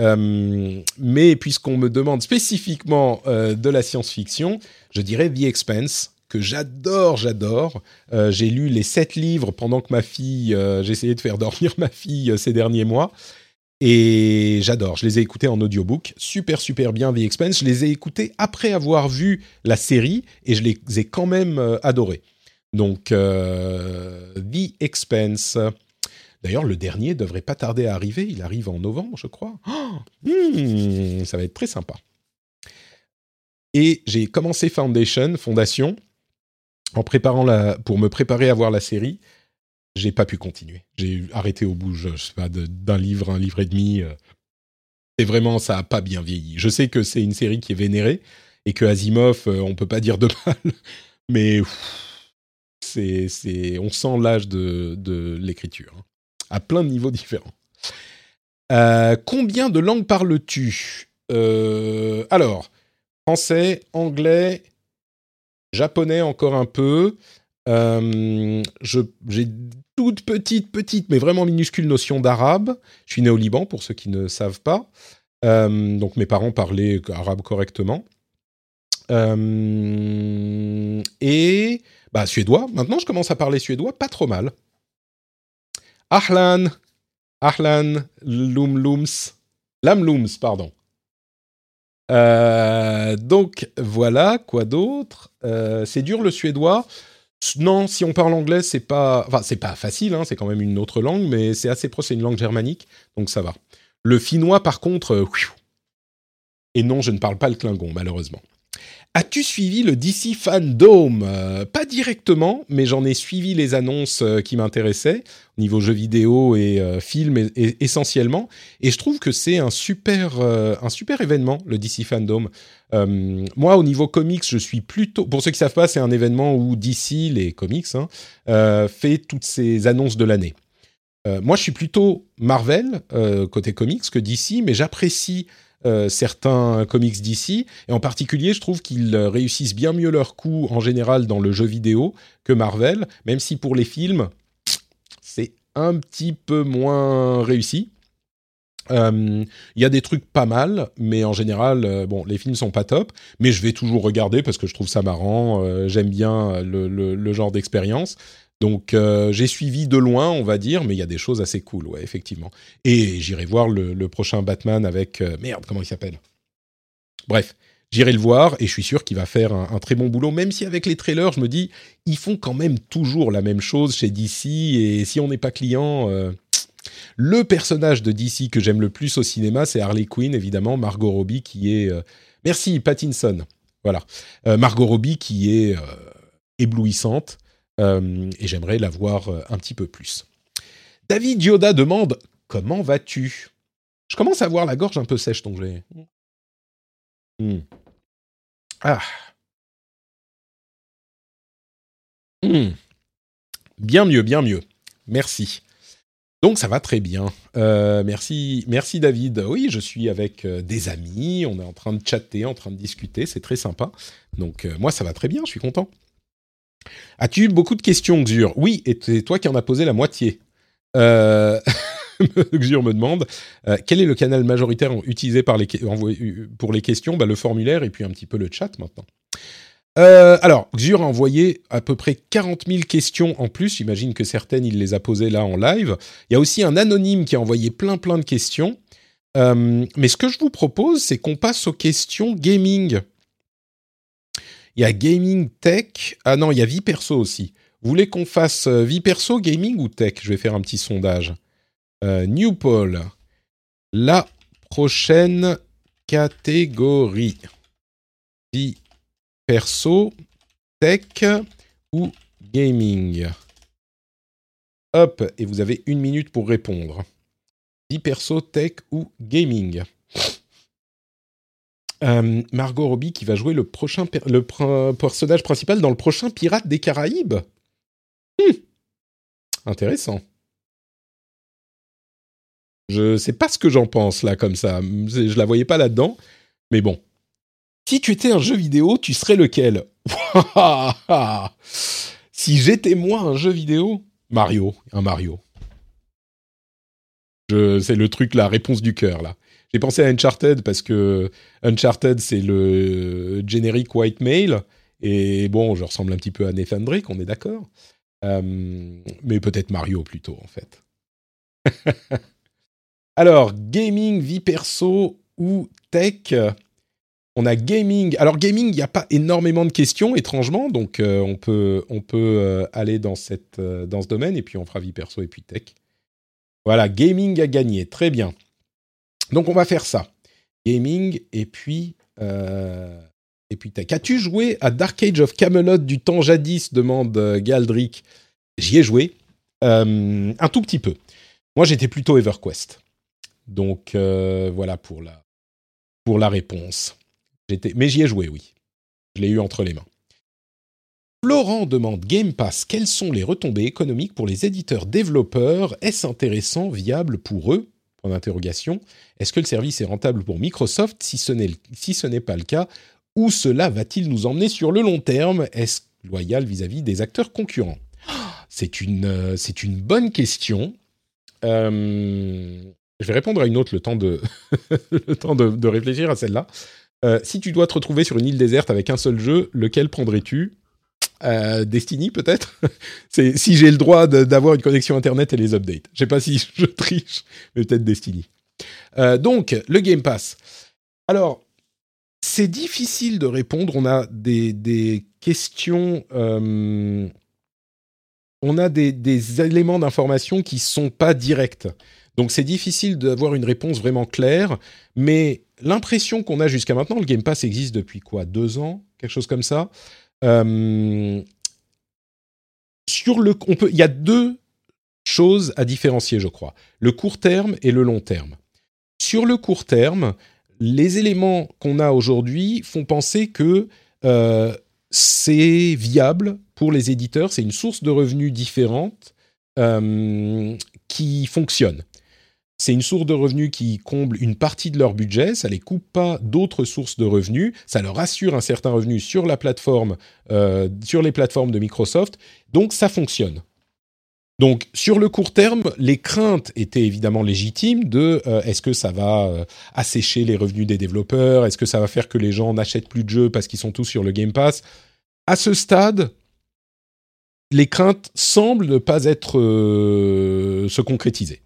Euh, mais puisqu'on me demande spécifiquement euh, de la science-fiction, je dirais The Expense que j'adore, j'adore. Euh, j'ai lu les sept livres pendant que ma fille, j'ai essayé de faire dormir ma fille ces derniers mois. Et j'adore, je les ai écoutés en audiobook, super super bien The Expense. Je les ai écoutés après avoir vu la série et je les ai quand même adorés. Donc The Expense. D'ailleurs, le dernier devrait pas tarder à arriver. Il arrive en novembre, je crois. Hmm, ça va être très sympa. Et j'ai commencé Foundation, Fondation, en préparant la, pour me préparer à voir la série. J'ai pas pu continuer. J'ai arrêté au bout, je, sais pas, d'un livre, un livre et demi. Euh. Et vraiment, ça a pas bien vieilli. Je sais que c'est une série qui est vénérée et que Asimov, euh, on peut pas dire de mal, mais c'est, c'est, on sent l'âge de, de l'écriture. Hein à plein de niveaux différents. Euh, combien de langues parles-tu? Alors, français, anglais, japonais encore un peu. Euh, j'ai toute petite, petite, mais vraiment minuscule notion d'arabe. Je suis né au Liban, pour ceux qui ne savent pas. donc mes parents parlaient arabe correctement. et bah, suédois. Maintenant, je commence à parler suédois, pas trop mal. Ahlan, Ahlan, Lum Lums, Lam Lums, pardon. Euh, donc voilà, quoi d'autre? Euh, C'est dur le suédois. Non, si on parle anglais, c'est pas, enfin c'est pas facile, hein, c'est quand même une autre langue, mais c'est assez proche, c'est une langue germanique, donc ça va. Le finnois, par contre, euh, et non, je ne parle pas le klingon, malheureusement. As-tu suivi le DC Fandom euh, Pas directement, mais j'en ai suivi les annonces euh, qui m'intéressaient, au niveau jeux vidéo et euh, films essentiellement. Et je trouve que c'est un super, un super événement, le DC Fandom. moi, au niveau comics, je suis plutôt... Pour ceux qui ne savent pas, c'est un événement où DC, les comics, hein, fait toutes ces annonces de l'année. moi, je suis plutôt Marvel, côté comics, que DC, mais j'apprécie euh, certains comics d'ici. Et en particulier, je trouve qu'ils réussissent bien mieux leur coup en général dans le jeu vidéo que Marvel, même si pour les films, c'est un petit peu moins réussi. Euh, il y a des trucs pas mal, mais en général, euh, bon, les films sont pas top, mais je vais toujours regarder parce que je trouve ça marrant. J'aime bien le genre d'expérience. Donc euh, j'ai suivi de loin, on va dire, mais il y a des choses assez cool, ouais, effectivement. Et j'irai voir le, prochain Batman avec euh, merde, comment il s'appelle? Bref, j'irai le voir et je suis sûr qu'il va faire un, très bon boulot. Même si avec les trailers, je me dis, ils font quand même toujours la même chose chez DC et si on n'est pas client. Euh, le personnage de DC que j'aime le plus au cinéma, c'est Harley Quinn, évidemment, Margot Robbie, qui est. Merci, Pattinson. Voilà. Margot Robbie, qui est éblouissante. Euh, et j'aimerais la voir euh, un petit peu plus. David Yoda demande Comment vas-tu? Je commence à avoir la gorge un peu sèche, donc j'ai. Hmm. Ah. Hmm. Bien mieux, bien mieux. Merci. Donc ça va très bien. Euh, merci, merci David. Oui, je suis avec des amis. On est en train de chatter, en train de discuter. C'est très sympa. Donc moi ça va très bien. Je suis content. As-tu eu beaucoup de questions, Xur? Oui, et c'est toi qui en as posé la moitié. Euh... Xur me demande euh, quel est le canal majoritaire utilisé les, pour les questions? Bah, Le formulaire et puis un petit peu le chat maintenant. Euh, alors, Xur a envoyé à peu près 40 000 questions en plus. J'imagine que certaines, il les a posées là en live. Il y a aussi un anonyme qui a envoyé plein plein de questions. Euh, mais ce que je vous propose, c'est qu'on passe aux questions gaming. Il y a gaming tech. Ah non, il y a vie perso aussi. Vous voulez qu'on fasse euh, vie perso, gaming ou tech? Je vais faire un petit sondage. Euh, New Poll. La prochaine catégorie. Vie perso, tech ou gaming? Hop, et vous avez une minute pour répondre. Vie perso, tech ou gaming? Euh, Margot Robbie qui va jouer le prochain le personnage principal dans le prochain Pirate des Caraïbes. Hmm. Intéressant. Je sais pas ce que j'en pense là comme ça. Je la voyais pas là-dedans, mais bon. Si tu étais un jeu vidéo, tu serais lequel? Si j'étais moi un jeu vidéo, Mario, un Mario. C'est le truc, la réponse du cœur là. J'ai pensé à Uncharted parce que Uncharted c'est le générique white male et bon, je ressemble un petit peu à Nathan Drake, on est d'accord. Euh, mais peut-être Mario plutôt en fait. Alors, gaming, vie perso ou tech on a gaming. Alors gaming, il n'y a pas énormément de questions, étrangement, donc euh, on peut, on peut euh, aller dans, cette, dans ce domaine, et puis on fera vie perso et puis tech. Voilà, gaming a gagné, très bien. Donc on va faire ça. Gaming et puis, et puis tech. As-tu joué à Dark Age of Camelot du temps jadis demande Galdric. J'y ai joué, un tout petit peu. Moi j'étais plutôt EverQuest. Donc voilà pour la, pour la réponse. Mais j'y ai joué, oui. Je l'ai eu entre les mains. Florent demande Game Pass, quelles sont les retombées économiques pour les éditeurs développeurs? Est-ce intéressant, viable pour eux? Point d'interrogation. Est-ce que le service est rentable pour Microsoft Si ce n'est pas le cas, où cela va-t-il nous emmener sur le long terme? Est-ce loyal vis-à-vis des acteurs concurrents? C'est une, euh, bonne question. Euh, je vais répondre à une autre le temps de, le temps de réfléchir à celle-là. Euh, si tu dois te retrouver sur une île déserte avec un seul jeu, lequel prendrais-tu? Euh, Destiny peut-être C'est si j'ai le droit d'avoir une connexion internet et les updates. Je sais pas si je triche, mais peut-être Destiny. Euh, donc le Game Pass. Alors c'est difficile de répondre. On a des, questions. on a des, des éléments d'information qui sont pas directs. Donc c'est difficile d'avoir une réponse vraiment claire, mais l'impression qu'on a jusqu'à maintenant, le Game Pass existe depuis quoi? Deux ans? Quelque chose comme ça? Euh, sur le, on peut, il y a deux choses à différencier, je crois. Le court terme et le long terme. Sur le court terme, les éléments qu'on a aujourd'hui font penser que euh, c'est viable pour les éditeurs, c'est une source de revenus différente euh, qui fonctionne c'est une source de revenus qui comble une partie de leur budget, ça les coupe pas d'autres sources de revenus, ça leur assure un certain revenu sur la plateforme, euh, sur les plateformes de Microsoft, donc ça fonctionne. Donc sur le court terme, les craintes étaient évidemment légitimes de euh, est-ce que ça va euh, assécher les revenus des développeurs, est-ce que ça va faire que les gens n'achètent plus de jeux parce qu'ils sont tous sur le Game Pass? À ce stade, les craintes semblent ne pas être se concrétiser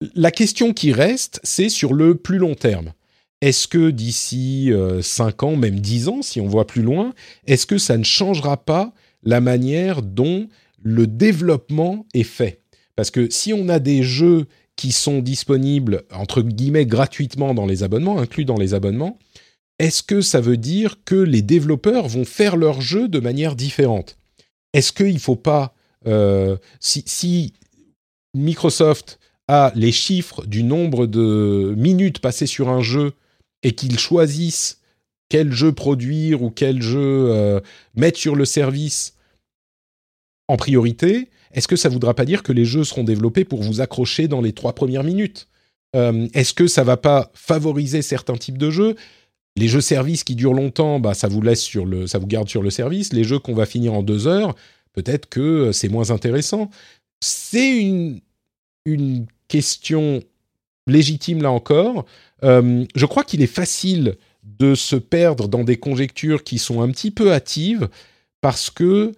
la question qui reste, c'est sur le plus long terme. Est-ce que d'ici 5 euh, ans, même 10 ans, si on voit plus loin, est-ce que ça ne changera pas la manière dont le développement est fait? Parce que si on a des jeux qui sont disponibles, entre guillemets, gratuitement dans les abonnements, inclus dans les abonnements, est-ce que ça veut dire que les développeurs vont faire leurs jeux de manière différente? Est-ce qu'il ne faut pas... Euh, si Microsoft les chiffres du nombre de minutes passées sur un jeu et qu'ils choisissent quel jeu produire ou quel jeu euh, mettre sur le service en priorité, est-ce que ça voudra pas dire que les jeux seront développés pour vous accrocher dans les trois premières minutes? Euh, Est-ce que ça va pas favoriser certains types de jeux? Les jeux services qui durent longtemps, bah, ça vous laisse sur le, ça vous garde sur le service. Les jeux qu'on va finir en deux heures, peut-être que c'est moins intéressant. C'est une, une question légitime là encore. Euh, je crois qu'il est facile de se perdre dans des conjectures qui sont un petit peu hâtives parce que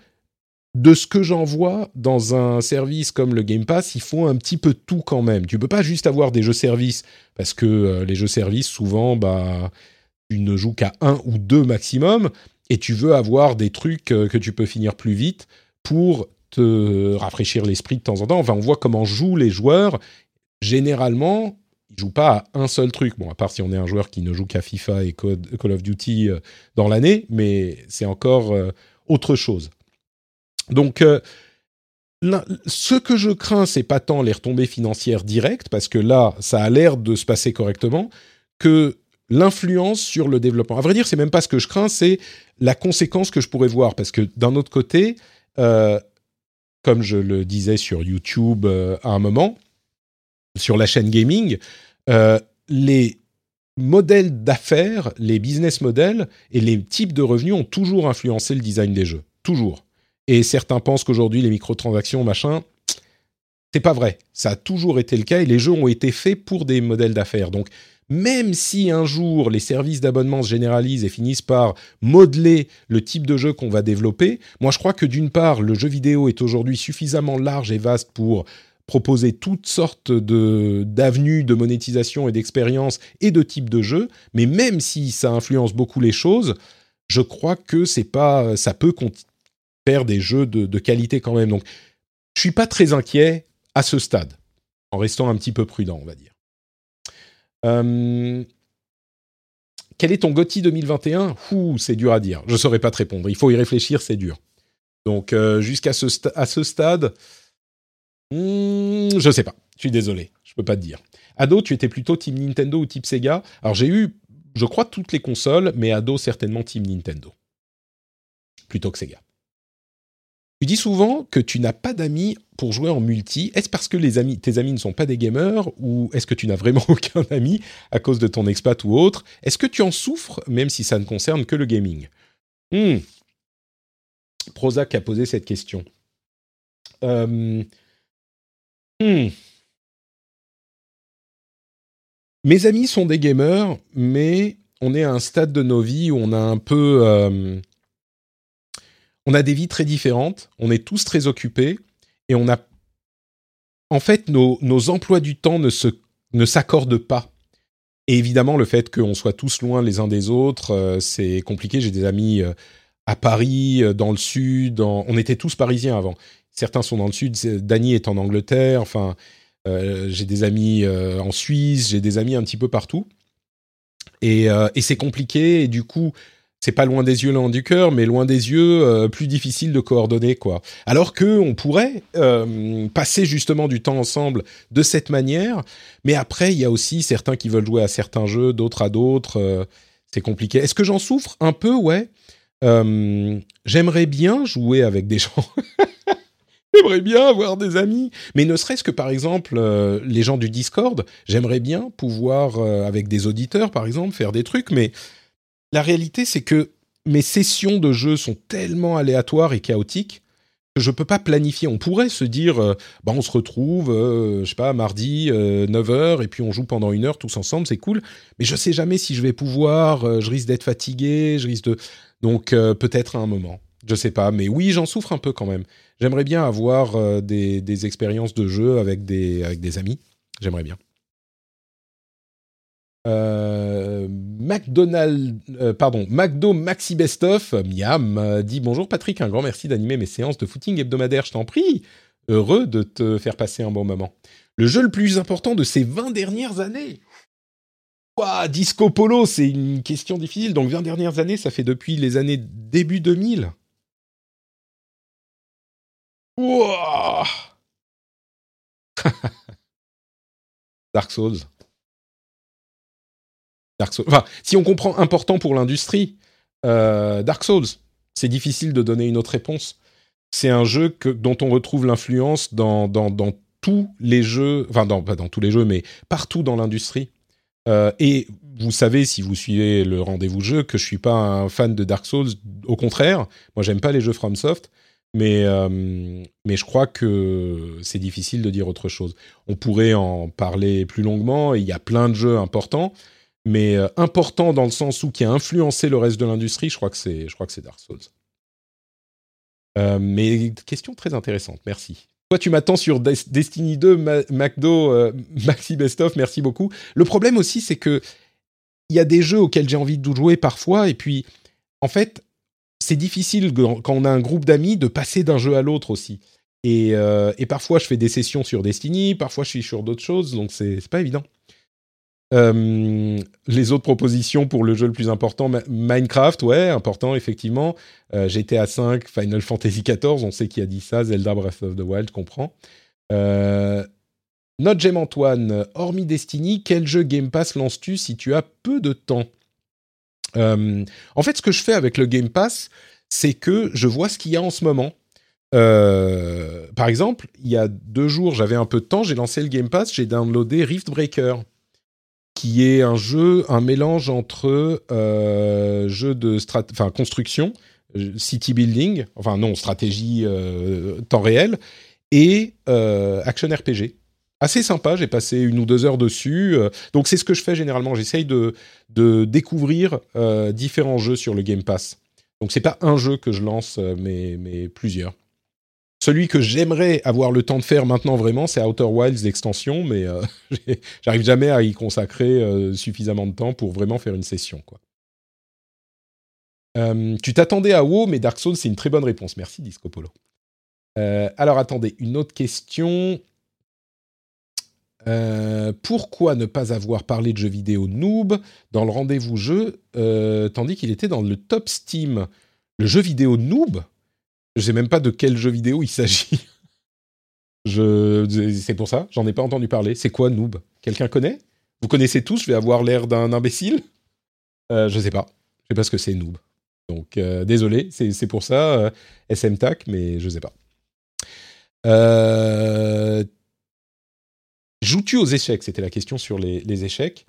de ce que j'en vois dans un service comme le Game Pass, il faut un petit peu tout quand même. Tu peux pas juste avoir des jeux services parce que euh, les jeux services souvent bah tu ne joues qu'à un ou deux maximum et tu veux avoir des trucs euh, que tu peux finir plus vite pour rafraîchir l'esprit de temps en temps. Enfin, on voit comment jouent les joueurs. Généralement, ils jouent pas à un seul truc. Bon, à part si on est un joueur qui ne joue qu'à FIFA et Call of Duty euh, dans l'année, mais c'est encore autre chose. Donc, euh, ce que je crains, c'est pas tant les retombées financières directes, parce que là, ça a l'air de se passer correctement, que l'influence sur le développement. À vrai dire, c'est même pas ce que je crains, c'est la conséquence que je pourrais voir, parce que d'un autre côté, euh, comme je le disais sur YouTube euh, à un moment, sur la chaîne gaming, les modèles d'affaires, les business models et les types de revenus ont toujours influencé le design des jeux. Toujours. Et certains pensent qu'aujourd'hui, les microtransactions, machin, c'est pas vrai. Ça a toujours été le cas et les jeux ont été faits pour des modèles d'affaires. Donc, même si un jour les services d'abonnement se généralisent et finissent par modeler le type de jeu qu'on va développer, moi je crois que d'une part, le jeu vidéo est aujourd'hui suffisamment large et vaste pour proposer toutes sortes de d'avenues de monétisation et d'expérience et de types de jeux, mais même si ça influence beaucoup les choses, je crois que c'est pas ça peut faire des jeux de, qualité quand même. Donc, je suis pas très inquiet à ce stade, en restant un petit peu prudent, on va dire. Euh, quel est ton GOTY 2021 Ouh, c'est dur à dire. Je ne saurais pas te répondre. Il faut y réfléchir, c'est dur. Donc, euh, jusqu'à ce, ce stade, hmm, je ne sais pas. Je suis désolé. Je ne peux pas te dire. Ado, tu étais plutôt Team Nintendo ou Team Sega? Alors, j'ai eu, je crois, toutes les consoles, mais Ado, certainement Team Nintendo. Plutôt que Sega. Tu dis souvent que tu n'as pas d'amis pour jouer en multi. Est-ce parce que tes amis ne sont pas des gamers ou est-ce que tu n'as vraiment aucun ami à cause de ton expat ou autre? Est-ce que tu en souffres même si ça ne concerne que le gaming? Hmm. Prozac a posé cette question. Euh, hmm. Mes amis sont des gamers, mais on est à un stade de nos vies où on a un peu... Euh, on a des vies très différentes, on est tous très occupés et on a en fait nos, emplois du temps ne s'accordent pas. Et évidemment, le fait qu'on soit tous loin les uns des autres, euh, c'est compliqué. J'ai des amis euh, à Paris, euh, dans le sud. On était tous parisiens avant. Certains sont dans le sud. Dany est en Angleterre. Enfin, j'ai des amis en Suisse. J'ai des amis un petit peu partout. Et, et c'est compliqué. Et du coup, c'est pas loin des yeux, loin du cœur, mais loin des yeux, euh, plus difficile de coordonner, quoi. Alors que on pourrait euh, passer justement du temps ensemble de cette manière, mais après il y a aussi certains qui veulent jouer à certains jeux, d'autres à d'autres. Euh, c'est compliqué. Est-ce que j'en souffre un peu? Ouais. J'aimerais bien jouer avec des gens. J'aimerais bien avoir des amis, mais ne serait-ce que par exemple les gens du Discord, j'aimerais bien pouvoir avec des auditeurs par exemple faire des trucs, mais la réalité, c'est que mes sessions de jeu sont tellement aléatoires et chaotiques que je peux pas planifier. On pourrait se dire, euh, bah, on se retrouve, euh, je sais pas, mardi, 9h, euh, et puis on joue pendant une heure tous ensemble, c'est cool. Mais je sais jamais si je vais pouvoir, je risque d'être fatigué, je risque de... Donc peut-être à un moment, je sais pas. Mais oui, j'en souffre un peu quand même. J'aimerais bien avoir des, des, expériences de jeu avec des, avec des amis. J'aimerais bien. Euh, McDonald, euh, pardon, McDo Maxi Best of, Miam, euh, dit bonjour Patrick, un grand merci d'animer mes séances de footing hebdomadaire, je t'en prie. Heureux de te faire passer un bon moment. Le jeu le plus important de ces 20 dernières années. Quoi, Disco Polo, c'est une question difficile. Donc 20 dernières années, ça fait depuis les années début 2000. Dark Souls. Dark Souls. Enfin, si on comprend important pour l'industrie, euh, Dark Souls, c'est difficile de donner une autre réponse. C'est un jeu que, dont on retrouve l'influence dans, dans, tous les jeux, enfin dans, pas dans tous les jeux, mais partout dans l'industrie. Euh, et vous savez, si vous suivez le rendez-vous jeu, que je suis pas un fan de Dark Souls. Au contraire, moi, j'aime pas les jeux FromSoft. Mais, mais je crois que c'est difficile de dire autre chose. On pourrait en parler plus longuement. Il y a plein de jeux importants, mais importants dans le sens où qui a influencé le reste de l'industrie. Je crois que c'est, je crois que c'est Dark Souls. mais question très intéressante. Merci. Toi, tu m'attends sur Destiny 2, McDo, Maxi Bestoff. Merci beaucoup. Le problème aussi, c'est que il y a des jeux auxquels j'ai envie de jouer parfois, et puis en fait, c'est difficile quand on a un groupe d'amis de passer d'un jeu à l'autre aussi. Et, parfois, je fais des sessions sur Destiny, parfois, je suis sur d'autres choses, donc c'est pas évident. Les autres propositions pour le jeu le plus important, Minecraft, ouais, important, effectivement. GTA 5, Final Fantasy XIV, on sait qui a dit ça, Zelda Breath of the Wild, comprends. Notre Gem Antoine, hormis Destiny, quel jeu Game Pass lances-tu si tu as peu de temps? Euh, en fait, ce que je fais avec le Game Pass, c'est que je vois ce qu'il y a en ce moment. Euh, par exemple, il y a deux jours, j'avais un peu de temps, j'ai lancé le Game Pass, j'ai downloadé Rift Breaker, qui est un jeu, un mélange entre euh, jeu de enfin construction, city building, enfin non, stratégie temps réel, et action RPG assez sympa. J'ai passé une ou deux heures dessus. Euh, donc c'est ce que je fais généralement. J'essaye de, de découvrir euh, différents jeux sur le Game Pass. Donc c'est pas un jeu que je lance, euh, mais plusieurs. Celui que j'aimerais avoir le temps de faire maintenant vraiment, c'est Outer Wilds l'extension, mais j'arrive jamais à y consacrer suffisamment de temps pour vraiment faire une session. Quoi. tu t'attendais à WoW, mais Dark Souls, c'est une très bonne réponse. Merci, Disco Polo. alors attendez, une autre question. Euh, pourquoi ne pas avoir parlé de jeux vidéo noob dans le rendez-vous jeu, euh, tandis qu'il était dans le top Steam? Le jeu vidéo noob Je sais même pas de quel jeu vidéo il s'agit. Je, c'est pour ça, j'en ai pas entendu parler. C'est quoi noob? Quelqu'un connaît? Vous connaissez tous Je vais avoir l'air d'un imbécile? Euh, Je sais pas. Je sais pas ce que c'est noob. Donc euh, désolé, c'est pour ça SM Tac, mais je sais pas. Euh, Joues-tu aux échecs? C'était la question sur les, échecs.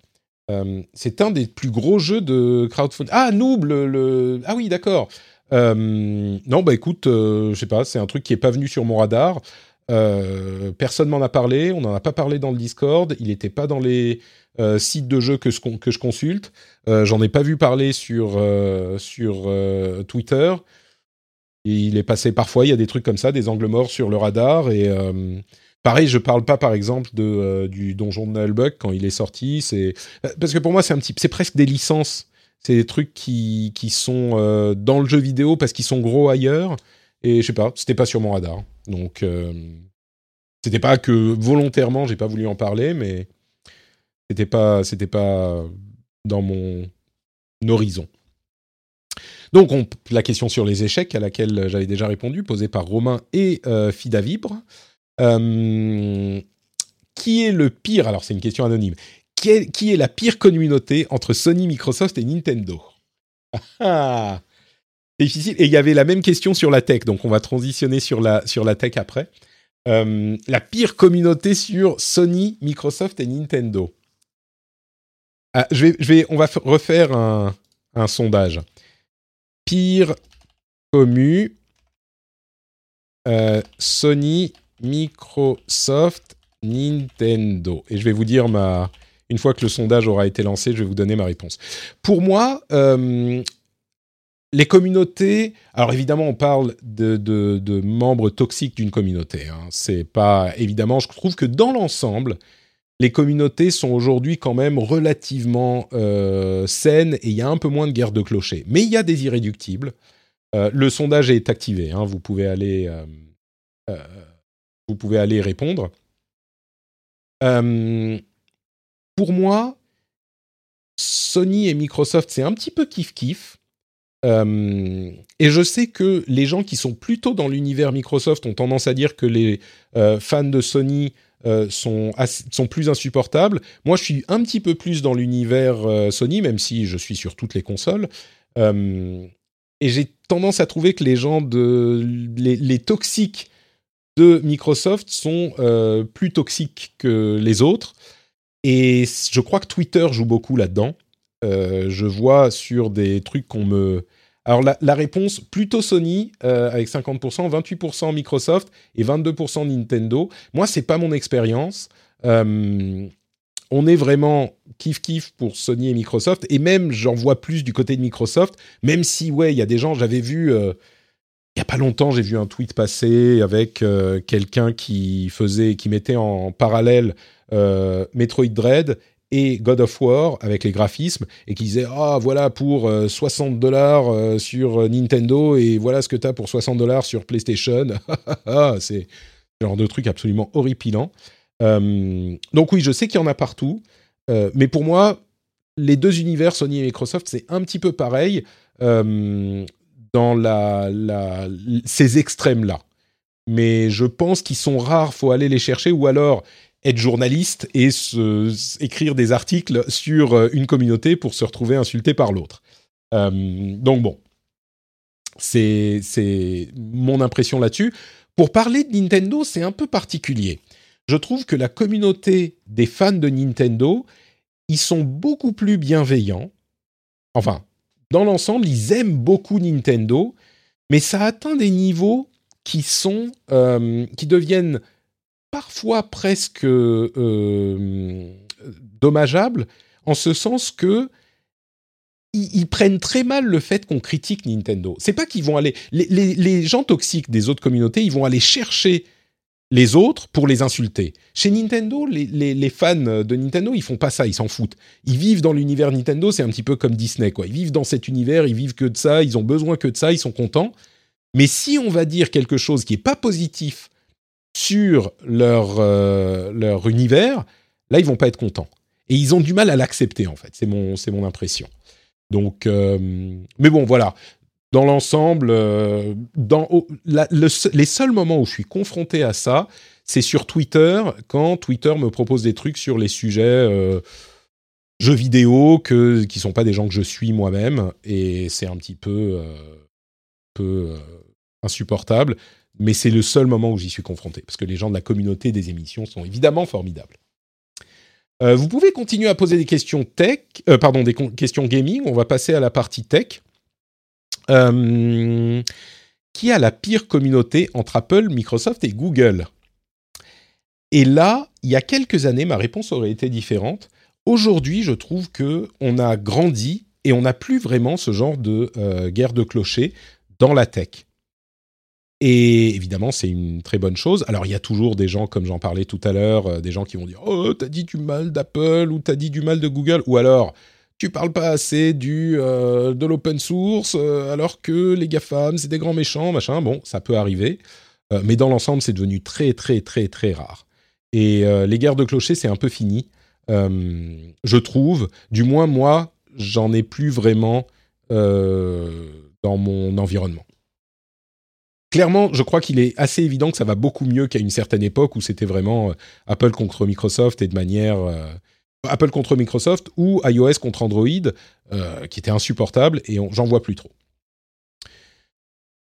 Euh, c'est un des plus gros jeux de crowdfunding. Ah, Noob, le, ah oui, d'accord. Euh, non, bah écoute, euh, je sais pas, c'est un truc qui est pas venu sur mon radar. personne m'en a parlé, on n'en a pas parlé dans le Discord, il n'était pas dans les sites de jeux que, que je consulte. J'en ai pas vu parler sur, sur Twitter. Il est passé parfois, il y a des trucs comme ça, des angles morts sur le radar et Pareil, je parle pas par exemple de, euh, du donjon de Nullbug quand il est sorti. Euh, parce que pour moi c'est un petit, c'est presque des licences. C'est des trucs qui, qui sont euh, dans le jeu vidéo parce qu'ils sont gros ailleurs. Et je sais pas, c'était pas sur mon radar. Donc c'était pas que volontairement j'ai pas voulu en parler, mais c'était pas c'était pas dans mon horizon. Donc on, la question sur les échecs à laquelle j'avais déjà répondu, posée par Romain et Fida Vibre. Euh, qui est le pire? Alors c'est une question anonyme. Qui est, la pire communauté entre Sony, Microsoft et Nintendo ah, C'est difficile. Et il y avait la même question sur la tech, donc on va transitionner sur la, sur tech après. Euh, la pire communauté sur Sony, Microsoft et Nintendo. Ah, on va refaire un, un sondage. Pire commu, euh, Sony, Microsoft, Nintendo. Et je vais vous dire ma... Une fois que le sondage aura été lancé, je vais vous donner ma réponse. Pour moi, euh, les communautés. Alors évidemment, on parle de, membres toxiques d'une communauté. Hein. C'est pas évidemment. Je trouve que dans l'ensemble, les communautés sont aujourd'hui quand même relativement euh, saines et il y a un peu moins de guerre de clochers. Mais il y a des irréductibles. Euh, le sondage est activé. Hein. vous pouvez aller vous pouvez aller répondre. Euh, pour moi, Sony et Microsoft, c'est un petit peu kiff-kiff. Euh, et je sais que les gens qui sont plutôt dans l'univers Microsoft ont tendance à dire que les euh, fans de Sony sont, sont plus insupportables. Moi, je suis un petit peu plus dans l'univers Sony, même si je suis sur toutes les consoles. et j'ai tendance à trouver que les gens de les toxiques de Microsoft sont euh, plus toxiques que les autres. Et je crois que Twitter joue beaucoup là-dedans. je vois sur des trucs qu'on me alors la, réponse, plutôt Sony euh, avec 50%, 28% Microsoft et 22% Nintendo. Moi, c'est pas mon expérience. Euh, on est vraiment kiff kiff pour Sony et Microsoft et même j'en vois plus du côté de Microsoft. Même si ouais, il y a des gens, j'avais vu. Euh, il y a pas longtemps, j'ai vu un tweet passer avec quelqu'un qui faisait, qui mettait en parallèle Metroid Dread et God of War avec les graphismes et qui disait ah voilà pour 60 euh, dollars euh, sur euh, Nintendo et voilà ce que tu as pour 60 dollars sur PlayStation. Ah, c'est le genre de truc absolument horripilant. donc oui, je sais qu'il y en a partout, mais pour moi, les deux univers Sony et Microsoft, c'est un petit peu pareil dans ces extrêmes-là. Mais je pense qu'ils sont rares, faut aller les chercher, ou alors être journaliste et écrire des articles sur euh, une communauté pour se retrouver insulté par l'autre. Euh, donc bon, c'est mon impression là-dessus. Pour parler de Nintendo, c'est un peu particulier. Je trouve que la communauté des fans de Nintendo, ils sont beaucoup plus bienveillants. Enfin, dans l'ensemble, ils aiment beaucoup Nintendo, mais ça atteint des niveaux qui sont, euh, deviennent parfois presque euh, dommageable, en ce sens que ils, prennent très mal le fait qu'on critique Nintendo. C'est pas qu'ils vont aller les, gens toxiques des autres communautés, ils vont aller chercher les autres pour les insulter. Chez Nintendo, les, fans de Nintendo, ils font pas ça, ils s'en foutent. Ils vivent dans l'univers Nintendo, c'est un petit peu comme Disney, quoi. Ils vivent dans cet univers, ils vivent que de ça, ils ont besoin que de ça, ils sont contents. Mais si on va dire quelque chose qui est pas positif sur leur, euh, leur univers, là, ils vont pas être contents. Et ils ont du mal à l'accepter, en fait. C'est mon, mon impression. Donc, euh, mais bon, voilà. Dans l'ensemble, euh, les seuls moments où je suis confronté à ça, c'est sur Twitter, quand Twitter me propose des trucs sur les sujets jeux vidéo que, qui sont pas des gens que je suis moi-même, et c'est un petit peu, peu insupportable mais c'est le seul moment où j'y suis confronté, parce que les gens de la communauté des émissions sont évidemment formidables. Euh, vous pouvez continuer à poser des questions tech, euh, pardon, des questions gaming. On va passer à la partie tech. Euh, qui a la pire communauté entre Apple, Microsoft et Google? Et là, il y a quelques années, ma réponse aurait été différente. Aujourd'hui, je trouve que on a grandi et on n'a plus vraiment ce genre de guerre de clochers dans la tech. Et évidemment, c'est une très bonne chose. Alors, il y a toujours des gens, comme j'en parlais tout à l'heure, euh, des gens qui vont dire Oh, t'as dit du mal d'Apple ou t'as dit du mal de Google? Ou alors, tu parles pas assez du, euh, de l'open source, euh, alors que les GAFAM, c'est des grands méchants, machin. Bon, ça peut arriver. mais dans l'ensemble, c'est devenu très, très, très, très rare. Et les guerres de clochers, c'est un peu fini. je trouve, du moins moi, j'en ai plus vraiment dans mon environnement clairement, je crois qu'il est assez évident que ça va beaucoup mieux qu'à une certaine époque où c'était vraiment euh, Apple contre Microsoft et de manière euh, Apple contre Microsoft ou iOS contre Android, euh, qui était insupportable et j'en vois plus trop.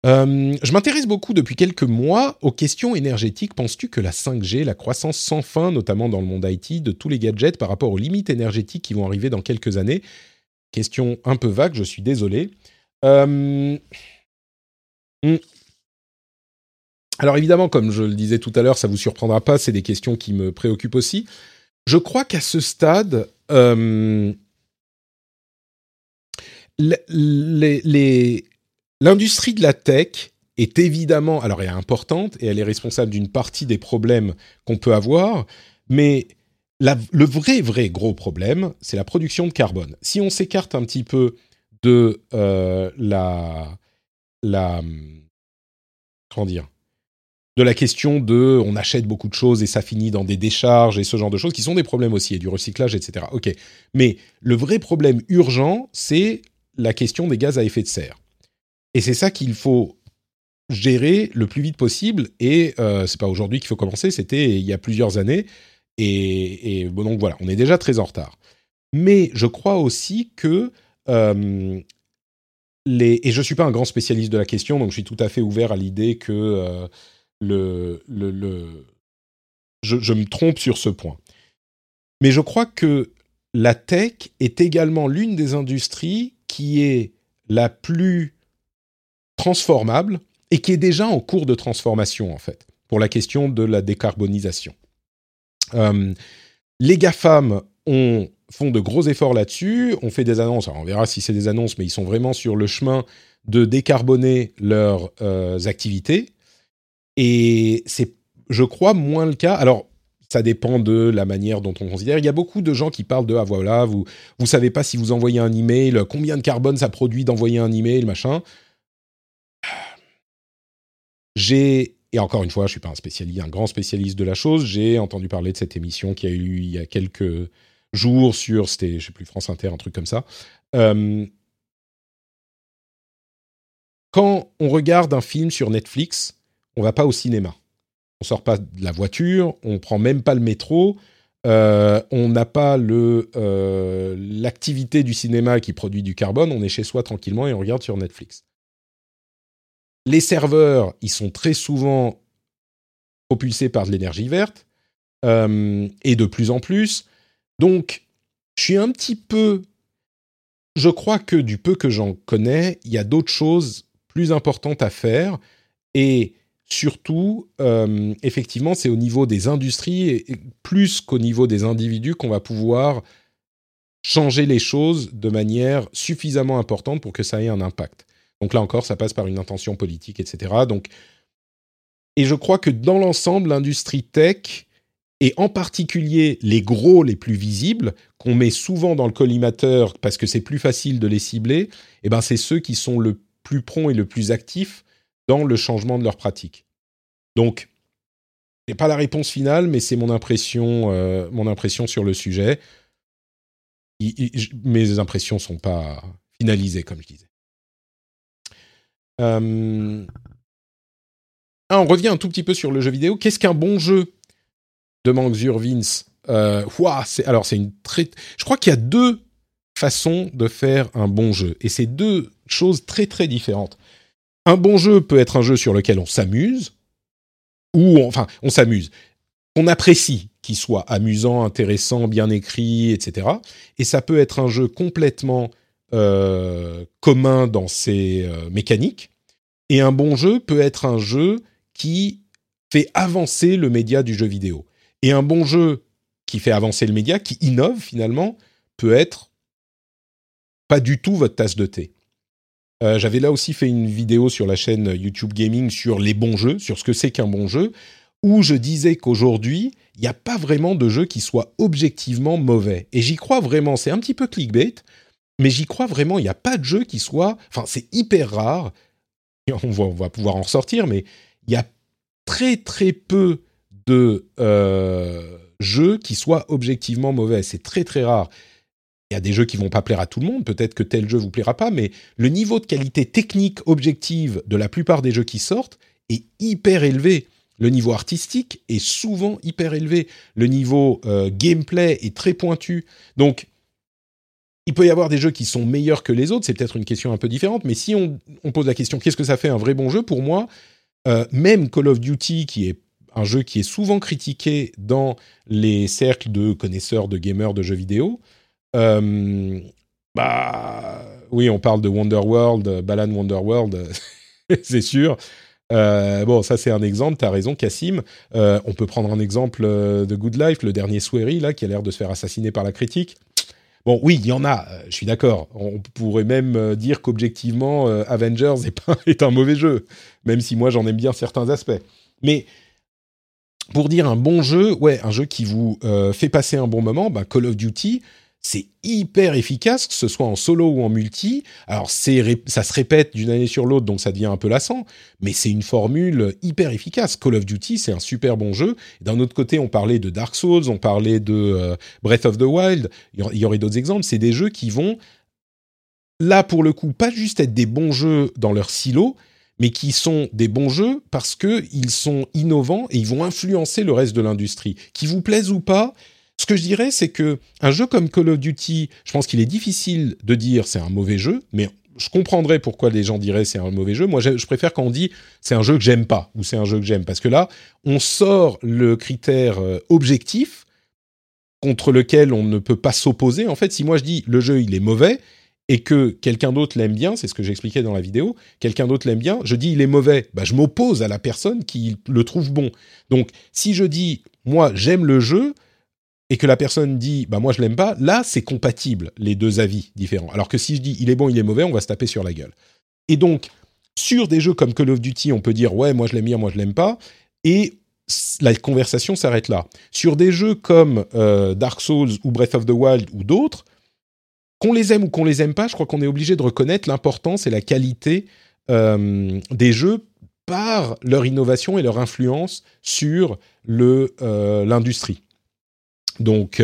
je m'intéresse beaucoup depuis quelques mois aux questions énergétiques. Penses-tu que la 5G, la croissance sans fin, notamment dans le monde IT, de tous les gadgets par rapport aux limites énergétiques qui vont arriver dans quelques années? Question un peu vague, je suis désolé. Hmm. Alors évidemment, comme je le disais tout à l'heure, ça vous surprendra pas, c'est des questions qui me préoccupent aussi. Je crois qu'à ce stade, euh, l'industrie de la tech est évidemment, alors elle est importante et elle est responsable d'une partie des problèmes qu'on peut avoir, mais le vrai, vrai gros problème, c'est la production de carbone. Si on s'écarte un petit peu de euh, la, la, comment dire, de la question de on achète beaucoup de choses et ça finit dans des décharges et ce genre de choses qui sont des problèmes aussi et du recyclage, etc. Ok, mais le vrai problème urgent, c'est la question des gaz à effet de serre. Et c'est ça qu'il faut gérer le plus vite possible. Et euh, c'est pas aujourd'hui qu'il faut commencer, c'était il y a plusieurs années. Et, donc voilà, on est déjà très en retard. Mais je crois aussi que euh, les et je suis pas un grand spécialiste de la question, donc je suis tout à fait ouvert à l'idée que euh, Je, me trompe sur ce point. Mais je crois que la tech est également l'une des industries qui est la plus transformable et qui est déjà en cours de transformation, en fait, pour la question de la décarbonisation. Euh, les GAFAM ont, font de gros efforts là-dessus, on fait des annonces, on verra si c'est des annonces, mais ils sont vraiment sur le chemin de décarboner leurs euh, activités. Et c'est, je crois, moins le cas. Alors, ça dépend de la manière dont on considère. Il y a beaucoup de gens qui parlent de ah voilà, vous vous savez pas si vous envoyez un email, combien de carbone ça produit d'envoyer un email, machin. J'ai et encore une fois, je suis pas un spécialiste, un grand spécialiste de la chose. J'ai entendu parler de cette émission qui a eu il y a quelques jours sur, c'était, je sais plus, France Inter, un truc comme ça. Euh, quand on regarde un film sur Netflix, on va pas au cinéma. On sort pas de la voiture, on prend même pas le métro. Euh, on n'a pas euh, l'activité du cinéma qui produit du carbone. On est chez soi tranquillement et on regarde sur Netflix. Les serveurs, ils sont très souvent propulsés par de l'énergie verte, euh, et de plus en plus. Donc, je suis un petit peu... Je crois que du peu que j'en connais, il y a d'autres choses plus importantes à faire, et surtout, euh, effectivement, c'est au niveau des industries, et plus qu'au niveau des individus, qu'on va pouvoir changer les choses de manière suffisamment importante pour que ça ait un impact. Donc là encore, ça passe par une intention politique, etc. Donc, et je crois que dans l'ensemble, l'industrie tech, et en particulier les gros les plus visibles, qu'on met souvent dans le collimateur parce que c'est plus facile de les cibler, eh ben c'est ceux qui sont le plus prompts et le plus actifs dans le changement de leur pratique. Donc, n'est pas la réponse finale, mais c'est mon impression, euh, mon impression sur le sujet. mes impressions sont pas finalisées, comme je disais. Euh, ah, on revient un tout petit peu sur le jeu vidéo. Qu'est-ce qu'un bon jeu? demande Vince. Euh, c'est alors c'est une très. Je crois qu'il y a deux façons de faire un bon jeu, et c'est deux choses très très différentes. Un bon jeu peut être un jeu sur lequel on s'amuse, ou enfin on s'amuse, on apprécie qu'il soit amusant, intéressant, bien écrit, etc. Et ça peut être un jeu complètement euh, commun dans ses euh, mécaniques. Et un bon jeu peut être un jeu qui fait avancer le média du jeu vidéo. Et un bon jeu qui fait avancer le média, qui innove finalement, peut être pas du tout votre tasse de thé. Euh, j'avais là aussi fait une vidéo sur la chaîne YouTube Gaming sur les bons jeux, sur ce que c'est qu'un bon jeu, où je disais qu'aujourd'hui, il n'y a pas vraiment de jeu qui soit objectivement mauvais. Et j'y crois vraiment, c'est un petit peu clickbait, mais j'y crois vraiment, il n'y a pas de jeu qui soit... Enfin, c'est hyper rare, on va, pouvoir en ressortir, mais il y a très très peu de euh, jeux qui soient objectivement mauvais. C'est très très rare. Il y a des jeux qui vont pas plaire à tout le monde, peut-être que tel jeu vous plaira pas, mais le niveau de qualité technique objective de la plupart des jeux qui sortent est hyper élevé. Le niveau artistique est souvent hyper élevé. Le niveau euh, gameplay est très pointu. Donc, il peut y avoir des jeux qui sont meilleurs que les autres, c'est peut-être une question un peu différente, mais si on, pose la question qu'est-ce que ça fait un vrai bon jeu, pour moi, euh, même Call of Duty, qui est un jeu qui est souvent critiqué dans les cercles de connaisseurs, de gamers de jeux vidéo, bah oui, on parle de Wonderworld, Balan Wonderworld, c'est sûr. Euh, bon, ça c'est un exemple, tu as raison, Cassim. on peut prendre un exemple de Good Life, le dernier Swery, là, qui a l'air de se faire assassiner par la critique. Bon, oui, il y en a, euh, je suis d'accord. On pourrait même euh, dire qu'objectivement, euh, Avengers est, un mauvais jeu, même si moi j'en aime bien certains aspects. Mais pour dire un bon jeu, ouais, un jeu qui vous fait passer un bon moment, bah, Call of Duty, c'est hyper efficace, que ce soit en solo ou en multi. Alors, ça se répète d'une année sur l'autre, donc ça devient un peu lassant, mais c'est une formule hyper efficace. Call of Duty, c'est un super bon jeu. D'un autre côté, on parlait de Dark Souls, on parlait de euh, Breath of the Wild, il y aurait d'autres exemples. C'est des jeux qui vont, là, pour le coup, pas juste être des bons jeux dans leur silo, mais qui sont des bons jeux parce qu'ils sont innovants et ils vont influencer le reste de l'industrie. Qui vous plaisent ou pas, ce que je dirais, c'est que un jeu comme Call of Duty, je pense qu'il est difficile de dire c'est un mauvais jeu, mais je comprendrais pourquoi les gens diraient c'est un mauvais jeu. Moi, je, préfère quand on dit c'est un jeu que j'aime pas ou c'est un jeu que j'aime, parce que là, on sort le critère euh, objectif contre lequel on ne peut pas s'opposer. En fait, si moi je dis le jeu il est mauvais et que quelqu'un d'autre l'aime bien, c'est ce que j'expliquais dans la vidéo, quelqu'un d'autre l'aime bien, je dis il est mauvais, bah, je m'oppose à la personne qui le trouve bon. Donc si je dis moi j'aime le jeu et que la personne dit bah moi je l'aime pas, là c'est compatible les deux avis différents. Alors que si je dis il est bon, il est mauvais, on va se taper sur la gueule. Et donc sur des jeux comme Call of Duty, on peut dire ouais moi je l'aime bien, moi je l'aime pas et la conversation s'arrête là. Sur des jeux comme euh, Dark Souls ou Breath of the Wild ou d'autres, qu'on les aime ou qu'on les aime pas, je crois qu'on est obligé de reconnaître l'importance et la qualité euh, des jeux par leur innovation et leur influence sur euh, l'industrie. Donc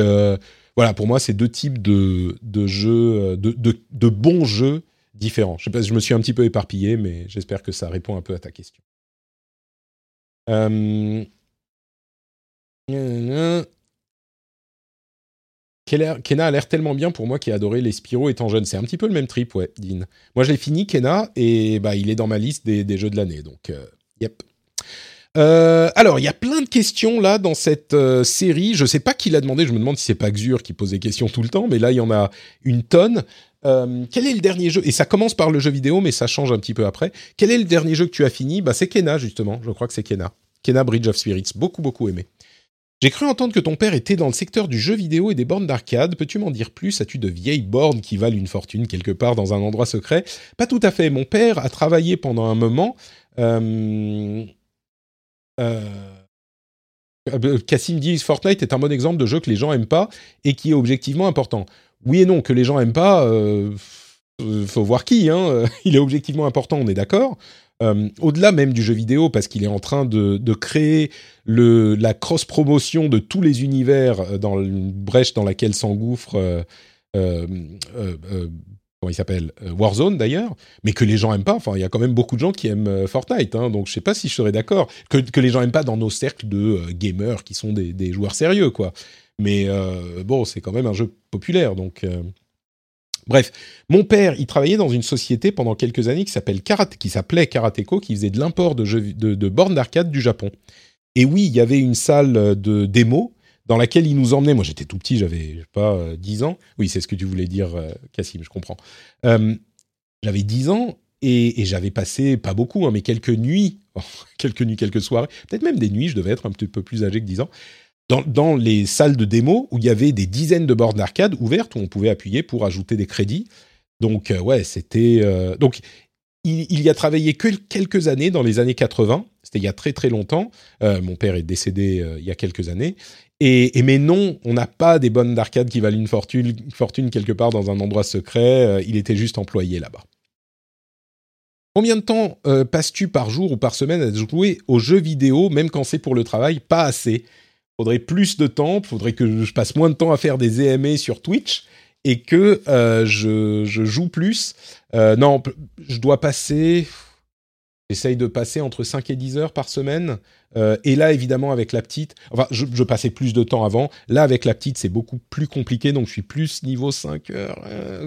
voilà, pour moi, c'est deux types de, jeux, de, de, bons jeux différents. Je, me suis un petit peu éparpillé, mais j'espère que ça répond un peu à ta question. Euh, Kena a l'air tellement bien pour moi qui ai adoré les Spyro étant jeune. C'est un petit peu le même trip, ouais, Dean. Moi, je l'ai fini, Kena, et bah, il est dans ma liste des, jeux de l'année. Donc, euh, yep. Euh, alors, il y a plein de questions là dans cette euh, série. Je sais pas qui l'a demandé. Je me demande si c'est pas Xur qui pose des questions tout le temps, mais là, il y en a une tonne. quel est le dernier jeu? Et ça commence par le jeu vidéo, mais ça change un petit peu après. Quel est le dernier jeu que tu as fini? Bah, c'est Kena justement. Je crois que c'est Kena. Kena Bridge of Spirits. Beaucoup, beaucoup aimé. J'ai cru entendre que ton père était dans le secteur du jeu vidéo et des bornes d'arcade. Peux-tu m'en dire plus? As-tu de vieilles bornes qui valent une fortune quelque part dans un endroit secret? Pas tout à fait. Mon père a travaillé pendant un moment. Euh, euh, Cassim dit Fortnite est un bon exemple de jeu que les gens aiment pas et qui est objectivement important. Oui et non, que les gens aiment pas, euh, faut voir qui. Hein. Il est objectivement important, on est d'accord. Euh, au-delà même du jeu vidéo, parce qu'il est en train de, créer la cross-promotion de tous les univers euh, dans une brèche dans laquelle s'engouffre, euh, il s'appelle, Warzone d'ailleurs, mais que les gens aiment pas. Enfin, il y a quand même beaucoup de gens qui aiment Fortnite, hein, donc je sais pas si je serais d'accord. Que, les gens aiment pas dans nos cercles de gamers qui sont des, joueurs sérieux, quoi. Mais bon, c'est quand même un jeu populaire, donc Bref, mon père, il travaillait dans une société pendant quelques années qui s'appelle qui s'appelait Karateko, qui faisait de l'import de, de, bornes d'arcade du Japon. Et oui, il y avait une salle de démo dans laquelle il nous emmenait. Moi, j'étais tout petit, j'avais pas 10 euh, ans. Oui, c'est ce que tu voulais dire, Cassim, euh, je comprends. Euh, j'avais 10 ans et, j'avais passé, pas beaucoup, hein, mais quelques nuits, quelques nuits, quelques soirées, peut-être même des nuits, je devais être un petit peu plus âgé que 10 ans, dans, les salles de démo où il y avait des dizaines de bornes d'arcade ouvertes où on pouvait appuyer pour ajouter des crédits. Donc euh, ouais, c'était euh, donc il, y a travaillé que quelques années dans les années 80. C'était il y a très très longtemps. Mon père est décédé il y a quelques années. Et, mais non, on n'a pas des bonnes d'arcade qui valent une fortune, quelque part dans un endroit secret. il était juste employé là-bas. Combien de temps passes-tu par jour ou par semaine à jouer aux jeux vidéo, même quand c'est pour le travail? Pas assez faudrait plus de temps, faudrait que je passe moins de temps à faire des EMA sur Twitch et que euh, je, joue plus. Euh, non, je dois passer, j'essaye de passer entre 5 et 10 heures par semaine. Euh, et là, évidemment, avec la petite, enfin, je, passais plus de temps avant. Là, avec la petite, c'est beaucoup plus compliqué, donc je suis plus niveau 5 heures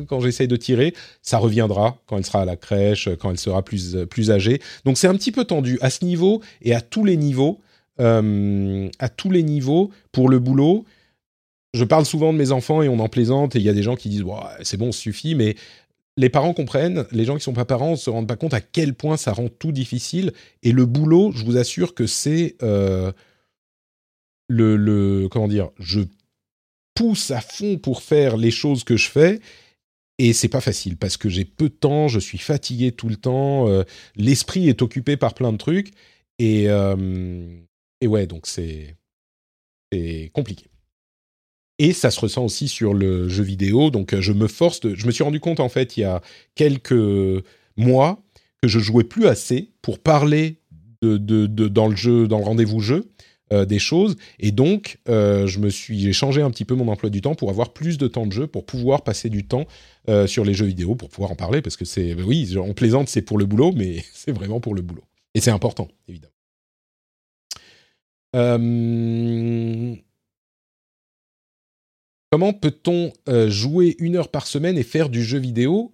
quand j'essaye de tirer. Ça reviendra quand elle sera à la crèche, quand elle sera plus, plus âgée. Donc c'est un petit peu tendu à ce niveau et à tous les niveaux. Euh, à tous les niveaux pour le boulot. Je parle souvent de mes enfants et on en plaisante et il y a des gens qui disent c'est bon, ça suffit, mais les parents comprennent, les gens qui sont pas parents ne se rendent pas compte à quel point ça rend tout difficile. Et le boulot, je vous assure que c'est euh, le, comment dire, je pousse à fond pour faire les choses que je fais. Et c'est pas facile parce que j'ai peu de temps, je suis fatigué tout le temps, euh, l'esprit est occupé par plein de trucs. Et, et ouais, donc c'est compliqué. Et ça se ressent aussi sur le jeu vidéo. Donc euh, je me force. je me suis rendu compte en fait il y a quelques mois que je jouais plus assez pour parler de, de, dans le jeu, dans le rendez-vous jeu. Euh, des choses et donc euh, je me suis j'ai changé un petit peu mon emploi du temps pour avoir plus de temps de jeu pour pouvoir passer du temps sur les jeux vidéo pour pouvoir en parler parce que c'est oui on plaisante c'est pour le boulot mais c'est vraiment pour le boulot et c'est important évidemment comment peut-on euh, jouer une heure par semaine et faire du jeu vidéo?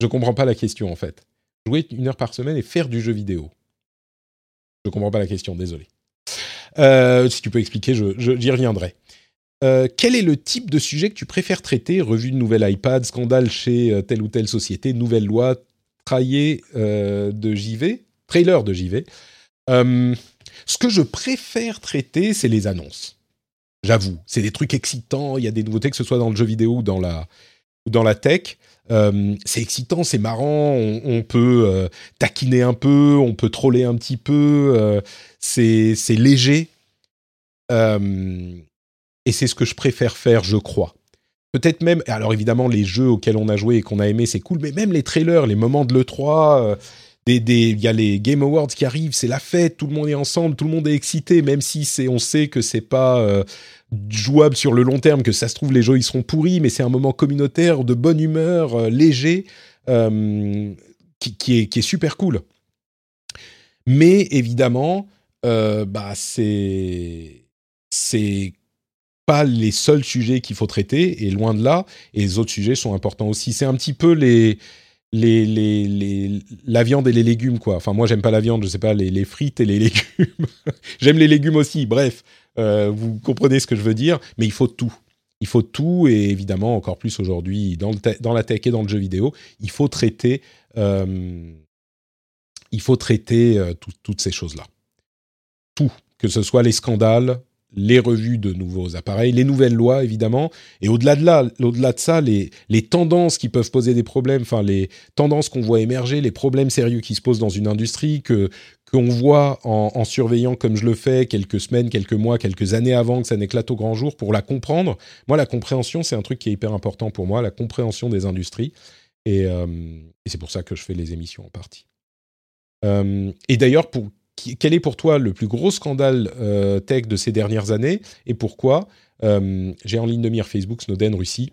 Je comprends pas la question en fait. Jouer une heure par semaine et faire du jeu vidéo. Je comprends pas la question, désolé. Euh, si tu peux expliquer, j'y reviendrai. Euh, quel est le type de sujet que tu préfères traiter? Revue de nouvelle iPad, scandale chez telle ou telle société, nouvelle loi, traillé de JV, trailer de JV. ce que je préfère traiter, c'est les annonces. J'avoue, c'est des trucs excitants. Il y a des nouveautés, que ce soit dans le jeu vidéo ou dans la, ou dans la tech. c'est excitant, c'est marrant, on, peut taquiner un peu, on peut troller un petit peu, c'est léger. et c'est ce que je préfère faire, je crois. Peut-être même, alors évidemment, les jeux auxquels on a joué et qu'on a aimé, c'est cool, mais même les trailers, les moments de l'E3, il des, y a les Game Awards qui arrivent, c'est la fête, tout le monde est ensemble, tout le monde est excité, même si c'est, on sait que c'est pas euh, jouable sur le long terme, que ça se trouve les jeux ils seront pourris, mais c'est un moment communautaire de bonne humeur, euh, léger, euh, qui, est, qui est super cool. Mais évidemment, bah c'est c'est pas les seuls sujets qu'il faut traiter, et loin de là, et les autres sujets sont importants aussi. C'est un petit peu les les, les, les, la viande et les légumes, quoi. Enfin, moi, j'aime pas la viande, je sais pas, les, les frites et les légumes. j'aime les légumes aussi, bref, euh, vous comprenez ce que je veux dire, mais il faut tout. Il faut tout, et évidemment, encore plus aujourd'hui, dans, dans la tech et dans le jeu vidéo, il faut traiter, euh, il faut traiter euh, toutes ces choses-là. Tout, que ce soit les scandales, les revues de nouveaux appareils, les nouvelles lois évidemment, et au-delà de là, au-delà de ça, les, tendances qui peuvent poser des problèmes, enfin les tendances qu'on voit émerger, les problèmes sérieux qui se posent dans une industrie que qu'on voit en, surveillant comme je le fais quelques semaines, quelques mois, quelques années avant que ça n'éclate au grand jour pour la comprendre. Moi, la compréhension, c'est un truc qui est hyper important pour moi, la compréhension des industries, et, euh, c'est pour ça que je fais les émissions en partie. Euh, et d'ailleurs, pour quel est pour toi le plus gros scandale euh, tech de ces dernières années et pourquoi euh, J'ai en ligne de mire Facebook, Snowden, Russie?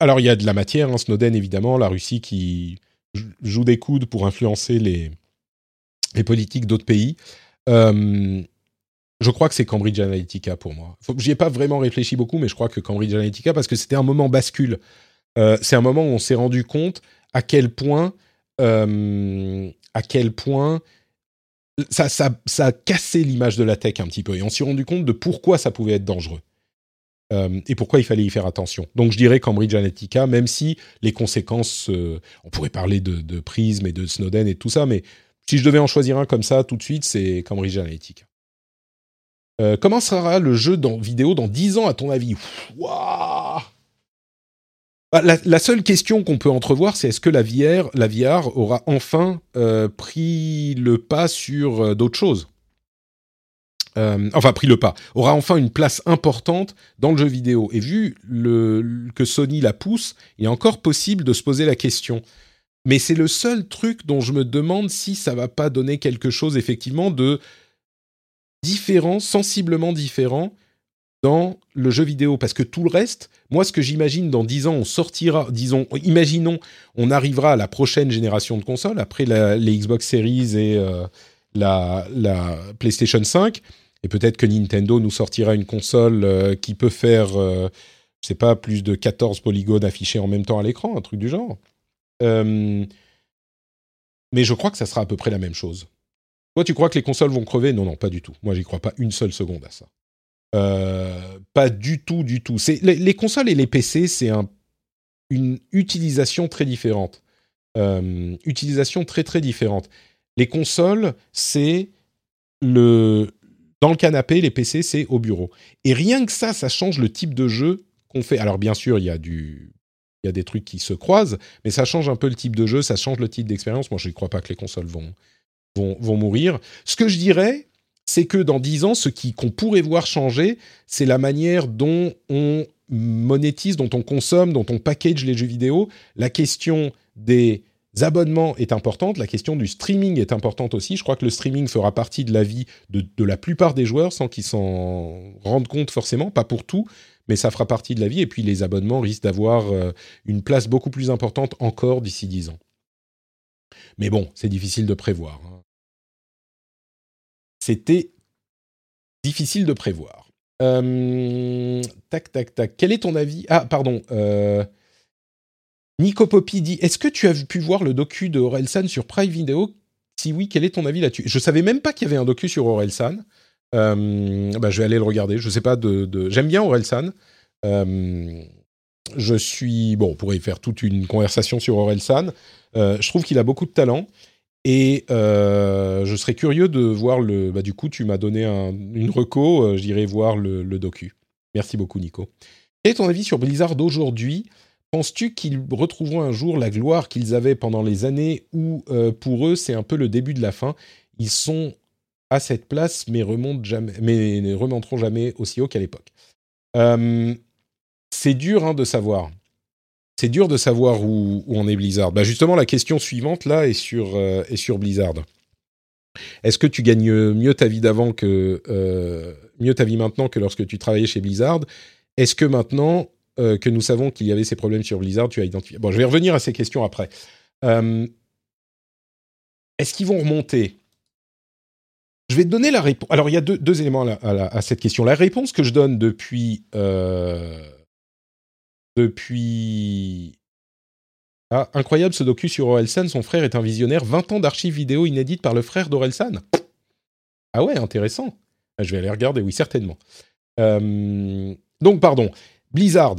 Alors il y a de la matière, hein, Snowden évidemment, la Russie qui joue des coudes pour influencer les, les politiques d'autres pays. Euh, je crois que c'est Cambridge Analytica pour moi. J'y ai pas vraiment réfléchi beaucoup, mais je crois que Cambridge Analytica, parce que c'était un moment bascule. c'est un moment où on s'est rendu compte à quel point à quel point ça, a cassé l'image de la tech un petit peu. Et on s'est rendu compte de pourquoi ça pouvait être dangereux. Euh, et pourquoi il fallait y faire attention. Donc je dirais Cambridge Analytica, même si les conséquences, euh, on pourrait parler de, de, Prism et de Snowden et tout ça, mais si je devais en choisir un comme ça tout de suite, c'est Cambridge Analytica. Euh, comment sera le jeu vidéo dans 10 ans à ton avis? Bah, la, seule question qu'on peut entrevoir, c'est est-ce que la VR, la aura enfin euh, pris le pas sur euh, d'autres choses? Euh, Enfin, pris le pas, aura enfin une place importante dans le jeu vidéo. Et vu que Sony la pousse, il est encore possible de se poser la question. Mais c'est le seul truc dont je me demande si ça va pas donner quelque chose effectivement de différent, sensiblement différent dans le jeu vidéo parce que tout le reste, moi ce que j'imagine dans 10 ans, on sortira, disons, imaginons, on arrivera à la prochaine génération de consoles après les Xbox Series et euh, la, PlayStation 5 et peut-être que Nintendo nous sortira une console euh, qui peut faire euh, je sais pas plus de 14 polygones affichés en même temps à l'écran, un truc du genre. mais je crois que ça sera à peu près la même chose. Toi, tu crois que les consoles vont crever? Non, non, pas du tout. Moi, j'y crois pas une seule seconde à ça. Euh, pas du tout, du tout. Les, consoles et les PC, c'est un, une utilisation très différente. Euh, utilisation très très différente. Les consoles, c'est le dans le canapé, les PC, c'est au bureau. Et rien que ça, ça change le type de jeu qu'on fait. Alors bien sûr, il y a des trucs qui se croisent, mais ça change un peu le type de jeu, ça change le type d'expérience. Moi, je ne crois pas que les consoles vont, vont mourir. Ce que je dirais, c'est que dans 10 ans, ce qu'on pourrait voir changer, c'est la manière dont on monétise, dont on consomme, dont on package les jeux vidéo. La question des abonnements est importante, la question du streaming est importante aussi. Je crois que le streaming fera partie de la vie de, la plupart des joueurs sans qu'ils s'en rendent compte forcément, pas pour tout, mais ça fera partie de la vie. Et puis les abonnements risquent d'avoir euh, une place beaucoup plus importante encore d'ici 10 ans. Mais bon, c'est difficile de prévoir. Hein c'était difficile de prévoir. Euh, tac, tac, tac. Quel est ton avis? Ah, pardon. Euh, Nico dit Est-ce que tu as pu voir le docu de sur Prime Video? Si oui, quel est ton avis là-dessus? Je savais même pas qu'il y avait un docu sur Orelsan. Euh, bah, je vais aller le regarder. Je sais pas de... J'aime bien Orelsan. Euh, je suis bon. On pourrait faire toute une conversation sur Orelsan. Euh, je trouve qu'il a beaucoup de talent. Et euh, je serais curieux de voir le. Bah, du coup, tu m'as donné un, une reco. euh, J'irai voir le, docu. Merci beaucoup, Nico. Quel est ton avis sur Blizzard d'aujourd'hui? Penses-tu qu'ils retrouveront un jour la gloire qu'ils avaient pendant les années où, euh, pour eux, c'est un peu le début de la fin? Ils sont à cette place, mais remontent jamais, mais ne remonteront jamais aussi haut qu'à l'époque. C'est dur hein, de savoir. C'est dur de savoir où, où en est Blizzard. Bah justement, la question suivante là est sur, euh, est sur Blizzard. Est-ce que tu gagnes mieux ta vie d'avant que euh, mieux ta vie maintenant que lorsque tu travaillais chez Blizzard? Est-ce que maintenant euh, que nous savons qu'il y avait ces problèmes sur Blizzard, tu as identifié? Bon, je vais revenir à ces questions après. Est-ce qu'ils vont remonter? Je vais te donner la réponse. Alors, il y a deux, éléments à, à cette question. La réponse que je donne depuis depuis ah, incroyable ce docu sur Orelsan. Son frère est un visionnaire. 20 ans d'archives vidéo inédites par le frère d'Orelsan. Ah ouais, intéressant. Ah, Je vais aller regarder, oui, certainement. Donc, pardon. Blizzard.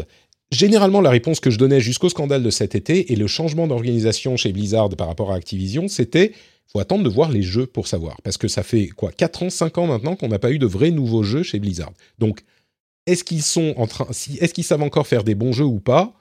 Généralement, la réponse que je donnais jusqu'au scandale de cet été et le changement d'organisation chez Blizzard par rapport à Activision, c'était faut attendre de voir les jeux pour savoir. Parce que ça fait quoi 4 ans, 5 ans maintenant qu'on n'a pas eu de vrais nouveaux jeux chez Blizzard. Donc, est-ce qu'ils sont en train, est-ce qu'ils savent encore faire des bons jeux ou pas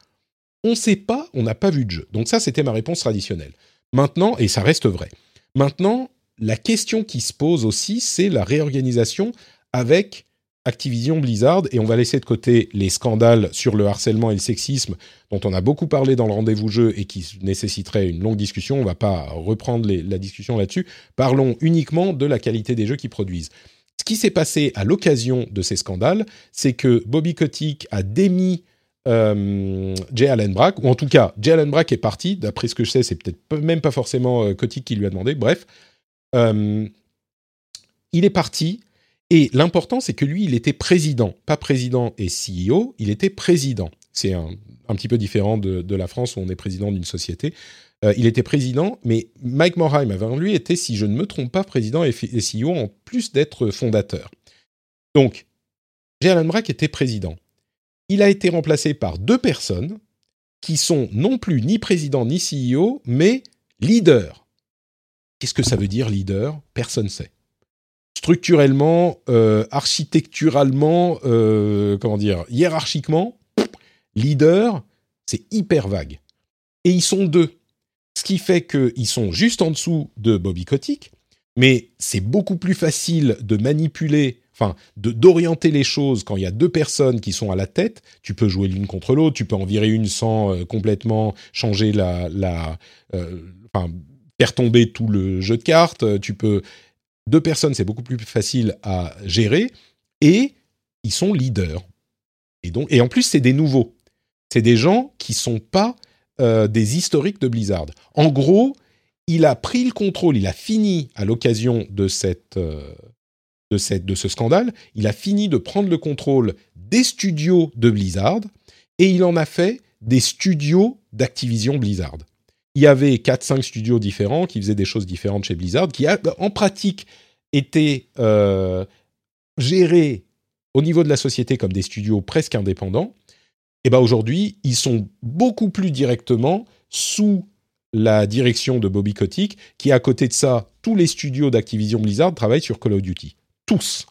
On ne sait pas, on n'a pas vu de jeu. Donc ça, c'était ma réponse traditionnelle. Maintenant, et ça reste vrai. Maintenant, la question qui se pose aussi, c'est la réorganisation avec Activision Blizzard, et on va laisser de côté les scandales sur le harcèlement et le sexisme dont on a beaucoup parlé dans le rendez-vous jeu et qui nécessiterait une longue discussion. On va pas reprendre la discussion là-dessus. Parlons uniquement de la qualité des jeux qu'ils produisent. Ce qui s'est passé à l'occasion de ces scandales, c'est que Bobby Kotick a démis euh, Jay Allen Brack, ou en tout cas, Jay Allen Brack est parti. D'après ce que je sais, c'est peut-être même pas forcément euh, Kotick qui lui a demandé. Bref, Euh, il est parti. Et l'important, c'est que lui, il était président, pas président et CEO, il était président. C'est un, un petit peu différent de, de la France où on est président d'une société. Euh, il était président, mais Mike Morheim avant lui était, si je ne me trompe pas, président et, CEO en plus d'être fondateur. Donc, Allen Brack était président. Il a été remplacé par deux personnes qui sont non plus ni président ni CEO, mais leader. Qu'est-ce que ça veut dire leader? Personne ne sait structurellement, euh, architecturalement, euh, comment dire, hiérarchiquement, leader, c'est hyper vague. Et ils sont deux. Ce qui fait qu'ils sont juste en dessous de Bobby Kotick, mais c'est beaucoup plus facile de manipuler, enfin, d'orienter les choses quand il y a deux personnes qui sont à la tête. Tu peux jouer l'une contre l'autre, tu peux en virer une sans euh, complètement changer la, la euh, enfin, faire tomber tout le jeu de cartes. Euh, Tu peux deux personnes, c'est beaucoup plus facile à gérer et ils sont leaders. Et donc, et en plus, c'est des nouveaux. C'est des gens qui sont pas euh, des historiques de Blizzard. En gros, il a pris le contrôle, il a fini à l'occasion de euh, de de ce scandale, il a fini de prendre le contrôle des studios de Blizzard et il en a fait des studios d'Activision Blizzard. Il y avait 4-5 studios différents qui faisaient des choses différentes chez Blizzard, qui a, en pratique étaient euh, gérés au niveau de la société comme des studios presque indépendants. Et ben aujourd'hui, ils sont beaucoup plus directement sous la direction de Bobby Kotick, qui à côté de ça, tous les studios d'Activision Blizzard travaillent sur Call of Duty. Tous.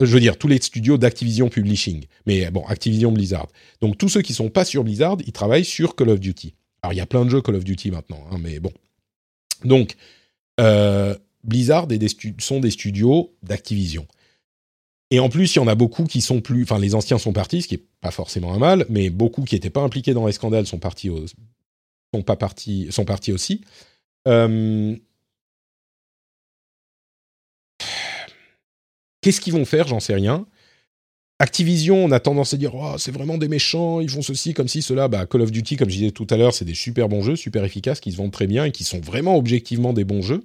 Je veux dire, tous les studios d'Activision Publishing. Mais bon, Activision Blizzard. Donc tous ceux qui sont pas sur Blizzard, ils travaillent sur Call of Duty. Alors il y a plein de jeux Call of Duty maintenant, hein, mais bon. Donc, euh, Blizzard est sont des studios d'Activision. Et en plus, il y en a beaucoup qui sont plus. Enfin, les anciens sont partis, ce qui est pas forcément un mal, mais beaucoup qui n'étaient pas impliqués dans les scandales sont partis, sont pas partis, sont partis aussi. Euh, Qu'est-ce qu'ils vont faire? J'en sais rien. Activision, on a tendance à dire oh, c'est vraiment des méchants, ils font ceci, comme ci, cela. Bah, Call of Duty, comme je disais tout à l'heure, c'est des super bons jeux, super efficaces, qui se vendent très bien et qui sont vraiment objectivement des bons jeux.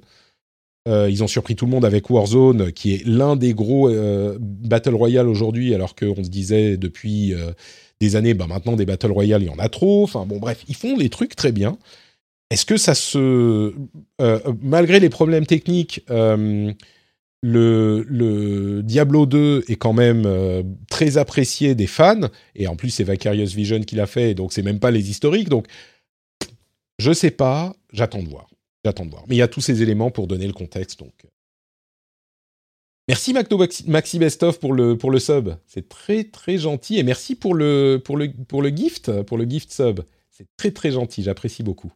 Euh, ils ont surpris tout le monde avec Warzone, qui est l'un des gros euh, Battle Royale aujourd'hui, alors qu'on se disait depuis euh, des années, bah maintenant des Battle Royale, il y en a trop. Enfin bon, bref, ils font les trucs très bien. Est-ce que ça se. malgré les problèmes techniques, le, Diablo 2 est quand même très apprécié des fans, et en plus c'est Vicarious Vision qui l'a fait, donc c'est même pas les historiques, donc je sais pas, j'attends de voir. J'attends de voir. Mais il y a tous ces éléments pour donner le contexte, donc. Merci Macto Maxi Bestov pour le, pour le sub. C'est très très gentil. Et merci pour le, pour, le, pour le gift, pour le gift sub. C'est très très gentil, j'apprécie beaucoup.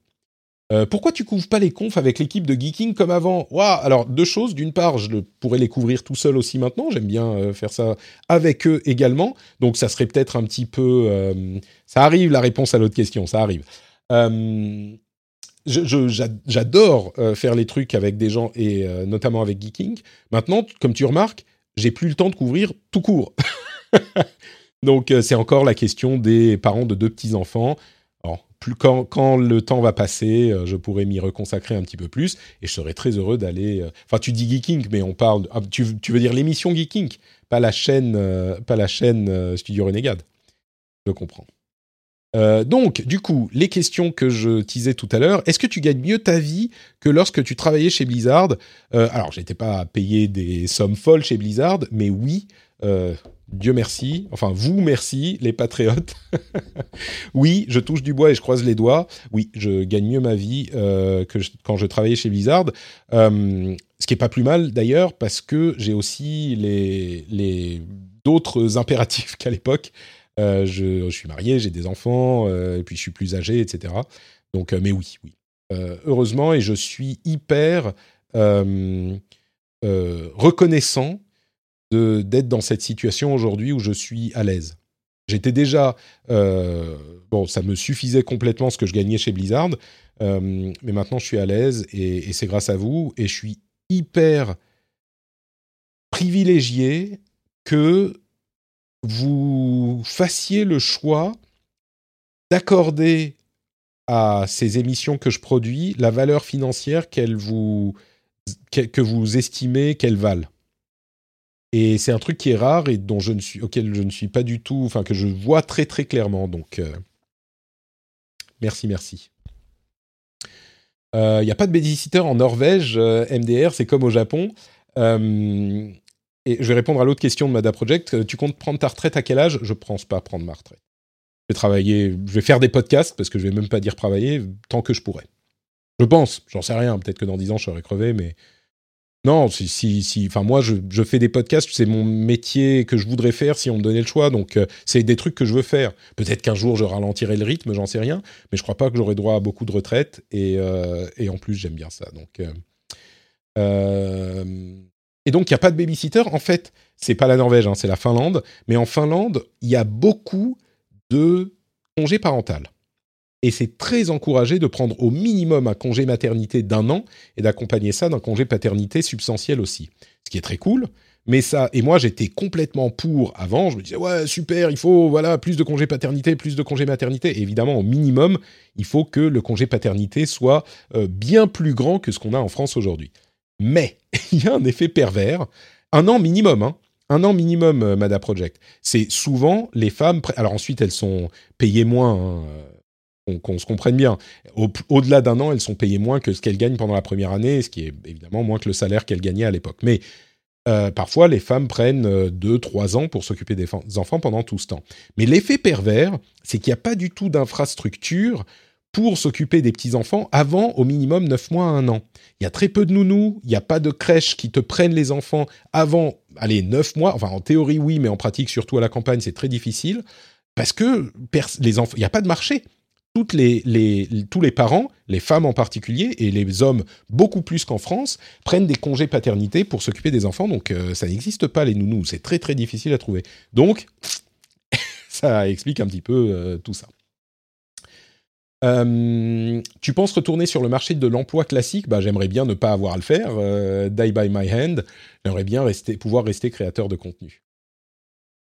Euh, pourquoi tu couvres pas les confs avec l'équipe de Geeking comme avant? Waouh Alors deux choses. D'une part, je pourrais les couvrir tout seul aussi maintenant. J'aime bien euh, faire ça avec eux également. Donc ça serait peut-être un petit peu. Euh, ça arrive la réponse à l'autre question. Ça arrive. J'adore faire les trucs avec des gens et notamment avec Geeking. Maintenant, comme tu remarques, j'ai plus le temps de couvrir tout court. Donc c'est encore la question des parents de deux petits enfants plus, quand, le temps va passer, euh, je pourrai m'y reconsacrer un petit peu plus et je serai très heureux d'aller. Euh, enfin, tu dis Geeking, mais on parle. Ah, tu, tu, veux dire l'émission Geeking, pas la chaîne, euh, pas la chaîne Studio Renegade. Je comprends. Donc, du coup, les questions que je teasais tout à l'heure, est-ce que tu gagnes mieux ta vie que lorsque tu travaillais chez Blizzard? Alors, j'étais pas à payer des sommes folles chez Blizzard, mais oui, Dieu merci, enfin vous merci, les patriotes. oui, je touche du bois et je croise les doigts. Oui, je gagne mieux ma vie euh, que quand je travaillais chez Blizzard. Euh, ce qui est pas plus mal d'ailleurs parce que j'ai aussi les d'autres impératifs qu'à l'époque. Euh, je, suis marié, j'ai des enfants, et puis je suis plus âgé, etc. Donc, mais oui, oui. heureusement, et je suis hyper reconnaissant d'être dans cette situation aujourd'hui où je suis à l'aise. J'étais déjà euh, bon, ça me suffisait complètement ce que je gagnais chez Blizzard, euh, mais maintenant je suis à l'aise et, c'est grâce à vous et je suis hyper privilégié que vous fassiez le choix d'accorder à ces émissions que je produis la valeur financière qu'elles vous que vous estimez qu'elles valent. Et c'est un truc qui est rare et dont je ne suis, auquel je ne suis pas du tout, enfin que je vois très très clairement. Donc, euh, merci, merci. Il euh, n'y a pas de babysitter en Norvège, euh, MDR, c'est comme au Japon. Et je vais répondre à l'autre question de Mada Project. Tu comptes prendre ta retraite à quel âge? Je ne pense pas prendre ma retraite. Je vais travailler, je vais faire des podcasts parce que je vais même pas dire travailler tant que je pourrai. Je pense, j'en sais rien. Peut-être que dans 10 ans je serai crevé, mais non, si, si, enfin moi je, fais des podcasts, c'est mon métier que je voudrais faire si on me donnait le choix. Donc euh, c'est des trucs que je veux faire. Peut-être qu'un jour je ralentirai le rythme, j'en sais rien, mais je crois pas que j'aurai droit à beaucoup de retraite et, euh, en plus j'aime bien ça. Donc euh, et donc il n'y a pas de babysitter. En fait, c'est pas la Norvège, hein, c'est la Finlande. Mais en Finlande, il y a beaucoup de congés parental et c'est très encouragé de prendre au minimum un congé maternité d'un an et d'accompagner ça d'un congé paternité substantiel aussi. Ce qui est très cool. Mais ça, et moi j'étais complètement pour avant, je me disais ouais super, il faut voilà plus de congé paternité, plus de congé maternité. évidemment au minimum, il faut que le congé paternité soit euh, bien plus grand que ce qu'on a en France aujourd'hui. Mais il y a un effet pervers, un an minimum, hein, un an minimum, euh, Mada Project. C'est souvent les femmes. Alors ensuite, elles sont payées moins. Hein, qu'on se comprenne bien. Au-delà d'un an, elles sont payées moins que ce qu'elles gagnent pendant la première année, ce qui est évidemment moins que le salaire qu'elles gagnaient à l'époque. Mais euh, parfois, les femmes prennent euh, deux, trois ans pour s'occuper des enfants pendant tout ce temps. Mais l'effet pervers, c'est qu'il n'y a pas du tout d'infrastructure pour s'occuper des petits-enfants avant au minimum neuf mois à un an. Il y a très peu de nounous, il n'y a pas de crèches qui te prennent les enfants avant, allez, neuf mois. Enfin, en théorie, oui, mais en pratique, surtout à la campagne, c'est très difficile. Parce que les enfants, il n'y a pas de marché les, tous les parents, les femmes en particulier, et les hommes beaucoup plus qu'en France, prennent des congés paternité pour s'occuper des enfants. Donc euh, ça n'existe pas les nounous, c'est très très difficile à trouver. Donc ça explique un petit peu euh, tout ça. Euh, tu penses retourner sur le marché de l'emploi classique? Bah, J'aimerais bien ne pas avoir à le faire, die by my hand. J'aimerais bien rester, pouvoir rester créateur de contenu.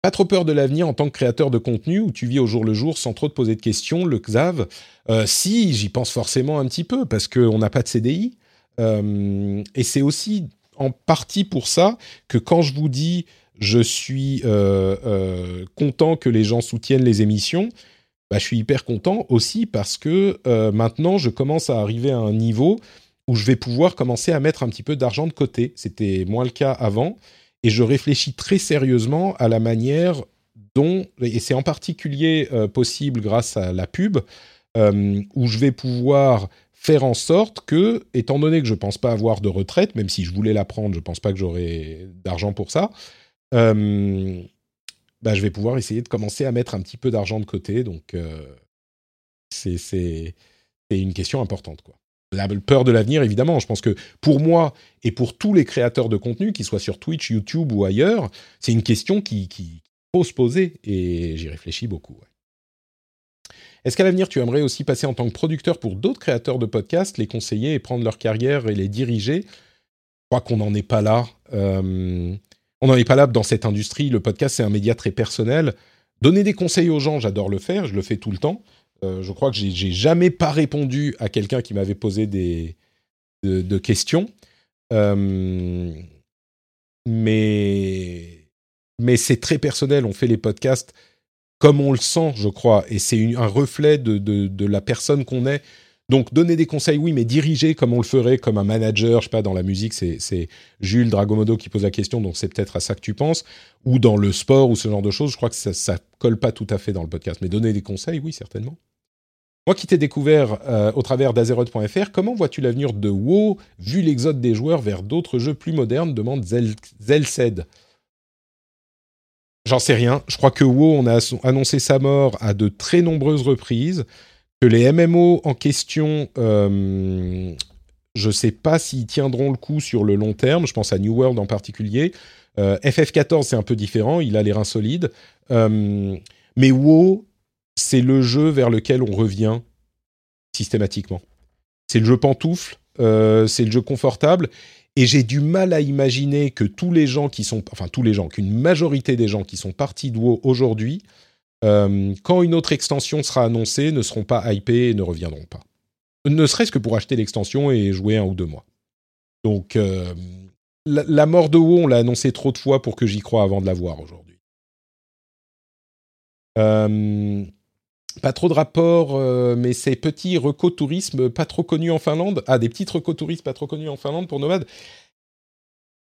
Pas trop peur de l'avenir en tant que créateur de contenu où tu vis au jour le jour sans trop te poser de questions, le XAV? Euh, Si, j'y pense forcément un petit peu parce qu'on n'a pas de CDI. Euh, et c'est aussi en partie pour ça que quand je vous dis je suis euh, content que les gens soutiennent les émissions, bah, je suis hyper content aussi parce que maintenant je commence à arriver à un niveau où je vais pouvoir commencer à mettre un petit peu d'argent de côté. C'était moins le cas avant, et je réfléchis très sérieusement à la manière dont, et c'est en particulier euh, possible grâce à la pub, euh, où je vais pouvoir faire en sorte que, étant donné que je ne pense pas avoir de retraite, même si je voulais la prendre, je ne pense pas que j'aurai d'argent pour ça, euh, bah, je vais pouvoir essayer de commencer à mettre un petit peu d'argent de côté. Donc, c'est une question importante. La peur de l'avenir, évidemment. Je pense que pour moi et pour tous les créateurs de contenu, qu'ils soient sur Twitch, YouTube ou ailleurs, c'est une question qui, qui, se poser et j'y réfléchis beaucoup. Est-ce qu'à l'avenir, tu aimerais aussi passer en tant que producteur pour d'autres créateurs de podcasts, les conseiller et prendre leur carrière et les diriger? Je crois qu'on n'en est pas là. Euh, on n'en est pas là dans cette industrie. Le podcast, c'est un média très personnel. Donner des conseils aux gens, j'adore le faire, je le fais tout le temps. Euh, je crois que j'ai jamais pas répondu à quelqu'un qui m'avait posé des de, questions. Euh, mais mais c'est très personnel. On fait les podcasts comme on le sent, je crois, et c'est un reflet de, de, la personne qu'on est. Donc donner des conseils, oui, mais diriger comme on le ferait, comme un manager, je sais pas, dans la musique, c'est Jules Dragomodo qui pose la question, donc c'est peut-être à ça que tu penses, ou dans le sport ou ce genre de choses, je crois que ça, ça colle pas tout à fait dans le podcast, mais donner des conseils, oui, certainement. Moi qui t'ai découvert euh, au travers d'Azeroth.fr, comment vois-tu l'avenir de WoW vu l'exode des joueurs vers d'autres jeux plus modernes demande Zelced. J'en sais rien. Je crois que WoW, on a annoncé sa mort à de très nombreuses reprises. Que les MMO en question, euh, je ne sais pas s'ils tiendront le coup sur le long terme. Je pense à New World en particulier. Euh, FF14, c'est un peu différent. Il a les reins solides. Euh, mais WoW, c'est le jeu vers lequel on revient systématiquement. C'est le jeu pantoufle. c'est le jeu confortable. Et j'ai du mal à imaginer que tous les gens qui sont, enfin tous les gens, qu'une majorité des gens qui sont partis de WoW aujourd'hui, euh, quand une autre extension sera annoncée, ne seront pas hypés et ne reviendront pas. Ne serait-ce que pour acheter l'extension et jouer un ou deux mois. Donc, euh, la, mort de WoW, on l'a annoncé trop de fois pour que j'y croie avant de la voir aujourd'hui. Euh, pas trop de rapports, mais ces petits recotourismes pas trop connus en Finlande. Ah, des petits recotourismes pas trop connus en Finlande pour nomades.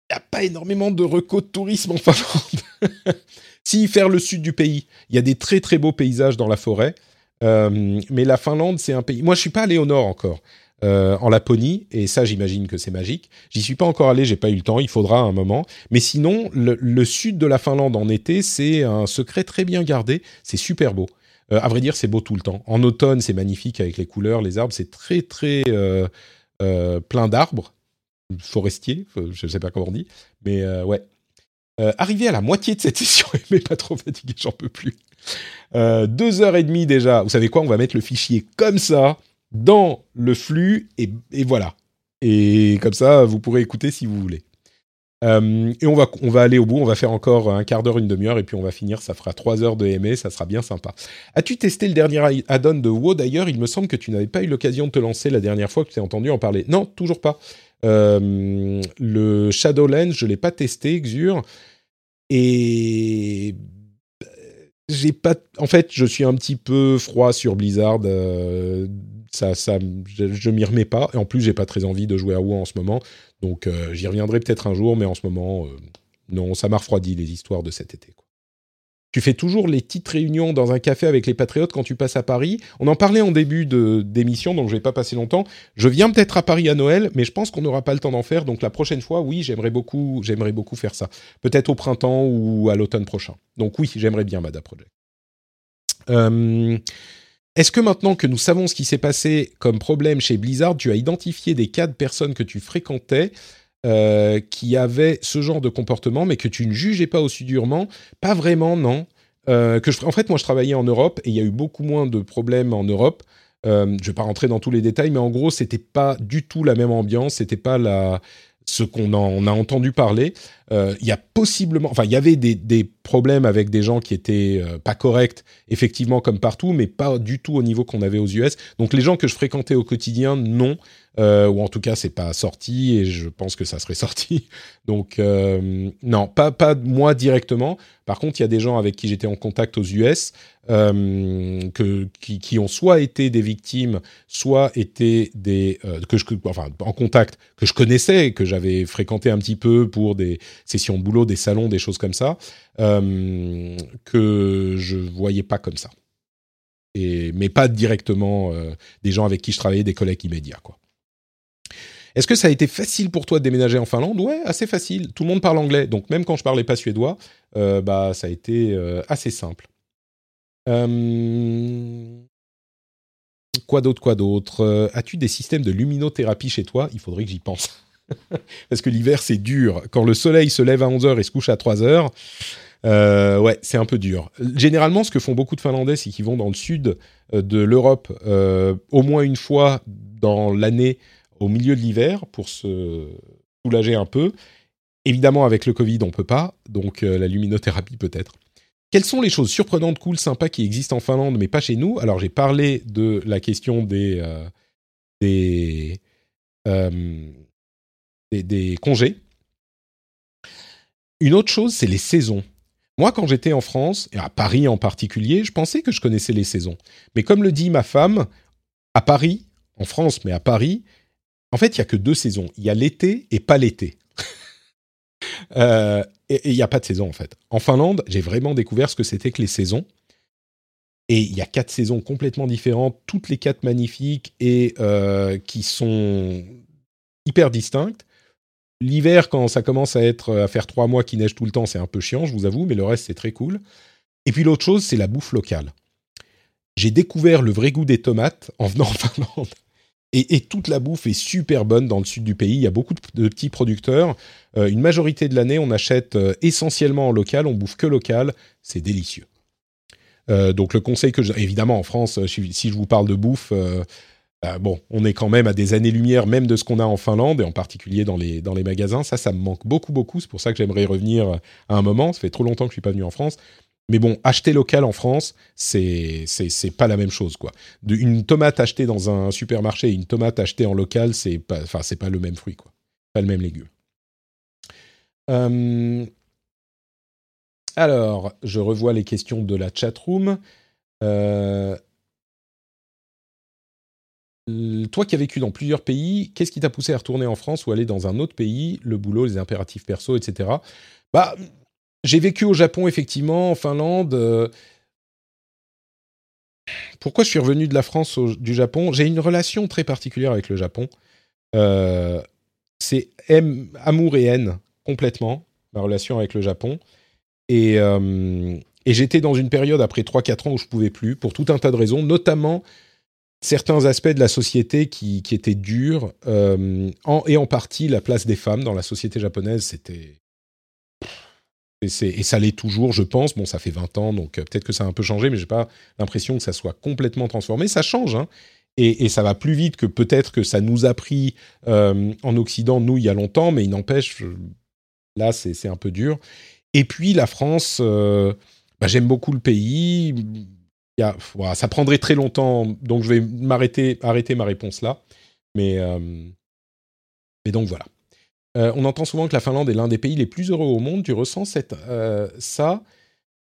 Il n'y a pas énormément de recotourisme en Finlande. si, faire le sud du pays. Il y a des très très beaux paysages dans la forêt. Euh, mais la Finlande, c'est un pays. Moi, je suis pas allé au nord encore. Euh, en Laponie, et ça j'imagine que c'est magique. J'y suis pas encore allé, j'ai pas eu le temps, il faudra un moment. Mais sinon, le sud de la Finlande en été, c'est un secret très bien gardé, c'est super beau. Euh, à vrai dire, c'est beau tout le temps. En automne, c'est magnifique avec les couleurs, les arbres, c'est très très plein d'arbres, forestiers, je ne sais pas comment on dit, mais ouais. Arrivé à la moitié de cette session, mais pas trop fatigué, j'en peux plus. deux heures et demie déjà. Vous savez quoi? On va mettre le fichier comme ça dans le flux et, voilà. Et comme ça, vous pourrez écouter si vous voulez. Euh, et on va, on va aller au bout, on va faire encore un quart d'heure, une demi-heure, et puis on va finir, ça fera trois heures de MA, ça sera bien sympa. As-tu testé le dernier add-on de WoW? D'ailleurs Il me semble que tu n'avais pas eu l'occasion de te lancer la dernière fois que tu t'es entendu en parler. Non, toujours pas. Euh, le Shadowlands, je l'ai pas testé, Xur, et j'ai pas. En fait, je suis un petit peu froid sur Blizzard. Euh, ça, ça, je, je m'y remets pas. Et en plus, j'ai pas très envie de jouer à WoW en ce moment. Donc euh, j'y reviendrai peut-être un jour, mais en ce moment, euh, non, ça m'a refroidi les histoires de cet été. Tu fais toujours les petites réunions dans un café avec les patriotes quand tu passes à Paris. On en parlait en début d'émission, donc je vais pas passer longtemps. Je viens peut-être à Paris à Noël, mais je pense qu'on n'aura pas le temps d'en faire. Donc la prochaine fois, oui, j'aimerais beaucoup, j'aimerais beaucoup faire ça. Peut-être au printemps ou à l'automne prochain. Donc oui, j'aimerais bien Mada Project. Euh, est-ce que maintenant que nous savons ce qui s'est passé comme problème chez Blizzard, tu as identifié des cas de personnes que tu fréquentais euh, qui avaient ce genre de comportement, mais que tu ne jugeais pas aussi durement Pas vraiment, non. Euh, que en fait, moi, je travaillais en Europe et il y a eu beaucoup moins de problèmes en Europe. Euh, je ne vais pas rentrer dans tous les détails, mais en gros, c'était pas du tout la même ambiance, c'était pas la, ce qu'on en a entendu parler. Il y a possiblement, enfin, il y avait des, des problèmes avec des gens qui étaient euh, pas corrects, effectivement comme partout, mais pas du tout au niveau qu'on avait aux US. Donc les gens que je fréquentais au quotidien, non. Euh, ou en tout cas c'est pas sorti et je pense que ça serait sorti. Donc euh, non, pas pas moi directement. Par contre, il y a des gens avec qui j'étais en contact aux US euh, que qui, qui, ont soit été des victimes, soit été des que je enfin en contact que je connaissais, que j'avais fréquenté un petit peu pour des sessions boulot, des salons, des choses comme ça, que je voyais pas comme ça. Et, mais pas directement des gens avec qui je travaillais, des collègues immédiats quoi. Est-ce que ça a été facile pour toi de déménager en Finlande? Ouais, assez facile. Tout le monde parle anglais, donc même quand je parlais pas suédois, euh, bah ça a été euh, assez simple. Euh, quoi d'autre Quoi d'autre? As-tu des systèmes de luminothérapie chez toi? Il faudrait que j'y pense. Parce que l'hiver, c'est dur. Quand le soleil se lève à 11h et se couche à 3h, ouais, c'est un peu dur. Généralement, ce que font beaucoup de Finlandais, c'est qu'ils vont dans le sud de l'Europe au moins une fois dans l'année au milieu de l'hiver pour se soulager un peu. Évidemment, avec le Covid, on peut pas, donc euh, la luminothérapie peut-être. Quelles sont les choses surprenantes, cool, sympas qui existent en Finlande, mais pas chez nous? Alors, j'ai parlé de la question des euh, euh, des, congés. Une autre chose, c'est les saisons. Moi, quand j'étais en France, et à Paris en particulier, je pensais que je connaissais les saisons. Mais comme le dit ma femme, à Paris, en France, mais à Paris, en fait, il y a que deux saisons. Il y a l'été et pas l'été. Euh, et il n'y a pas de saison en fait. En Finlande, j'ai vraiment découvert ce que c'était que les saisons. Et il y a quatre saisons complètement différentes, toutes les quatre magnifiques et euh, qui sont hyper distinctes. L'hiver, quand ça commence à être à faire trois mois qu'il neige tout le temps, c'est un peu chiant, je vous avoue, mais le reste c'est très cool. Et puis l'autre chose, c'est la bouffe locale. J'ai découvert le vrai goût des tomates en venant en Finlande. Et, toute la bouffe est super bonne dans le sud du pays. Il y a beaucoup de, petits producteurs. Euh, une majorité de l'année, on achète euh, essentiellement en local. On bouffe que local. C'est délicieux. Euh, donc le conseil que, évidemment, en France, si je vous parle de bouffe, bon, on est quand même à des années-lumière, même de ce qu'on a en Finlande et en particulier dans les magasins. Ça, ça me manque beaucoup, beaucoup. C'est pour ça que j'aimerais revenir à un moment. Ça fait trop longtemps que je suis pas venu en France. Mais bon, acheter local en France, c'est c'est pas la même chose quoi. une tomate achetée dans un supermarché et une tomate achetée en local, c'est pas enfin pas le même fruit quoi, pas le même légume. Euh, alors, je revois les questions de la chatroom. Euh, toi qui as vécu dans plusieurs pays, qu'est-ce qui t'a poussé à retourner en France ou aller dans un autre pays Le boulot, les impératifs perso, etc. Bah, j'ai vécu au Japon, effectivement, en Finlande. Euh, pourquoi je suis revenu de la France au, Japon? J'ai une relation très particulière avec le Japon. Euh, c'est amour et haine, complètement, ma relation avec le Japon. Et, euh, et j'étais dans une période, après 3-4 ans, où je pouvais plus, pour tout un tas de raisons, notamment certains aspects de la société qui, qui étaient durs, en, et en partie la place des femmes dans la société japonaise, c'était et, ça l'est toujours, je pense. Bon, ça fait 20 ans, donc euh, peut-être que ça a un peu changé, mais j'ai pas l'impression que ça soit complètement transformé. Ça change, hein. Et, ça va plus vite que peut-être que ça nous a pris euh, en Occident, nous, il y a longtemps, mais il n'empêche, là, c'est un peu dur. Et puis, la France, euh, bah, j'aime beaucoup le pays. Ça prendrait très longtemps, donc je vais m'arrêter, arrêter ma réponse là. Mais, mais donc voilà. Euh, on entend souvent que la Finlande est l'un des pays les plus heureux au monde. Tu ressens euh, ça,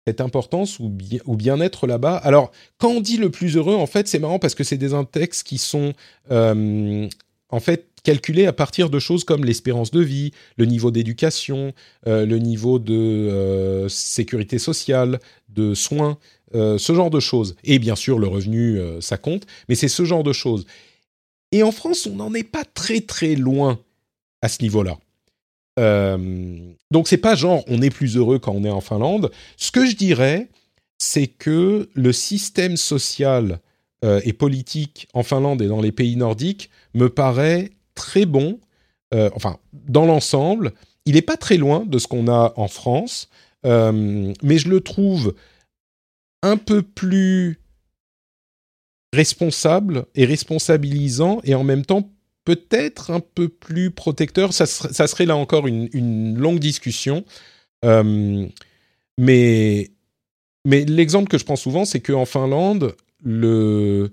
cette importance ou, bien-être là-bas? Alors, quand on dit le plus heureux, en fait, c'est marrant parce que c'est des index qui sont euh, en fait calculés à partir de choses comme l'espérance de vie, le niveau d'éducation, le niveau de sécurité sociale, de soins, ce genre de choses. Et bien sûr, le revenu, ça compte, mais c'est ce genre de choses. Et en France, on n'en est pas très très loin à ce niveau-là. Euh, donc c'est pas genre on est plus heureux quand on est en Finlande. Ce que je dirais, c'est que le système social euh, et politique en Finlande et dans les pays nordiques me paraît très bon. Euh, enfin, dans l'ensemble, il n'est pas très loin de ce qu'on a en France, mais je le trouve un peu plus responsable et responsabilisant et en même temps peut-être un peu plus protecteur. Ça, serait, là encore une, longue discussion. Euh, mais mais l'exemple que je prends souvent, c'est qu'en Finlande, le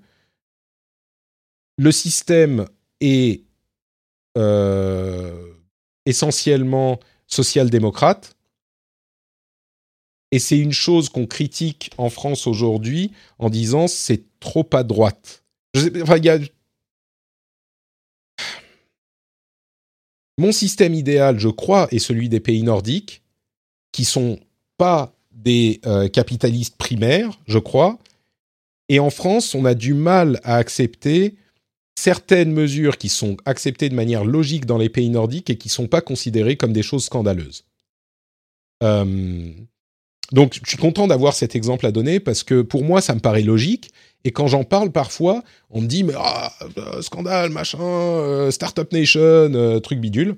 le système est euh, essentiellement social-démocrate. Et c'est une chose qu'on critique en France aujourd'hui en disant c'est trop à droite. Mon système idéal, je crois, est celui des pays nordiques, qui sont pas des euh, capitalistes primaires, je crois. Et en France, on a du mal à accepter certaines mesures qui sont acceptées de manière logique dans les pays nordiques et qui ne sont pas considérées comme des choses scandaleuses. Euh, donc, je suis content d'avoir cet exemple à donner parce que pour moi, ça me paraît logique. Et quand j'en parle parfois, on me dit mais ah, euh, scandale, machin, euh, startup nation, truc bidule.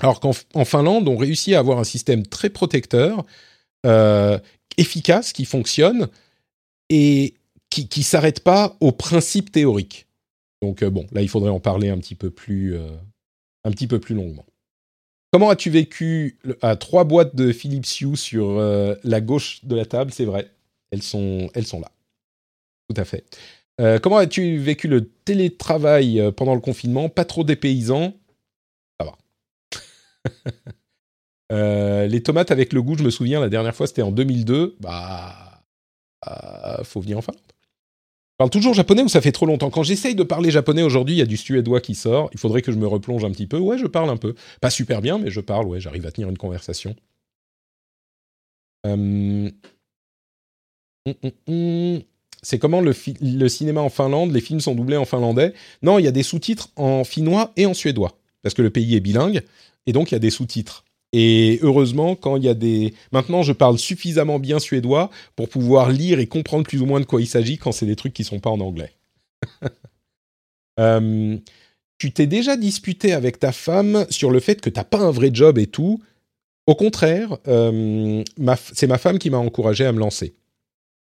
Alors qu'en Finlande, on réussit à avoir un système très protecteur, efficace, qui fonctionne et qui ne s'arrête pas aux principes théoriques. Donc euh, bon, là, il faudrait en parler un petit peu plus, euh, un petit peu plus longuement. Comment as-tu vécu à trois boîtes de Philips Hue sur euh, la gauche de la table? C'est vrai, elles sont, là. Tout à fait. comment as-tu vécu le télétravail pendant le confinement? Pas trop dépaysant Ça va. les tomates avec le goût, je me souviens, la dernière fois, c'était en 2002. Bah, faut venir en Finlande parle toujours japonais ou ça fait trop longtemps? Quand j'essaye de parler japonais aujourd'hui, il y a du suédois qui sort. Il faudrait que je me replonge un petit peu. Ouais, je parle un peu. Pas super bien, mais je parle. Ouais, j'arrive à tenir une conversation. Hum, hum, hum. C'est comment le, cinéma en Finlande Les films sont doublés en finlandais? Non, il y a des sous-titres en finnois et en suédois. Parce que le pays est bilingue. Et donc, il y a des sous-titres. Et heureusement, quand il y a des... Maintenant, je parle suffisamment bien suédois pour pouvoir lire et comprendre plus ou moins de quoi il s'agit quand c'est des trucs qui sont pas en anglais. Euh, tu t'es déjà disputé avec ta femme sur le fait que t'as pas un vrai job et tout. Au contraire, euh, c'est ma femme qui m'a encouragé à me lancer.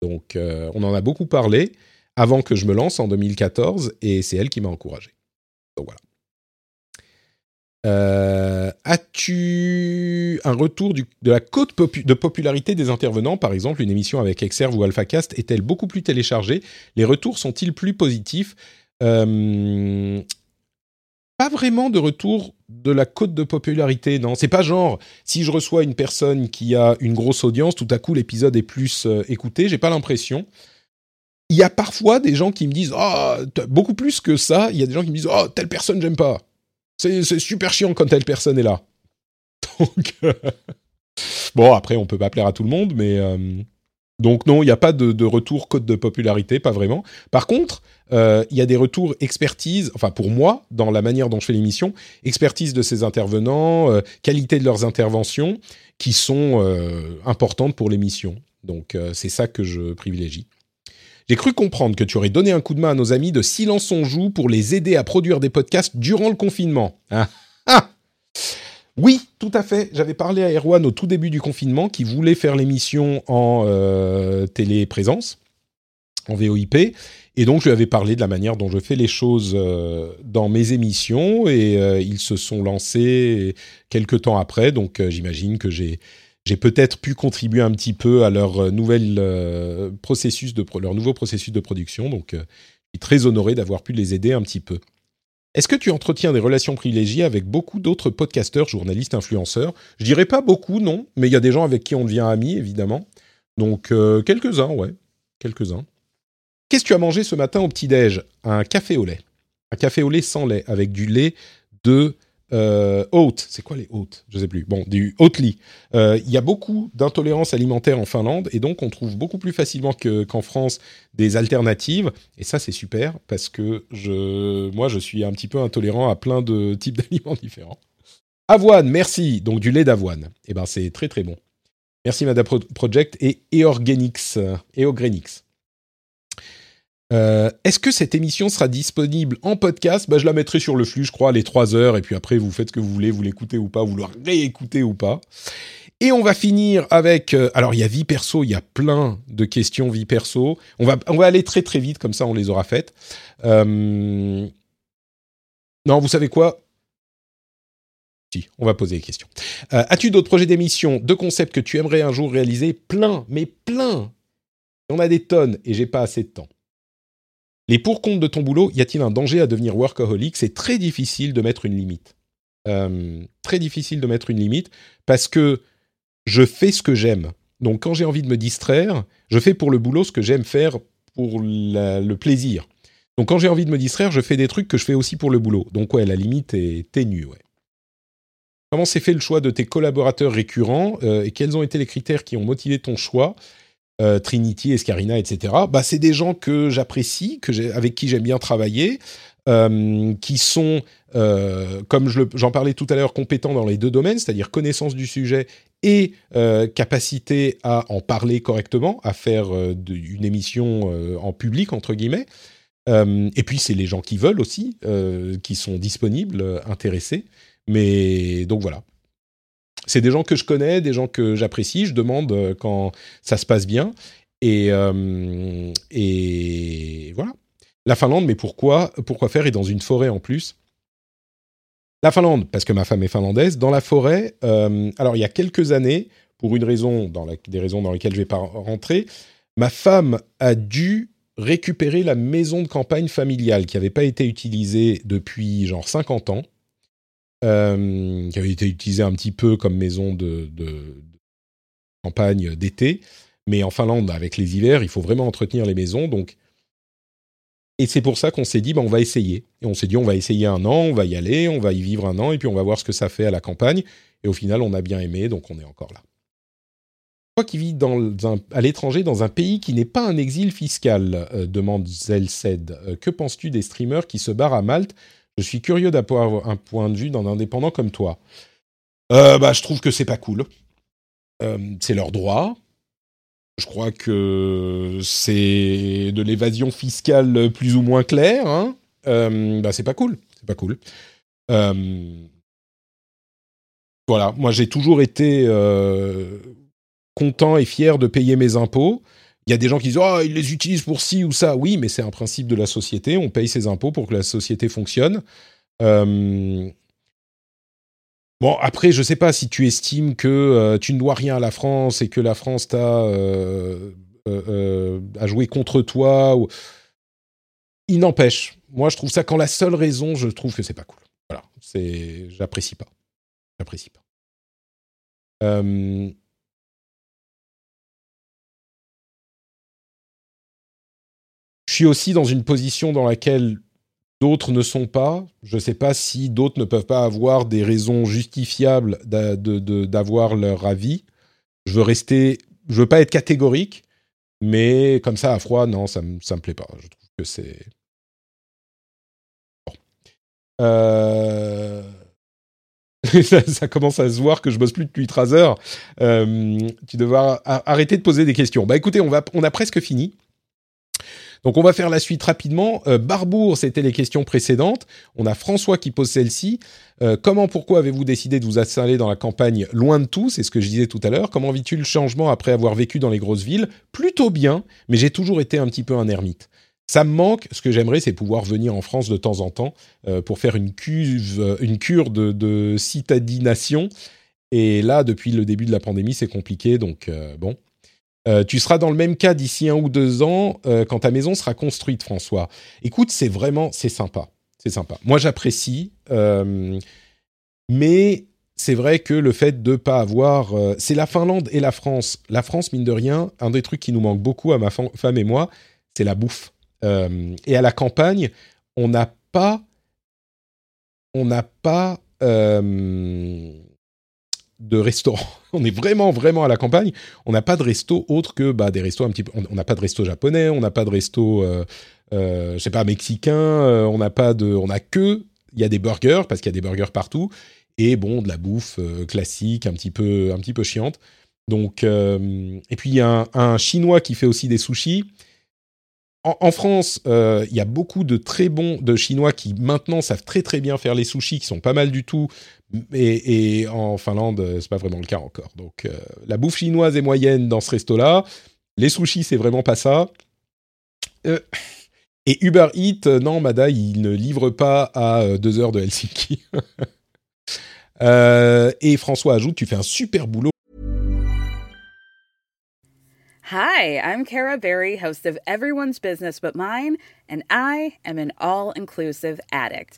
Donc, euh, on en a beaucoup parlé avant que je me lance en 2014 et c'est elle qui m'a encouragé. Donc voilà. Euh, as-tu un retour de la cote de popularité des intervenants? Par exemple, une émission avec Exerve ou AlphaCast est-elle beaucoup plus téléchargée? Les retours sont-ils plus positifs? Euh, Pas vraiment de retour de la cote de popularité, non. C'est pas genre si je reçois une personne qui a une grosse audience, tout à coup l'épisode est plus euh, écouté. J'ai pas l'impression. Il y a parfois des gens qui me disent oh, beaucoup plus que ça. Il y a des gens qui me disent oh telle personne j'aime pas. C'est super chiant quand telle personne est là. Euh, bon, après, on peut pas plaire à tout le monde, mais. Euh, donc, non, il n'y a pas de, retour code de popularité, pas vraiment. Par contre, euh, il y a des retours expertise, enfin, pour moi, dans la manière dont je fais l'émission, expertise de ces intervenants, qualité de leurs interventions, qui sont importantes pour l'émission. Donc, c'est ça que je privilégie. J'ai cru comprendre que tu aurais donné un coup de main à nos amis de Silence on Joue pour les aider à produire des podcasts durant le confinement. Ah, ah oui, tout à fait. J'avais parlé à Erwan au tout début du confinement qui voulait faire l'émission en euh, téléprésence, en VOIP. Et donc, je lui avais parlé de la manière dont je fais les choses euh, dans mes émissions. Et euh, ils se sont lancés quelques temps après. Donc, j'imagine que j'ai j'ai peut-être pu contribuer un petit peu à leur euh, nouvelle euh, processus de leur nouveau processus de production. Donc, euh, je suis très honoré d'avoir pu les aider un petit peu. Est-ce que tu entretiens des relations privilégiées avec beaucoup d'autres podcasteurs, journalistes, influenceurs? Je dirais pas beaucoup, non, mais il y a des gens avec qui on devient amis, évidemment. Donc quelques-uns, ouais, quelques-uns. Qu'est-ce que tu as mangé ce matin au petit-déj? Un café au lait. Un café au lait sans lait, avec du lait de euh, c'est quoi les hautes? Je sais plus. Bon, du Oatly. Euh, il y a beaucoup d'intolérance alimentaire en Finlande et donc on trouve beaucoup plus facilement qu'en France des alternatives. Et ça, c'est super parce que je, moi, je suis un petit peu intolérant à plein de types d'aliments différents. Avoine, merci. Donc du lait d'avoine. Eh ben, c'est très très bon. Merci Madame Project et Eorgenix. Eogrenix. Euh, est-ce que cette émission sera disponible en podcast? Bah, Je la mettrai sur le flux, je crois, les 3 heures, et puis après, vous faites ce que vous voulez, vous l'écoutez ou pas, vous le réécoutez ou pas. Et on va finir avec... Euh, alors, il y a vie perso, il y a plein de questions vie perso. On va, on va aller très très vite, comme ça, on les aura faites. Euh, non, vous savez quoi? Si, on va poser des questions. As-tu d'autres projets d'émission, de concepts que tu aimerais un jour réaliser? Plein, mais plein On a des tonnes et j'ai pas assez de temps. Les pour compte de ton boulot, y a-t-il un danger à devenir workaholic? C'est très difficile de mettre une limite. Euh, très difficile de mettre une limite parce que je fais ce que j'aime. Donc quand j'ai envie de me distraire, je fais pour le boulot ce que j'aime faire pour le plaisir. Donc quand j'ai envie de me distraire, je fais des trucs que je fais aussi pour le boulot. Donc ouais, la limite est ténue. Comment s'est fait le choix de tes collaborateurs récurrents euh, et quels ont été les critères qui ont motivé ton choix? Euh, Trinity, Escarina, etc. Bah, c'est des gens que j'apprécie, que avec qui j'aime bien travailler, euh, qui sont, euh, comme j'en parlais tout à l'heure, compétents dans les deux domaines, c'est-à-dire connaissance du sujet et capacité à en parler correctement, à faire une émission en public, entre guillemets. Et puis, c'est les gens qui veulent aussi, qui sont disponibles, intéressés. Mais donc voilà. C'est des gens que je connais, des gens que j'apprécie. Je demande euh, quand ça se passe bien. Et, euh, et voilà. La Finlande, mais pourquoi Pourquoi faire? Et dans une forêt en plus. La Finlande, parce que ma femme est finlandaise. Dans la forêt, euh, alors il y a quelques années, pour une raison, des raisons dans lesquelles je ne vais pas rentrer, ma femme a dû récupérer la maison de campagne familiale qui n'avait pas été utilisée depuis genre 50 ans, qui avait été utilisée un petit peu comme maison de, campagne d'été, mais en Finlande, avec les hivers, il faut vraiment entretenir les maisons, donc et c'est pour ça qu'on s'est dit, bah, on va essayer. Et on s'est dit, on va essayer un an, on va y aller, on va y vivre un an, et puis on va voir ce que ça fait à la campagne. Et au final, on a bien aimé, donc on est encore là. Toi qui vis à l'étranger, dans un pays qui n'est pas un exil fiscal, euh, demande Zelsed, euh, que penses-tu des streamers qui se barrent à Malte Je suis curieux d'avoir un point de vue d'un indépendant comme toi. Euh, bah, je trouve que c'est pas cool. Euh, c'est leur droit. Je crois que c'est de l'évasion fiscale plus ou moins claire. Hein euh, bah, c'est pas cool. C'est pas cool. Euh, voilà, moi j'ai toujours été content et fier de payer mes impôts. Il y a des gens qui disent oh ils les utilisent pour ci ou ça. Oui, mais c'est un principe de la société. On paye ses impôts pour que la société fonctionne. Euh, Bon, après, je sais pas si tu estimes que euh, tu ne dois rien à la France et que la France t'a euh, euh, contre toi. Il n'empêche, moi, je trouve ça quand la seule raison, je trouve que c'est pas cool. Voilà, c'est, j'apprécie pas, j'apprécie pas. Je suis aussi dans une position dans laquelle d'autres ne sont pas. Je ne sais pas si d'autres ne peuvent pas avoir des raisons justifiables d'avoir leur avis. Je veux rester, je veux pas être catégorique, mais comme ça à froid, non, ça me ça me plaît pas. Je trouve que c'est bon. Euh, ça, commence à se voir que je bosse plus depuis trois heures. Euh, tu devras arrêter de poser des questions. Bah écoutez, on va, on a presque fini. Donc on va faire la suite rapidement. Euh, Barbour, c'était les questions précédentes. On a François qui pose celle-ci. Euh, comment, pourquoi avez-vous décidé de vous installer dans la campagne loin de tout? C'est ce que je disais tout à l'heure. Comment vis-tu le changement après avoir vécu dans les grosses villes? Plutôt bien, mais j'ai toujours été un petit peu un ermite. Ça me manque. Ce que j'aimerais, c'est pouvoir venir en France de temps en temps euh, pour faire une, cuve, une cure de, de citadination. Et là, depuis le début de la pandémie, c'est compliqué. Donc, bon. Euh, tu seras dans le même cas d'ici un ou deux ans euh, quand ta maison sera construite, François. Écoute, c'est vraiment, c'est sympa. C'est sympa. Moi, j'apprécie. euh, mais c'est vrai que le fait de pas avoir... c'est la Finlande et la France. La France, mine de rien, un des trucs qui nous manque beaucoup à ma femme et moi, c'est la bouffe. Et à la campagne, on n'a pas... On n'a pas... de restaurant. On est vraiment, vraiment à la campagne. On n'a pas de resto autre que bah, des restos un petit peu. On n'a pas de resto japonais, on n'a pas de resto, euh, euh, sais pas, mexicain. euh, on n'a pas de, on a que. Il y a des burgers parce qu'il y a des burgers partout et bon de la bouffe euh, classique, un petit peu, un petit peu chiante. Donc euh, et puis il y a un, chinois qui fait aussi des sushis. En, en France, il y a beaucoup de très bons de chinois qui maintenant savent très très bien faire les sushis, qui sont pas mal du tout. Et, en Finlande, euh, c'est pas vraiment le cas encore. Donc euh, la bouffe chinoise est moyenne dans ce resto-là. Les sushis, c'est vraiment pas ça. Euh, et Uber Eats, non, Mada, il ne livre pas à deux heures de Helsinki. Et François ajoute, tu fais un super boulot. Hi, I'm Kara Berry, host of Everyone's Business But Mine, and I am an all inclusive addict.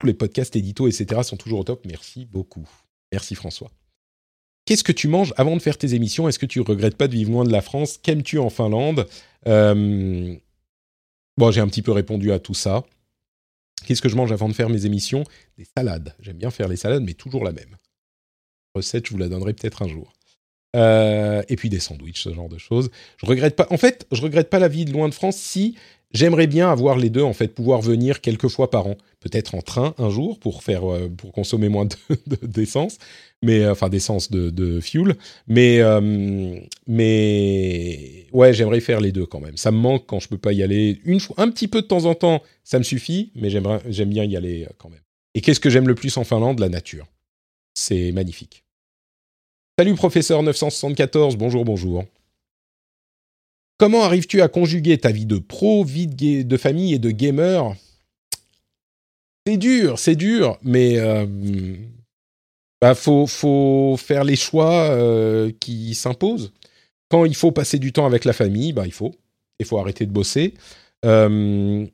Tous les podcasts, éditos, etc. sont toujours au top. Merci beaucoup. Merci François. Qu'est-ce que tu manges avant de faire tes émissions? Est-ce que tu regrettes pas de vivre loin de la France? Qu'aimes-tu en Finlande? Euh, Bon, j'ai un petit peu répondu à tout ça. Qu'est-ce que je mange avant de faire mes émissions? Des salades. J'aime bien faire les salades, mais toujours la même. Recette, je vous la donnerai peut-être un jour. Euh, et puis des sandwichs, ce genre de choses. Je regrette pas. En fait, je regrette pas la vie de loin de France si j'aimerais bien avoir les deux. En fait, pouvoir venir quelques fois par an, peut-être en train un jour pour faire euh, pour consommer moins d'essence, mais enfin d'essence de, de, fuel. Mais euh, mais ouais, j'aimerais faire les deux quand même. Ça me manque quand je peux pas y aller une fois, un petit peu de temps en temps, ça me suffit. Mais j'aime bien y aller quand même. Et qu'est-ce que j'aime le plus en Finlande? La nature. C'est magnifique. Salut professeur 974, bonjour, bonjour. Comment arrives-tu à conjuguer ta vie de pro, vie de, famille et de gamer? C'est dur, c'est dur, mais euh, bah faut, faire les choix euh, qui s'imposent. Quand il faut passer du temps avec la famille, bah il faut. Il faut arrêter de bosser. Euh,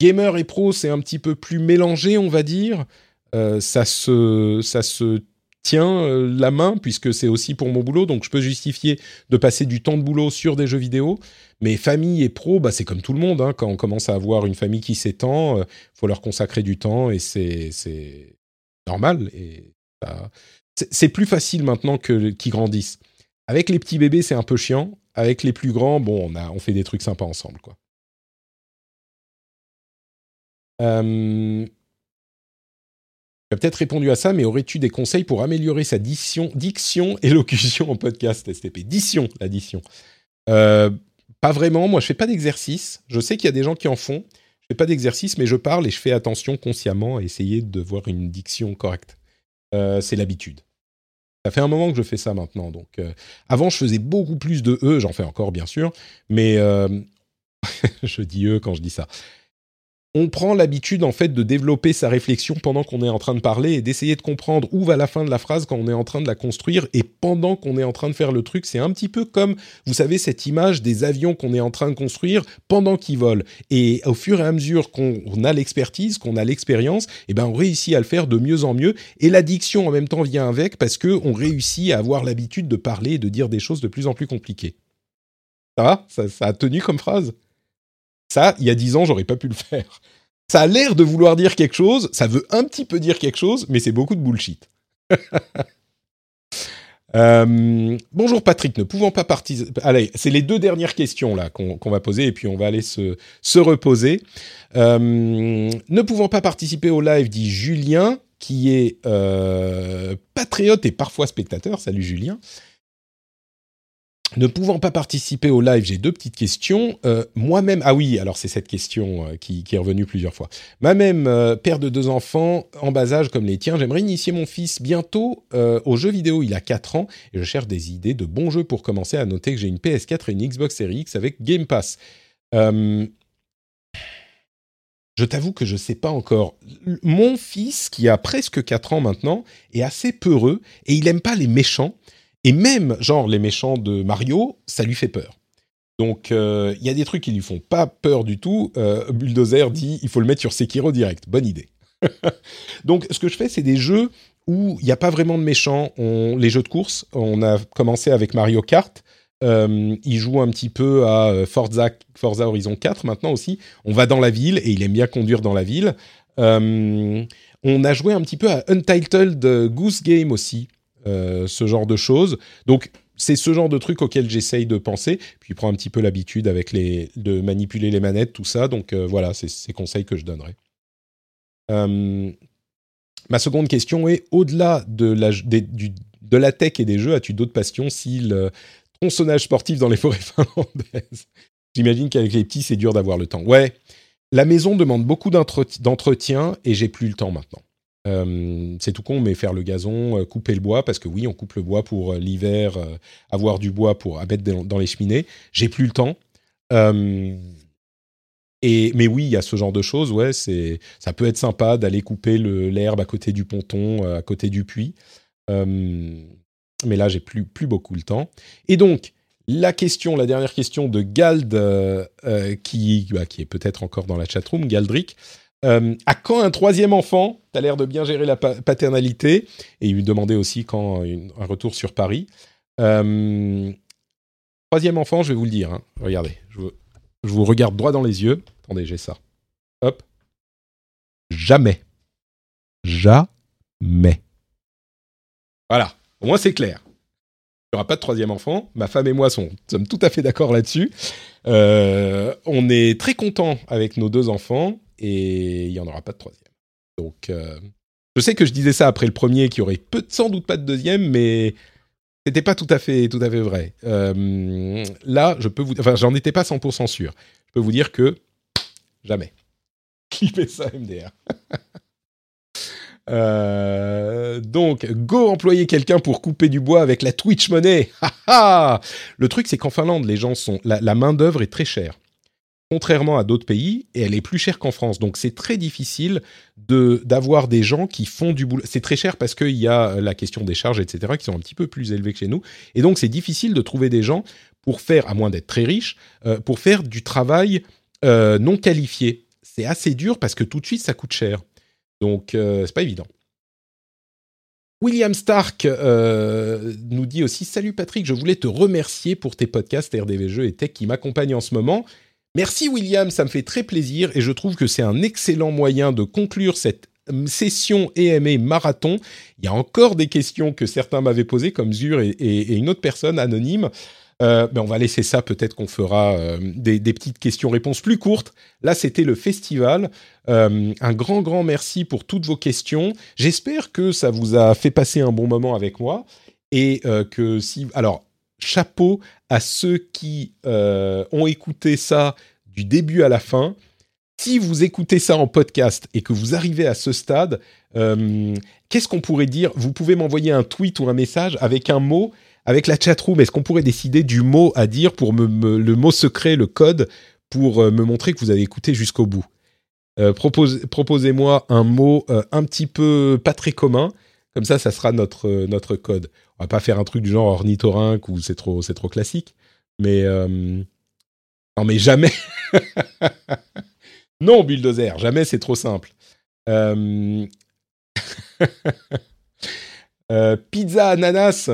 gamer et pro, c'est un petit peu plus mélangé, on va dire. Euh, ça se, ça se tient euh, la main puisque c'est aussi pour mon boulot, donc je peux justifier de passer du temps de boulot sur des jeux vidéo. Mais famille et pro, bah, c'est comme tout le monde. Hein. quand on commence à avoir une famille qui s'étend, il euh, faut leur consacrer du temps et c'est normal. Et c'est plus facile maintenant qu'ils grandissent. Avec les petits bébés, c'est un peu chiant. Avec les plus grands, bon, on, a, fait des trucs sympas ensemble, quoi. Euh, tu as peut-être répondu à ça, mais aurais-tu des conseils pour améliorer sa diction, diction élocution en podcast STP Diction, l'addition. Euh, pas vraiment. Moi, je fais pas d'exercice. Je sais qu'il y a des gens qui en font. Je fais pas d'exercice, mais je parle et je fais attention consciemment à essayer de voir une diction correcte. Euh, c'est l'habitude. Ça fait un moment que je fais ça maintenant. Donc, euh, avant, je faisais beaucoup plus de e. J'en fais encore, bien sûr, mais je dis e quand je dis ça on prend l'habitude en fait de développer sa réflexion pendant qu'on est en train de parler et d'essayer de comprendre où va la fin de la phrase quand on est en train de la construire et pendant qu'on est en train de faire le truc. C'est un petit peu comme, vous savez, cette image des avions qu'on est en train de construire pendant qu'ils volent. Et au fur et à mesure qu'on a l'expertise, qu'on a l'expérience, eh ben on réussit à le faire de mieux en mieux. Et l'addiction en même temps vient avec parce que on réussit à avoir l'habitude de parler et de dire des choses de plus en plus compliquées. Ça va? Ça, ça a tenu comme phrase? Ça, il y a dix ans, j'aurais pas pu le faire. Ça a l'air de vouloir dire quelque chose, ça veut un petit peu dire quelque chose, mais c'est beaucoup de bullshit. Euh, bonjour Patrick, ne pouvant pas participer. Allez, c'est les deux dernières questions là qu'on va poser et puis on va aller se, se reposer. Euh, ne pouvant pas participer au live, dit Julien, qui est euh, patriote et parfois spectateur. Salut Julien. Ne pouvant pas participer au live, j'ai deux petites questions. Euh, moi-même, ah oui, alors c'est cette question euh, qui, est revenue plusieurs fois. Moi-même, euh, père de deux enfants en bas âge comme les tiens, j'aimerais initier mon fils bientôt aux jeux vidéo. Il a 4 ans et je cherche des idées de bons jeux pour commencer. À noter que j'ai une PS4 et une Xbox Series X avec Game Pass. je t'avoue que je ne sais pas encore. Mon fils, qui a presque 4 ans maintenant, est assez peureux et il n'aime pas les méchants. Et même, genre, les méchants de Mario, ça lui fait peur. Donc, euh, il y a des trucs qui lui font pas peur du tout. Euh, Bulldozer dit il faut le mettre sur Sekiro direct. Bonne idée. Donc, ce que je fais, c'est des jeux où il n'y a pas vraiment de méchants. Les jeux de course, on a commencé avec Mario Kart. Euh, il joue un petit peu à Forza, Forza Horizon 4 maintenant aussi. On va dans la ville et il aime bien conduire dans la ville. On a joué un petit peu à Untitled Goose Game aussi, euh, ce genre de choses. Donc c'est ce genre de truc auquel j'essaye de penser. Puis il prend un petit peu l'habitude avec les de manipuler les manettes, tout ça. Donc euh, voilà, c'est ces conseils que je donnerai. ma seconde question est au-delà de la, de la tech et des jeux, as-tu d'autres passions si le tronçonnage sportif dans les forêts finlandaises? J'imagine qu'avec les petits, c'est dur d'avoir le temps. Ouais, la maison demande beaucoup d'entretien et j'ai plus le temps maintenant. Euh, c'est tout con, mais faire le gazon, euh, couper le bois, parce que oui, on coupe le bois pour euh, l'hiver, avoir du bois pour à mettre dans, les cheminées. J'ai plus le temps. et, mais oui, il y a ce genre de choses, ouais, c'est, ça peut être sympa d'aller couper l'herbe à côté du ponton, à côté du puits. mais là, j'ai plus, plus beaucoup le temps. Et donc, la question, la dernière question de Gald, qui, bah, qui est peut-être encore dans la chatroom, Galdric. Euh, à quand un troisième enfant Tu as l'air de bien gérer la paternalité? Et il lui demandait aussi quand un retour sur Paris. troisième enfant, je vais vous le dire. Hein. Regardez, je vous, regarde droit dans les yeux. Attendez, j'ai ça. Hop. Jamais. Jamais. Voilà. Au moins, c'est clair n'y aura pas de troisième enfant. Ma femme et moi sommes tout à fait d'accord là-dessus. Euh, on est très content avec nos deux enfants et il n'y en aura pas de troisième. Donc, euh, je sais que je disais ça après le premier, qu'il y aurait sans doute pas de deuxième, mais c'était pas tout à fait, tout à fait vrai. Euh, là, je peux vous, enfin, j'en étais pas 100% sûr. Je peux vous dire que jamais. Clipez ça, MDR. Euh, donc, go employer quelqu'un pour couper du bois avec la Twitch Money. le truc, c'est qu'en Finlande, les gens sont la, main d'œuvre est très chère, contrairement à d'autres pays, et elle est plus chère qu'en France. Donc, c'est très difficile de d'avoir des gens qui font du boulot. C'est très cher parce qu'il y a la question des charges, etc., qui sont un petit peu plus élevées que chez nous, et donc c'est difficile de trouver des gens pour faire, à moins d'être très riches, euh, pour faire du travail euh, non qualifié. C'est assez dur parce que tout de suite, ça coûte cher. Donc, euh, c'est pas évident. William Stark euh, nous dit aussi Salut Patrick, je voulais te remercier pour tes podcasts RDV Jeux et Tech qui m'accompagnent en ce moment. Merci William, ça me fait très plaisir et je trouve que c'est un excellent moyen de conclure cette hum, session EMA marathon. Il y a encore des questions que certains m'avaient posées, comme Zur et, une autre personne anonyme. Euh, on va laisser ça, peut-être qu'on fera euh, des, petites questions-réponses plus courtes. Là, c'était le festival. Euh, un grand, grand merci pour toutes vos questions. J'espère que ça vous a fait passer un bon moment avec moi. Et que si... Alors, chapeau à ceux qui ont écouté ça du début à la fin. Si vous écoutez ça en podcast et que vous arrivez à ce stade, qu'est-ce qu'on pourrait dire? Vous pouvez m'envoyer un tweet ou un message avec un mot avec la chatroom, est-ce qu'on pourrait décider du mot à dire pour me, le mot secret, le code, pour euh, me montrer que vous avez écouté jusqu'au bout? Euh, Proposez-moi un mot euh, un petit peu pas très commun, comme ça, ça sera notre, notre code. On va pas faire un truc du genre ornithorynque ou c'est trop, c'est trop classique, mais non, mais jamais. non, bulldozer, jamais, c'est trop simple. pizza ananas.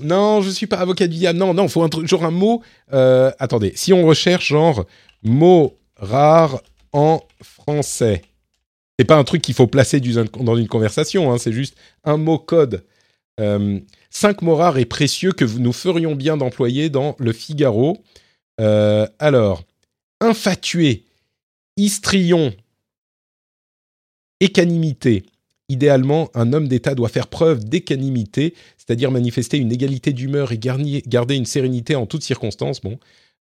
Non, je suis pas avocat du diable. Non, non, faut un truc, genre un mot. Euh, attendez, si on recherche genre mot rare en français, c'est pas un truc qu'il faut placer dans une conversation. Hein, c'est juste un mot code. Cinq mots rares et précieux que nous ferions bien d'employer dans le Figaro. Euh, alors, infatué, histrion, écanimité, Idéalement, un homme d'État doit faire preuve d'équanimité, c'est-à-dire manifester une égalité d'humeur et garder une sérénité en toutes circonstances. Bon,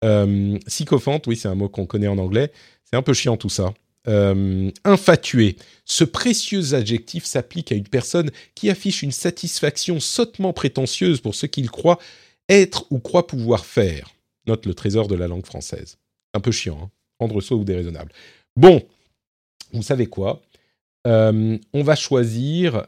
euh, sycophante, oui, c'est un mot qu'on connaît en anglais. C'est un peu chiant tout ça. Euh, infatué. Ce précieux adjectif s'applique à une personne qui affiche une satisfaction sottement prétentieuse pour ce qu'il croit être ou croit pouvoir faire. Note le trésor de la langue française. Un peu chiant, hein prendre soi ou déraisonnable. Bon, vous savez quoi? Euh, on va choisir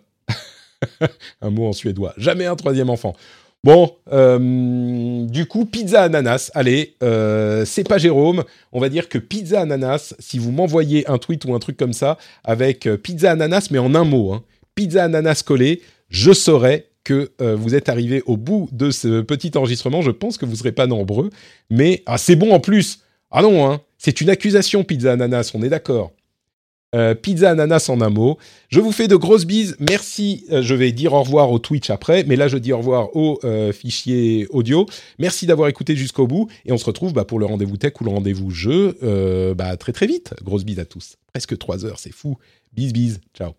un mot en suédois. Jamais un troisième enfant. Bon, euh, du coup, pizza ananas. Allez, euh, c'est pas Jérôme. On va dire que pizza ananas, si vous m'envoyez un tweet ou un truc comme ça, avec euh, pizza ananas, mais en un mot, hein, pizza ananas collé, je saurai que vous êtes arrivé au bout de ce petit enregistrement. Je pense que vous serez pas nombreux, mais ah, c'est bon en plus. Ah non, hein, c'est une accusation, pizza ananas, on est d'accord. Euh, pizza ananas en un mot. Je vous fais de grosses bises. Merci. Euh, je vais dire au revoir au Twitch après, mais là je dis au revoir au euh, fichier audio. Merci d'avoir écouté jusqu'au bout et on se retrouve bah, pour le rendez-vous tech ou le rendez-vous jeu bah, très très vite. Grosse bise à tous. Presque trois heures, c'est fou. Bise bise. Ciao.